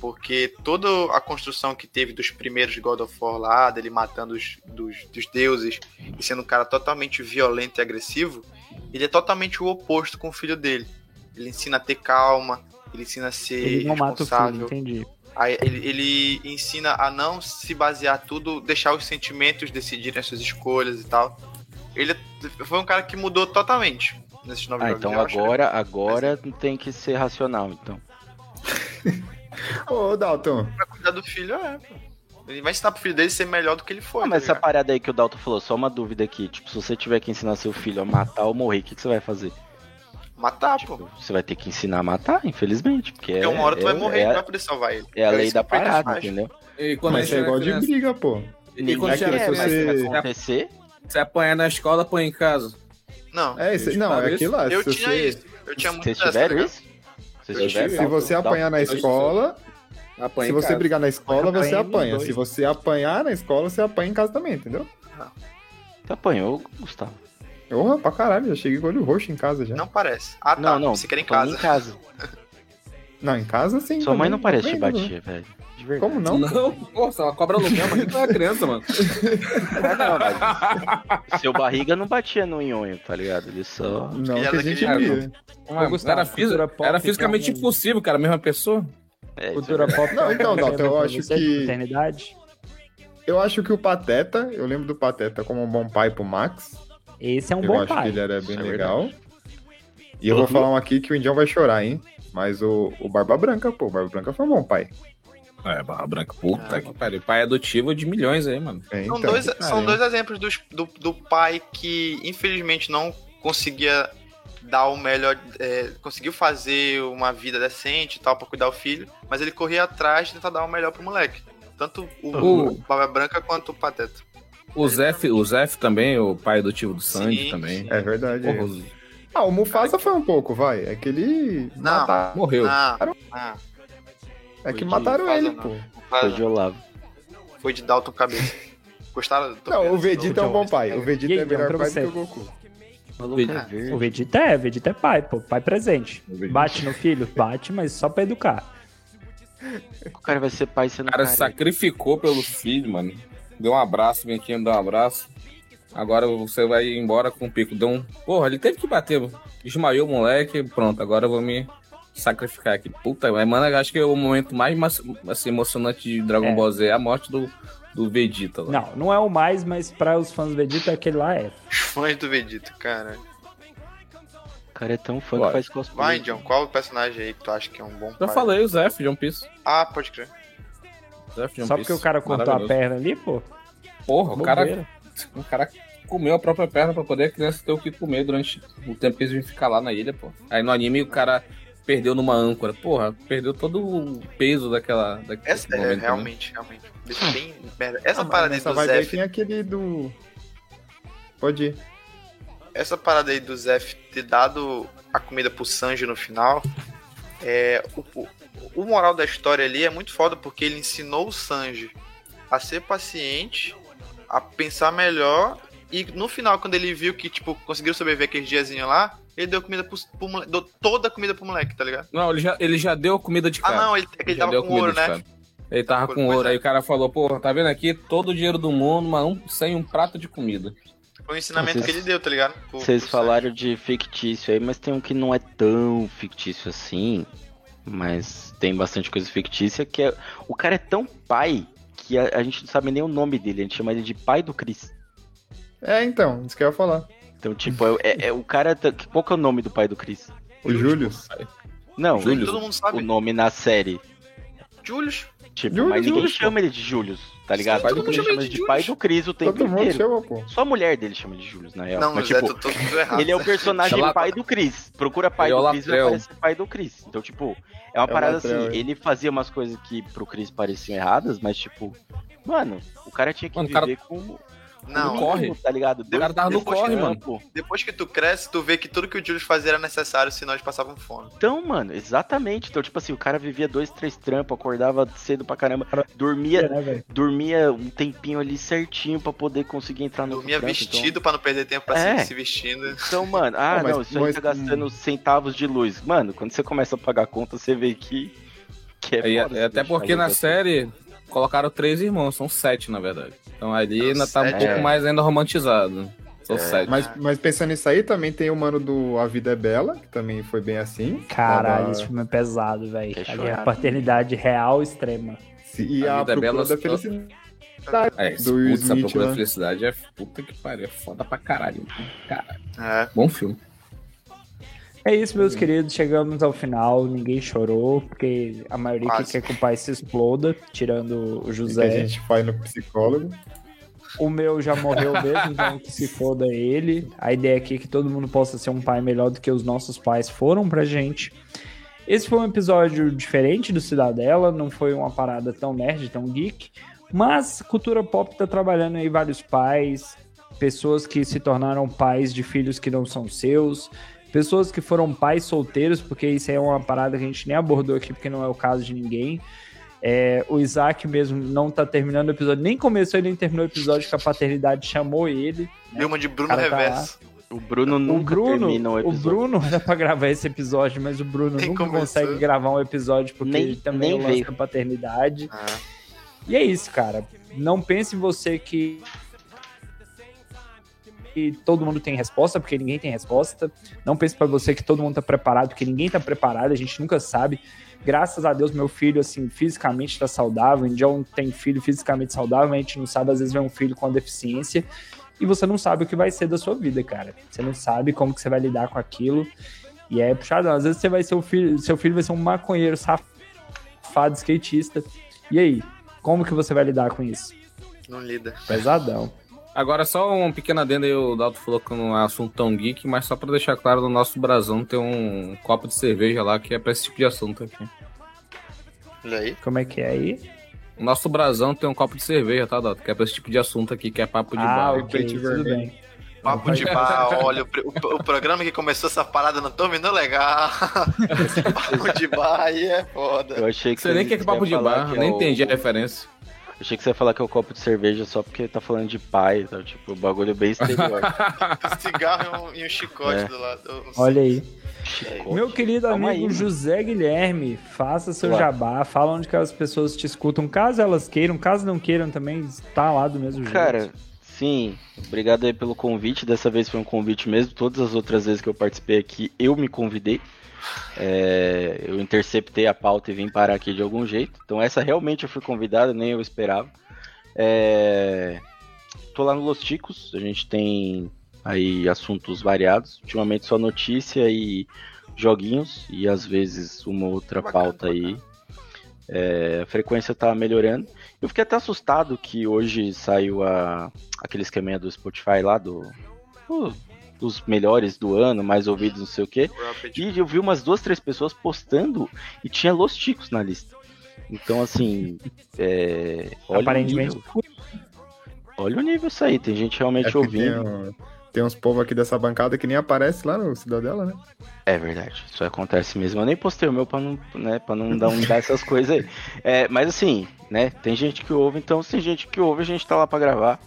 Porque toda a construção que teve dos primeiros God of War lá, dele matando os dos, dos deuses e sendo um cara totalmente violento e agressivo, ele é totalmente o oposto com o filho dele. Ele ensina a ter calma, ele ensina a ser Ele não mata o filho, responsável. entendi. Ele, ele ensina a não se basear tudo, deixar os sentimentos decidirem as suas escolhas e tal. Ele foi um cara que mudou totalmente nesses novos Ah, jogos. então acho agora, agora tem que ser racional, então. Ô, Dalton, Pra cuidar do filho, é, pô. Ele vai ensinar pro filho dele ser melhor do que ele foi. Ah, mas tá essa parada aí que o Dalton falou, só uma dúvida aqui. Tipo, se você tiver que ensinar seu filho a matar ou morrer, o que, que você vai fazer? Matar, Tipo, pô. você vai ter que ensinar a matar, infelizmente. Porque Porque é, uma hora tu é, vai morrer e é, não vai poder salvar ele. é a lei isso da parada, entendeu? E quando mas você é igual de briga, pô. E quando É você que era se criança, você- você- acontecer, você apanha na escola, apanha em casa. Não, É, isso, não, é aquilo lá. eu se tinha você, isso. Eu tinha muito vocês dessa, tiveram tá isso? Vocês tiveram? tive. se você apanhar na escola, Apanha se você casa. brigar na escola, você Apanha. Se você apanhar na escola, você apanha em casa também, entendeu? Você apanhou, Gustavo? Porra, pra caralho, já cheguei com o olho roxo em casa já. Não parece. Ah, tá. não, não. Você quer em casa. Em casa. Não, em casa sim. Sua mãe não parece te né? bater, velho. De verdade. Como não? Não, porra, ela cobra aluguel, mas tu é criança, mano. Não, seu barriga não batia no nhonho, tá ligado? Ele só. Não, Ele que é a gente via. Mas Gustavo, era, fisi- era fisicamente um- impossível, cara, a mesma pessoa. É, é Cultura verdade. pop. Não, então, Dalton, eu acho você, que- Paternidade. Eu acho que o Pateta, eu lembro do Pateta como um bom pai pro Max. Esse é um eu bom acho que pai. ele era bem é legal. E eu vou falar um aqui que o Indião vai chorar, hein? Mas o, o Barba Branca, pô, o Barba Branca foi um bom pai. É, Barra Branca, puta que pariu. Pai adotivo de milhões aí, mano. É, São, então, dois, que são dois exemplos dos- do, do pai que, infelizmente, não conseguia dar o melhor. é, conseguiu fazer uma vida decente e tal pra cuidar do filho, mas ele corria atrás de tentar dar o melhor pro moleque. Tanto o, O- o Barba Branca quanto o Pateta. O Zef, o Zef também, o pai adotivo do Sandy Sim, também. sim. É verdade. Porra, é. os- Ah, o Mufasa foi um pouco, vai. É que ele. Não. mataram- morreu. Ah, ah, É que mataram Mufasa, ele, não. pô. Foi de Olavo. foi de Dalton Cabeça. Gostaram? Tô Não, o Vegeta é um bom pai. O Vegeta aí, é melhor pai pra do que você? o Goku. O maluco é. O Vegeta é, Vegeta é pai, pô. Pai presente. Bate no filho? Bate, mas só pra educar. O cara vai ser pai sendo O cara careca. sacrificou pelo filho, mano. Deu um abraço, vem aqui me dar um abraço. Agora você vai embora com o pico. Deu um. Porra, ele teve que bater. Desmaiou o moleque. Pronto, agora eu vou me sacrificar aqui. Puta, mas, mano, acho que é o momento mais assim, emocionante de Dragon É. Ball Z é a morte do, do Vegeta lá. Não, não é o mais, mas para os fãs do Vegeta, aquele lá é. Os fãs do Vegeta, cara. O cara é tão fã que faz cosplay. Vai, John, qual o personagem aí que tu acha que é um bom Já pai? falei, o Zef de One Piece. Ah, pode crer. Zef de One Só Piece. porque o cara cortou a perna ali, pô. Porra, o cara, o cara comeu a própria perna pra poder a criança ter o que comer durante o tempo que eles iam ficar lá na ilha, pô. Aí no anime o cara perdeu numa âncora. Porra, perdeu todo o peso daquela. daquele Essa é, momento, né? realmente, realmente. Bem merda. Essa Ah, parada aí do aí Zef, tem aquele do. Pode ir. essa parada aí do Zef ter dado a comida pro Sanji no final, é, o, o, moral da história ali é muito foda porque ele ensinou o Sanji a ser paciente, a pensar melhor e no final quando ele viu que tipo conseguiu sobreviver aqueles diazinhos lá, ele deu comida pro, pro moleque, deu toda a comida pro moleque, tá ligado? Não, ele já, ele já deu comida de Ah cara. não, ele, é que ele já tava deu com ouro, né? cara. Ele tava Pois com ouro. é. Aí o cara falou, porra, tá vendo aqui todo o dinheiro do mundo, mas um, sem um prato de comida. Foi o ensinamento Vocês- que ele deu, tá ligado? Pro- Vocês pro falaram de fictício aí, mas tem um que não é tão fictício assim. Mas tem bastante coisa fictícia que é. O cara é tão pai que a, a gente não sabe nem o nome dele, a gente chama ele de pai do Chris. É, então, isso que eu ia falar. Então, tipo, é, é- é o cara. Qual que é o nome do pai do Chris? O Júlio. Não. Todo mundo o sabe. nome na série. Julius. Tipo, mas ninguém Július, pô. chama ele de Julius, tá ligado? pai Todo do mundo chama ele de pai do Chris o tempo Todo mundo inteiro. chama, pô. Só a mulher dele chama de Julius, na real. Não, mas, tipo, tô, tô errado. Ele é o personagem pai do Chris. Procura pai é do Chris e aparece pai do Chris. Então, tipo, é uma É parada assim, é. ele fazia umas coisas que pro Chris pareciam erradas, mas tipo, mano, o cara tinha que Mano, o cara- viver como Não, como corre. tá ligado? O cara tava no depois corre, que- mano. Pô. Depois que tu cresce, tu vê que tudo que o Julius fazia era necessário, senão eles passavam fome. Então, mano, exatamente. Então, tipo assim, o cara vivia dois, três trampos, acordava cedo pra caramba, dormia, né, velho? dormia um tempinho ali certinho pra poder conseguir entrar no Dormia trampo, vestido pra não perder tempo pra É. se, vestindo. Então, então, mano, ah, Pô, mas- não, isso aí tá gastando centavos de luz. Mano, quando você começa a pagar a conta, você vê que, que é é, você até porque na série colocaram três irmãos, são sete, na verdade. Então ali ainda tá um pouco é. mais ainda romantizado. São sete. Mas, mas pensando nisso aí, também tem o mano do A Vida é Bela, que também foi bem assim. Caralho, esse filme é pesado, velho. É a paternidade real extrema. se- E A a, Vida é Bela da Felicidade. É, do putz, a Smith Procura da lá. Felicidade é puta que pariu, é foda pra caralho. Caralho. É. Bom filme. É isso, meus queridos. Chegamos ao final. Ninguém chorou, porque a maioria que Quase. quer que o pai se exploda, tirando o Que a José. gente faz no psicólogo. O meu já morreu mesmo, então que se foda ele. A ideia aqui é que todo mundo possa ser um pai melhor do que os nossos pais foram pra gente. Esse foi um episódio diferente do Cidadela, não foi uma parada tão nerd, tão geek, mas cultura pop tá trabalhando aí vários pais, pessoas que se tornaram pais de filhos que não são seus, pessoas que foram pais solteiros, porque isso aí é uma parada que a gente nem abordou aqui, porque não é o caso de ninguém. É, o Isaac mesmo não tá terminando o episódio, nem começou ele nem terminou o episódio que a paternidade chamou ele. Deu uma de Bruno tá Reverso. O Bruno O nunca Bruno, termina o o episódio. Bruno era pra gravar esse episódio, mas o Bruno Nem nunca começou. consegue gravar um episódio porque Nem- ele também nem é o veio. da paternidade. Ah, E é isso, cara. Não pense em você que que todo mundo tem resposta, porque ninguém tem resposta. Não pense pra você que todo mundo tá preparado, porque ninguém tá preparado, a gente nunca sabe. Graças a Deus, meu filho, assim, fisicamente tá saudável. O John tem filho fisicamente saudável, a gente não sabe, às vezes, ver um filho com deficiência. E você não sabe o que vai ser da sua vida, cara. Você não sabe como que você vai lidar com aquilo. E é puxado. Às vezes você vai ser o filho, seu filho vai ser um maconheiro safado, skatista. E aí? Como que você vai lidar com isso? não lida. Pesadão. Agora, só um pequeno adendo aí, o Dalton falou que não é assunto tão geek, mas só pra deixar claro, no nosso brasão tem um copo de cerveja lá que é pra esse tipo de assunto aqui. Olha aí. Como é que é aí? O nosso brasão tem um copo de cerveja, tá, Dalton? Que é pra esse tipo de assunto aqui, que é papo de ah, bar. ok, Pente tudo vermelho. bem. Papo de bar, olha, o, o- o programa que começou essa parada não terminou legal. Esse papo de bar aí é foda. Eu achei que Você nem quer que papo ia de bar, nem é o- entendi a referência. Eu achei que você ia falar que é o copo de cerveja só porque tá falando de pai, tá? Tipo, o bagulho bem estereótipo. Um cigarro e um, e um chicote É. do lado. Olha aí. Chicote. Meu querido Calma amigo aí, mano. José Guilherme, faça seu Olá. jabá, fala onde que as pessoas te escutam, caso elas queiram, caso não queiram também, está lá do mesmo jeito. Cara, sim, obrigado aí pelo convite. Dessa vez foi um convite mesmo. Todas as outras vezes que eu participei aqui, eu me convidei. É, eu interceptei a pauta e vim parar aqui de algum jeito. Então essa realmente eu fui convidado, nem eu esperava. É, tô lá no Los Ticos, a gente tem aí assuntos variados. Ultimamente só notícia e joguinhos, e às vezes uma outra Bacana, pauta aí. É, a frequência tá melhorando. Eu fiquei até assustado que hoje saiu a, aquele esqueminha do Spotify lá, do, do- dos melhores do ano, mais ouvidos, não sei o quê. E eu vi umas duas, três pessoas postando e tinha Los Ticos na lista. Então, assim, é, olha, Aparentemente. o nível, olha o nível isso aí. Tem gente realmente É que ouvindo. tem, tem uns povos aqui dessa bancada que nem aparece lá no Cidadela, né? É verdade, isso acontece mesmo. Eu nem postei o meu pra não, né, pra não dar, um, dar essas coisas aí. É, mas assim, né, tem gente que ouve, então se tem gente que ouve, a gente tá lá pra gravar.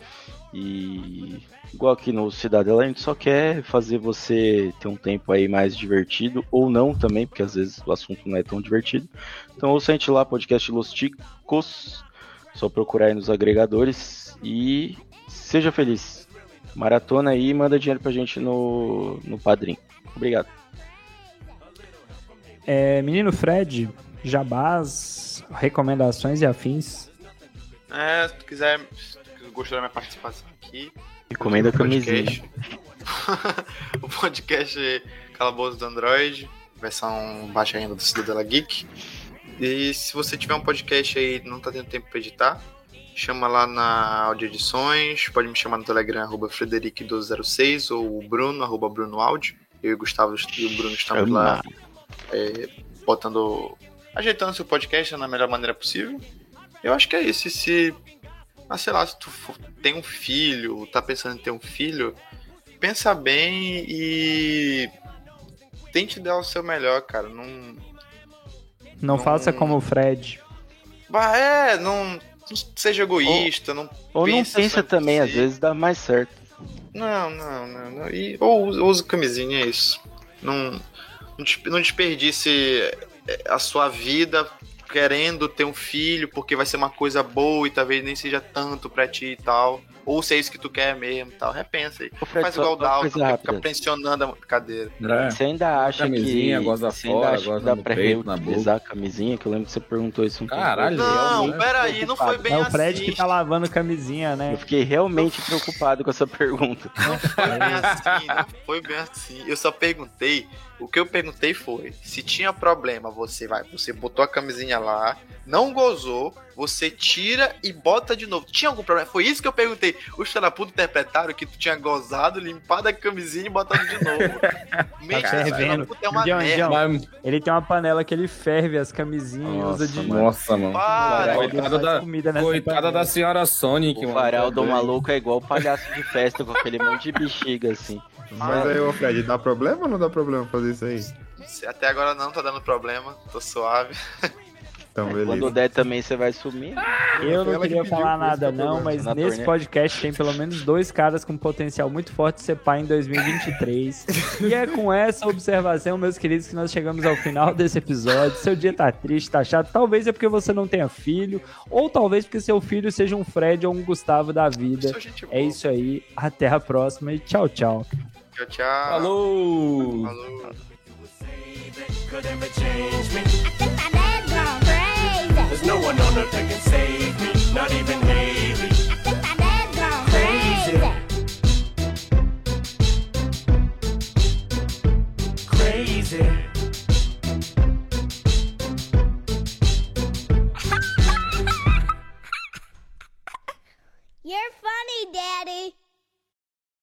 E igual aqui no Cidadela, a gente só quer fazer você ter um tempo aí mais divertido, ou não também, porque às vezes o assunto não é tão divertido. Então ouça a gente lá, podcast Los Ticos, só procurar aí nos agregadores e seja feliz. Maratona aí e manda dinheiro pra gente no, no Padrim. Obrigado. É, menino Fred, jabás, recomendações e afins. É, se tu quiser, gostou da minha participação aqui, Recomenda a o camisinha. podcast. o podcast Calabouço do Android, versão baixa ainda do Cidadela Geek. E se você tiver um podcast aí e não tá tendo tempo pra editar, chama lá na Audio Edições, pode me chamar no Telegram, arroba Frederic1206 ou o Bruno, arroba Bruno Áudio. Eu e o Gustavo e o Bruno estamos lá é, botando. ajeitando seu podcast da melhor maneira possível. Eu acho que é isso. E se. Ah, sei lá, se tu for- tem um filho, tá pensando em ter um filho, pensa bem e. Tente dar o seu melhor, cara. Não. Não Não- faça como o Fred. Bah, é, não. não seja egoísta, não. Ou não pensa só pensa também, às vezes dá mais certo. Não, não, não. não. E, ou usa- camisinha, é isso. Não, não despe- não desperdice a sua vida querendo ter um filho porque vai ser uma coisa boa e talvez nem seja tanto pra ti e tal. Ou se é isso que tu quer mesmo e tal. Repensa aí. Fred, Faz igual o rápida. fica pressionando a cadeira. É. Você ainda acha Camisinha, que. goza você ainda fora, que goza dá pra peito, reutilizar a camisinha? Que eu lembro que você perguntou isso um tempo Caralho. atrás. Não, né? peraí, não foi bem É o assim. Fred que tá lavando camisinha, né? Eu fiquei realmente preocupado com essa pergunta. Não foi bem assim, não foi bem assim. Eu só perguntei. O que eu perguntei foi: se tinha problema, você vai, você botou a camisinha lá, não gozou, você tira e bota de novo. Tinha algum problema? Foi isso que eu perguntei. Os puta interpretaram que tu tinha gozado, limpado a camisinha e botado de novo. Mente, fervendo. puta, é uma John, merda. John. Ele tem uma panela que ele ferve as camisinhas e usa de. nossa, mano. Para, Coitada da, comida nessa coitada da senhora Sonic, O mano. Faraldo maluco é igual o palhaço de festa com aquele monte de bexiga assim. Mas aí, ô Fred, dá problema ou não dá problema fazer isso aí? Até agora não tá dando problema, tô suave. Então, Quando beleza. der também você vai sumir. Eu não queria falar nada não, mas Na nesse turnê. podcast tem pelo menos dois caras com potencial muito forte de ser pai em 2023. e é com essa observação, meus queridos, que nós chegamos ao final desse episódio. Seu dia tá triste, tá chato, talvez é porque você não tenha filho, ou talvez porque seu filho seja um Fred ou um Gustavo da vida. É isso aí, até a próxima e tchau, tchau. Tchau, tchau. Falou! Falou. could There's no one on earth that can save me, not even Haley. I think my dad's gone crazy. Crazy. crazy. You're funny, Daddy.